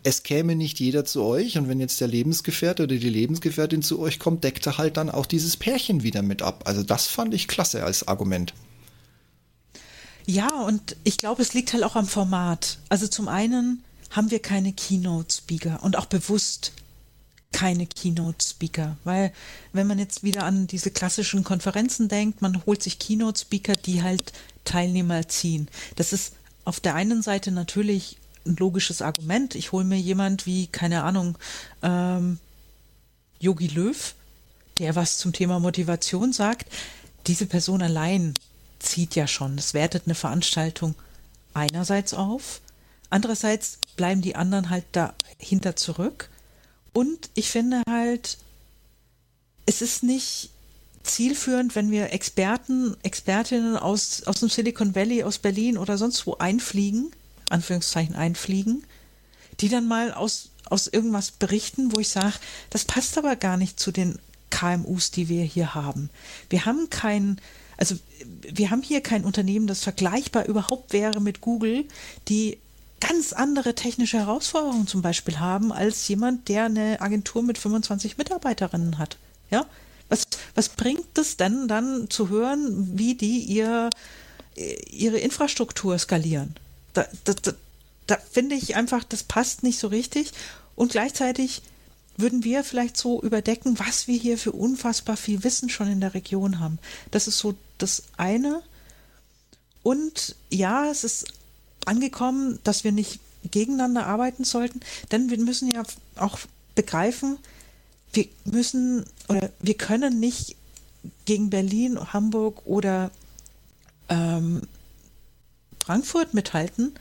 Es käme nicht jeder zu euch und wenn jetzt der Lebensgefährte oder die Lebensgefährtin zu euch kommt, deckt er halt dann auch dieses Pärchen wieder mit ab. Also das fand ich klasse als Argument. Ja, und ich glaube, es liegt halt auch am Format. Also zum einen haben wir keine Keynote-Speaker und auch bewusst keine Keynote-Speaker, weil wenn man jetzt wieder an diese klassischen Konferenzen denkt, man holt sich Keynote-Speaker, die halt Teilnehmer ziehen. Das ist auf der einen Seite natürlich ein logisches Argument. Ich hole mir jemand wie, keine Ahnung, ähm, Yogi Löw, der was zum Thema Motivation sagt. Diese Person allein zieht ja schon. Es wertet eine Veranstaltung einerseits auf, andererseits bleiben die anderen halt dahinter zurück. Und ich finde halt, es ist nicht zielführend, wenn wir Experten, Expertinnen aus, aus dem Silicon Valley, aus Berlin oder sonst wo einfliegen, Anführungszeichen einfliegen, die dann mal aus, aus irgendwas berichten, wo ich sage, das passt aber gar nicht zu den KMUs, die wir hier haben. Wir haben kein, also wir haben hier kein Unternehmen, das vergleichbar überhaupt wäre mit Google, die ganz andere technische Herausforderungen zum Beispiel haben als jemand, der eine Agentur mit 25 Mitarbeiterinnen hat. Ja, was, was bringt es denn dann zu hören, wie die ihr, ihre Infrastruktur skalieren? Da, da, da, da finde ich einfach, das passt nicht so richtig. Und gleichzeitig würden wir vielleicht so überdecken, was wir hier für unfassbar viel Wissen schon in der Region haben. Das ist so das eine. Und ja, es ist angekommen, dass wir nicht gegeneinander arbeiten sollten, denn wir müssen ja auch begreifen, wir müssen oder wir können nicht gegen Berlin, Hamburg oder ähm, Frankfurt mithalten,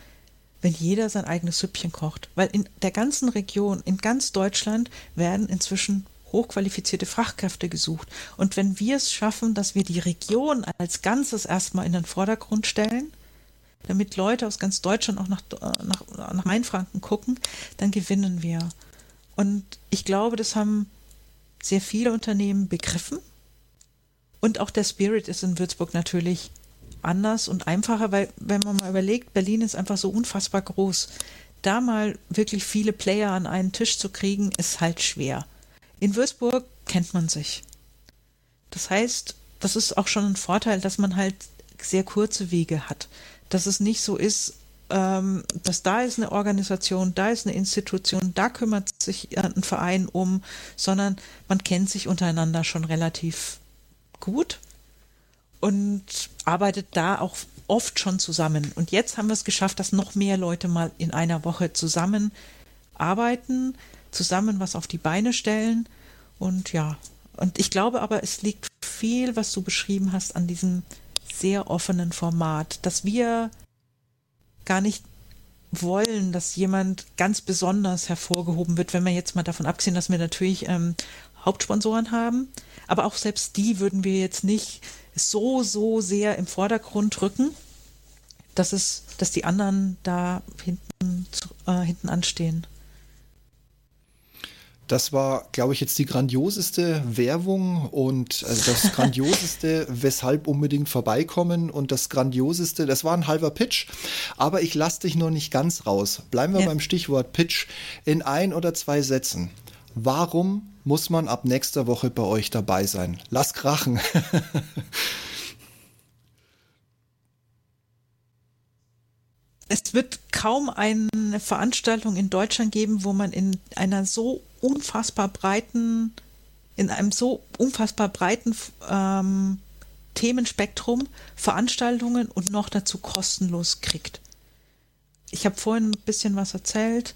wenn jeder sein eigenes Süppchen kocht. Weil in der ganzen Region, in ganz Deutschland werden inzwischen hochqualifizierte Fachkräfte gesucht. Und wenn wir es schaffen, dass wir die Region als Ganzes erstmal in den Vordergrund stellen, damit Leute aus ganz Deutschland auch nach, nach, nach Mainfranken gucken, dann gewinnen wir. Und ich glaube, das haben sehr viele Unternehmen begriffen. Und auch der Spirit ist in Würzburg natürlich anders und einfacher, weil wenn man mal überlegt, Berlin ist einfach so unfassbar groß. Da mal wirklich viele Player an einen Tisch zu kriegen, ist halt schwer. In Würzburg kennt man sich. Das heißt, das ist auch schon ein Vorteil, dass man halt sehr kurze Wege hat. Dass es nicht so ist, ähm, dass da ist eine Organisation, da ist eine Institution, da kümmert sich ein Verein um, sondern man kennt sich untereinander schon relativ gut und arbeitet da auch oft schon zusammen. Und jetzt haben wir es geschafft, dass noch mehr Leute mal in einer Woche zusammen arbeiten, zusammen was auf die Beine stellen. Und ja, und ich glaube aber, es liegt viel, was du beschrieben hast, an diesem sehr offenen Format, dass wir gar nicht wollen, dass jemand ganz besonders hervorgehoben wird, wenn wir jetzt mal davon absehen, dass wir natürlich ähm, Hauptsponsoren haben. Aber auch selbst die würden wir jetzt nicht so, so sehr im Vordergrund rücken, dass es, dass die anderen da hinten, äh, hinten anstehen. Das war, glaube ich, jetzt die grandioseste Werbung und also das [laughs] grandioseste, weshalb unbedingt vorbeikommen und das grandioseste, das war ein halber Pitch, aber ich lasse dich noch nicht ganz raus. Bleiben wir ja. beim Stichwort Pitch in ein oder zwei Sätzen. Warum muss man ab nächster Woche bei euch dabei sein? Lass krachen. [laughs] es wird kaum eine Veranstaltung in Deutschland geben, wo man in einer so unfassbar breiten, in einem so unfassbar breiten ähm, Themenspektrum Veranstaltungen und noch dazu kostenlos kriegt. Ich habe vorhin ein bisschen was erzählt.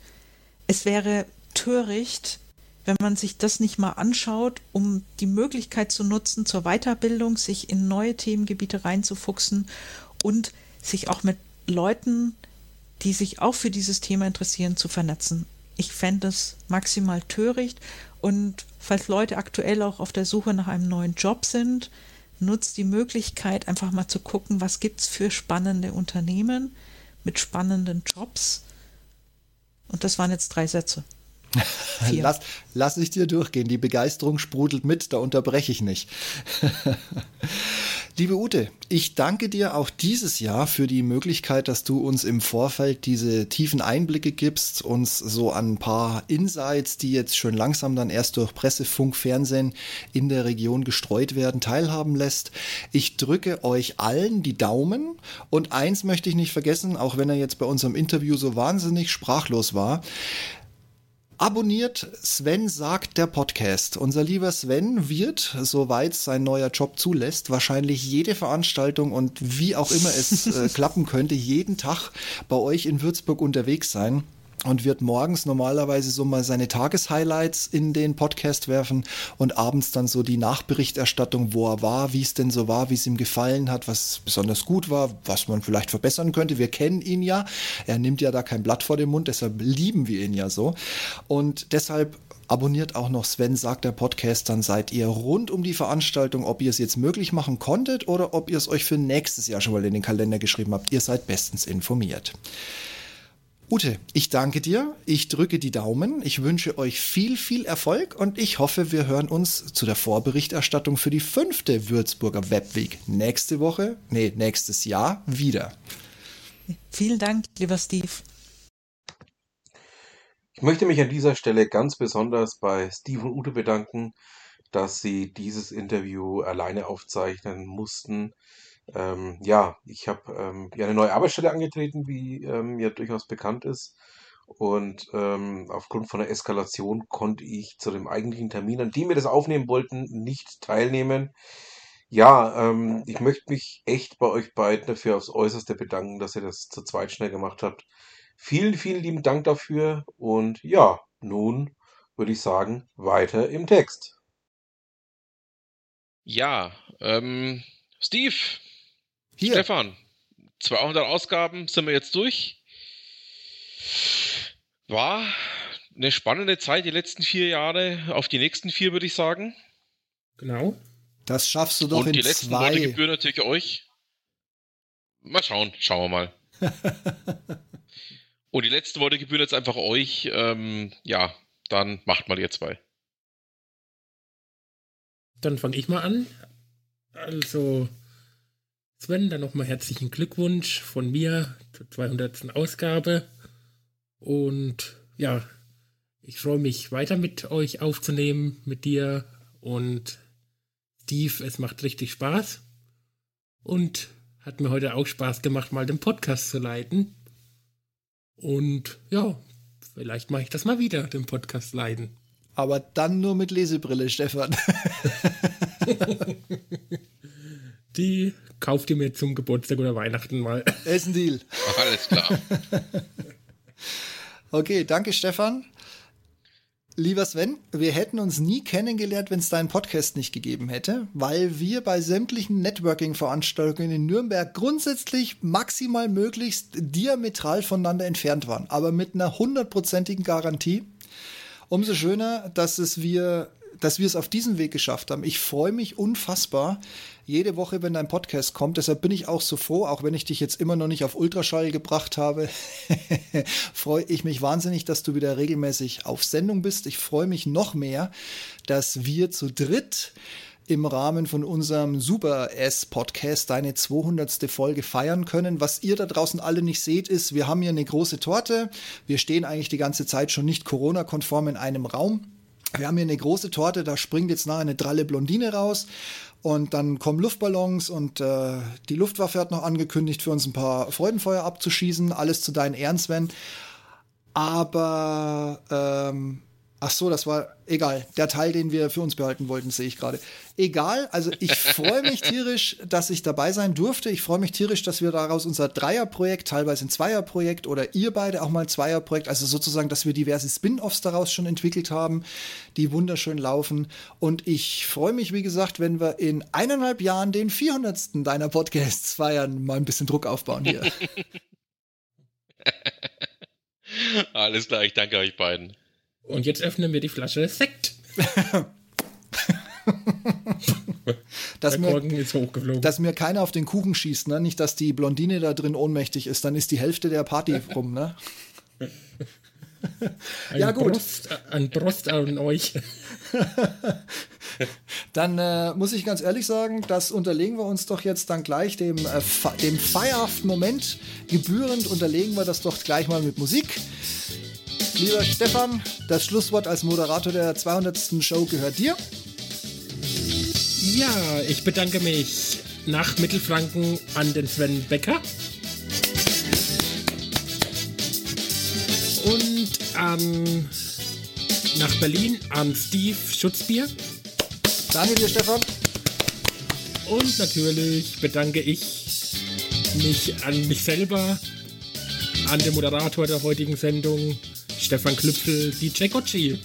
Es wäre töricht, wenn man sich das nicht mal anschaut, um die Möglichkeit zu nutzen, zur Weiterbildung, sich in neue Themengebiete reinzufuchsen und sich auch mit Leuten, die sich auch für dieses Thema interessieren, zu vernetzen. Ich fände es maximal töricht und falls Leute aktuell auch auf der Suche nach einem neuen Job sind, nutzt die Möglichkeit, einfach mal zu gucken, was gibt es für spannende Unternehmen mit spannenden Jobs. Und das waren jetzt drei Sätze. [laughs] lass, lass ich dir durchgehen. Die Begeisterung sprudelt mit, da unterbreche ich nicht. [laughs] Liebe Ute, ich danke dir auch dieses Jahr für die Möglichkeit, dass du uns im Vorfeld diese tiefen Einblicke gibst, uns so an ein paar Insights, die jetzt schon langsam dann erst durch Presse, Funk, Fernsehen in der Region gestreut werden, teilhaben lässt. Ich drücke euch allen die Daumen und eins möchte ich nicht vergessen, auch wenn er jetzt bei unserem Interview so wahnsinnig sprachlos war Abonniert Sven sagt der Podcast. Unser lieber Sven wird, soweit sein neuer Job zulässt, wahrscheinlich jede Veranstaltung und wie auch immer es äh, [laughs] klappen könnte, jeden Tag bei euch in Würzburg unterwegs sein und wird morgens normalerweise so mal seine Tageshighlights in den Podcast werfen und abends dann so die Nachberichterstattung, wo er war, wie es denn so war, wie es ihm gefallen hat, was besonders gut war, was man vielleicht verbessern könnte. Wir kennen ihn ja. Er nimmt ja da kein Blatt vor den Mund, deshalb lieben wir ihn ja so. Und deshalb abonniert auch noch Sven sagt der Podcast, dann seid ihr rund um die Veranstaltung, ob ihr es jetzt möglich machen konntet oder ob ihr es euch für nächstes Jahr schon mal in den Kalender geschrieben habt. Ihr seid bestens informiert. Ute, ich danke dir, ich drücke die Daumen, ich wünsche euch viel, viel Erfolg und ich hoffe, wir hören uns zu der Vorberichterstattung für die fünfte Würzburger Webweek nächste Woche, nee, nächstes Jahr wieder. Vielen Dank, lieber Steve. Ich möchte mich an dieser Stelle ganz besonders bei Steve und Ute bedanken, dass sie dieses Interview alleine aufzeichnen mussten. Ähm, ja, ich habe ähm, eine neue Arbeitsstelle angetreten, wie ähm, ja durchaus bekannt ist. Und ähm, aufgrund von der Eskalation konnte ich zu dem eigentlichen Termin, an dem wir das aufnehmen wollten, nicht teilnehmen. Ja, ähm, ich möchte mich echt bei euch beiden dafür aufs Äußerste bedanken, dass ihr das zu zweit schnell gemacht habt. Vielen, vielen lieben Dank dafür. Und ja, nun würde ich sagen, weiter im Text. Ja, ähm, Steve, Hier. Stefan, 200 Ausgaben sind wir jetzt durch. War eine spannende Zeit, die letzten vier Jahre. Auf die nächsten vier, würde ich sagen. Genau. Das schaffst du doch Und in die letzten Worte zwei. gebühren natürlich euch. Mal schauen, schauen wir mal. [laughs] Und die letzten Worte gebühren jetzt einfach euch. Ähm, ja, dann macht mal ihr zwei. Dann fange ich mal an. Also, Sven, dann nochmal herzlichen Glückwunsch von mir zur 200. Ausgabe. Und ja, ich freue mich weiter mit euch aufzunehmen, mit dir und Steve. Es macht richtig Spaß. Und hat mir heute auch Spaß gemacht, mal den Podcast zu leiten. Und ja, vielleicht mache ich das mal wieder, den Podcast leiten. Aber dann nur mit Lesebrille, Stefan. [laughs] Die kauft ihr mir zum Geburtstag oder Weihnachten mal. [laughs] Ist ein Deal. Alles klar. [laughs] Okay, danke Stefan. Lieber Sven, wir hätten uns nie kennengelernt, wenn es deinen Podcast nicht gegeben hätte, weil wir bei sämtlichen Networking-Veranstaltungen in Nürnberg grundsätzlich maximal möglichst diametral voneinander entfernt waren, aber mit einer hundertprozentigen Garantie. Umso schöner, dass es wir, dass wir es auf diesem Weg geschafft haben. Ich freue mich unfassbar jede Woche, wenn dein Podcast kommt. Deshalb bin ich auch so froh, auch wenn ich dich jetzt immer noch nicht auf Ultraschall gebracht habe, [laughs] freue ich mich wahnsinnig, dass du wieder regelmäßig auf Sendung bist. Ich freue mich noch mehr, dass wir zu dritt im Rahmen von unserem Super S-Podcast deine 200. Folge feiern können. Was ihr da draußen alle nicht seht, ist, wir haben hier eine große Torte. Wir stehen eigentlich die ganze Zeit schon nicht Corona-konform in einem Raum. Wir haben hier eine große Torte, da springt jetzt nachher eine dralle Blondine raus. Und dann kommen Luftballons und äh, die Luftwaffe hat noch angekündigt, für uns ein paar Freudenfeuer abzuschießen. Alles zu deinen Ehren, Sven. Aber ähm, Ach so, das war egal. Der Teil, den wir für uns behalten wollten, sehe ich gerade. Egal, also ich freue mich tierisch, dass ich dabei sein durfte. Ich freue mich tierisch, dass wir daraus unser Dreierprojekt, teilweise ein Zweierprojekt oder ihr beide auch mal ein Zweierprojekt, also sozusagen, dass wir diverse Spin-offs daraus schon entwickelt haben, die wunderschön laufen. Und ich freue mich, wie gesagt, wenn wir in eineinhalb Jahren den 400. deiner Podcasts feiern, mal ein bisschen Druck aufbauen hier. [laughs] Alles klar, ich danke euch beiden. Und jetzt öffnen wir die Flasche Sekt. dass, mir, Korken ist hochgeflogen. dass mir keiner auf den Kuchen schießt, ne? Nicht, dass die Blondine da drin ohnmächtig ist, dann ist die Hälfte der Party rum, ne? ein ja, gut. Prost, ein Prost an euch. Dann äh, muss ich ganz ehrlich sagen, das unterlegen wir uns doch jetzt dann gleich dem, äh, dem feierhaften Moment gebührend, unterlegen wir das doch gleich mal mit Musik. Lieber Stefan, das Schlusswort als Moderator der 200. Show gehört dir. Ja, ich bedanke mich nach Mittelfranken an den Sven Becker. Und an nach Berlin an Steve Schutzbier. Danke dir, Stefan. Und natürlich bedanke ich mich an mich selber, an den Moderator der heutigen Sendung, Stefan Klüpfel, DJ Gocci.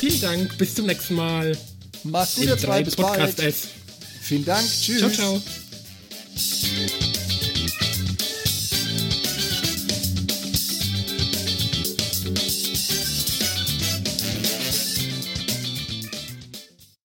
Vielen Dank, bis zum nächsten Mal. Macht's gut, ihr zwei, bis bald. Vielen Dank, tschüss. Ciao, ciao.